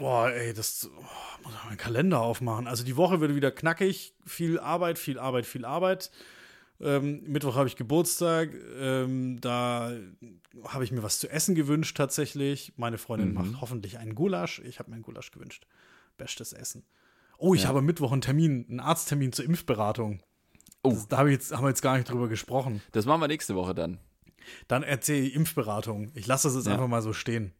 Boah, ey, das oh, muss ich meinen Kalender aufmachen. Also die Woche wird wieder knackig. Viel Arbeit, viel Arbeit, viel Arbeit. Ähm, Mittwoch habe ich Geburtstag. Ähm, da habe ich mir was zu essen gewünscht tatsächlich. Meine Freundin Mhm. macht hoffentlich einen Gulasch. Ich habe mir einen Gulasch gewünscht. Bestes Essen. Oh, ich Ja. habe am Mittwoch einen Termin, einen Arzttermin zur Impfberatung. Oh. Das, da ich jetzt, haben wir jetzt gar nicht drüber gesprochen. Das machen wir nächste Woche dann. Dann erzähle ich Impfberatung. Ich lasse das jetzt Ja. einfach mal so stehen.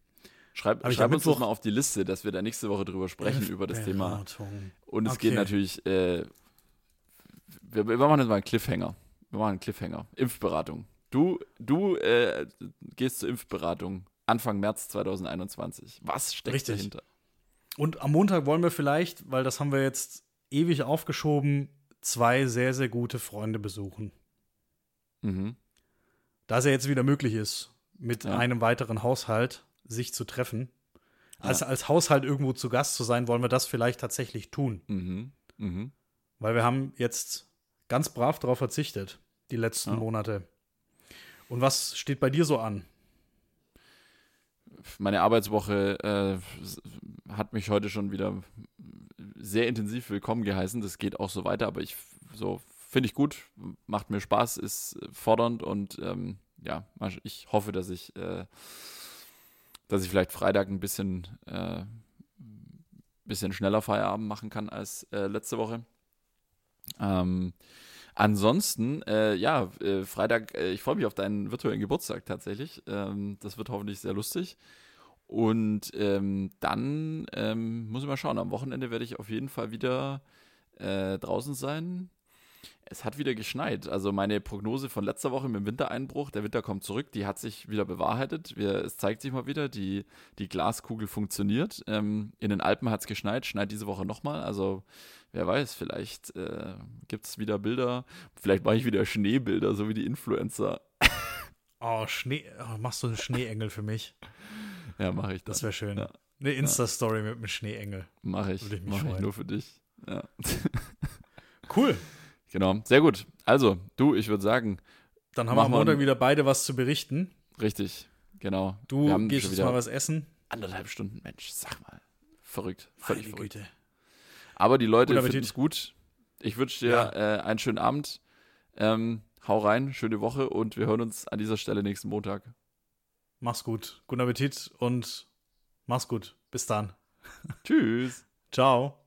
Schreib, ich schreib uns das Mittwoch- mal auf die Liste, dass wir da nächste Woche drüber sprechen, über das Thema. Und es Okay. geht natürlich, äh, wir, wir machen jetzt mal einen Cliffhanger. Wir machen einen Cliffhanger. Impfberatung. Du, du äh, gehst zur Impfberatung Anfang März 2021. Was steckt Richtig. dahinter? Und am Montag wollen wir vielleicht, weil das haben wir jetzt ewig aufgeschoben, zwei sehr, sehr gute Freunde besuchen. Mhm. Da es ja jetzt wieder möglich ist, mit Ja. einem weiteren Haushalt sich zu treffen. Als, als Haushalt irgendwo zu Gast zu sein, wollen wir das vielleicht tatsächlich tun. Mhm. Mhm. Weil wir haben jetzt ganz brav darauf verzichtet, die letzten Ja. Monate. Und was steht bei dir so an? Meine Arbeitswoche äh, hat mich heute schon wieder sehr intensiv willkommen geheißen. Das geht auch so weiter, aber ich so finde ich gut, macht mir Spaß, ist fordernd und ähm, ja, ich hoffe, dass ich, äh, dass ich vielleicht Freitag ein bisschen, äh, bisschen schneller Feierabend machen kann als äh, letzte Woche. Ähm, ansonsten, äh, ja, äh, Freitag, äh, ich freue mich auf deinen virtuellen Geburtstag tatsächlich. Ähm, das wird hoffentlich sehr lustig. Und ähm, dann ähm, muss ich mal schauen. Am Wochenende werde ich auf jeden Fall wieder äh, draußen sein. Es hat wieder geschneit. Also meine Prognose von letzter Woche mit dem Wintereinbruch, der Winter kommt zurück, die hat sich wieder bewahrheitet. Wir, es zeigt sich mal wieder, die, die Glaskugel funktioniert. Ähm, in den Alpen hat es geschneit, schneit diese Woche nochmal. Also wer weiß, vielleicht äh, gibt es wieder Bilder. Vielleicht mache ich wieder Schneebilder, so wie die Influencer. Oh, Schnee. Oh, machst du einen Schneeengel für mich? Ja, mache ich Das das. wäre schön. Ja. Eine Insta-Story mit einem Schneeengel. Mache ich. Würde ich mich Mache ich nur für dich. Ja. Cool. Genau, sehr gut. Also, du, ich würde sagen, Dann haben wir am Montag wieder beide was zu berichten. richtig, genau. Du gehst jetzt mal was essen. anderthalb Stunden, Mensch, sag mal. Verrückt, völlig Meine verrückt. Güte. Aber die Leute finden es gut. Ich wünsche dir Ja. äh, einen schönen Abend. Ähm, hau rein, schöne Woche und wir hören uns an dieser Stelle nächsten Montag. Mach's gut. Guten Appetit und mach's gut. Bis dann. Tschüss. Ciao.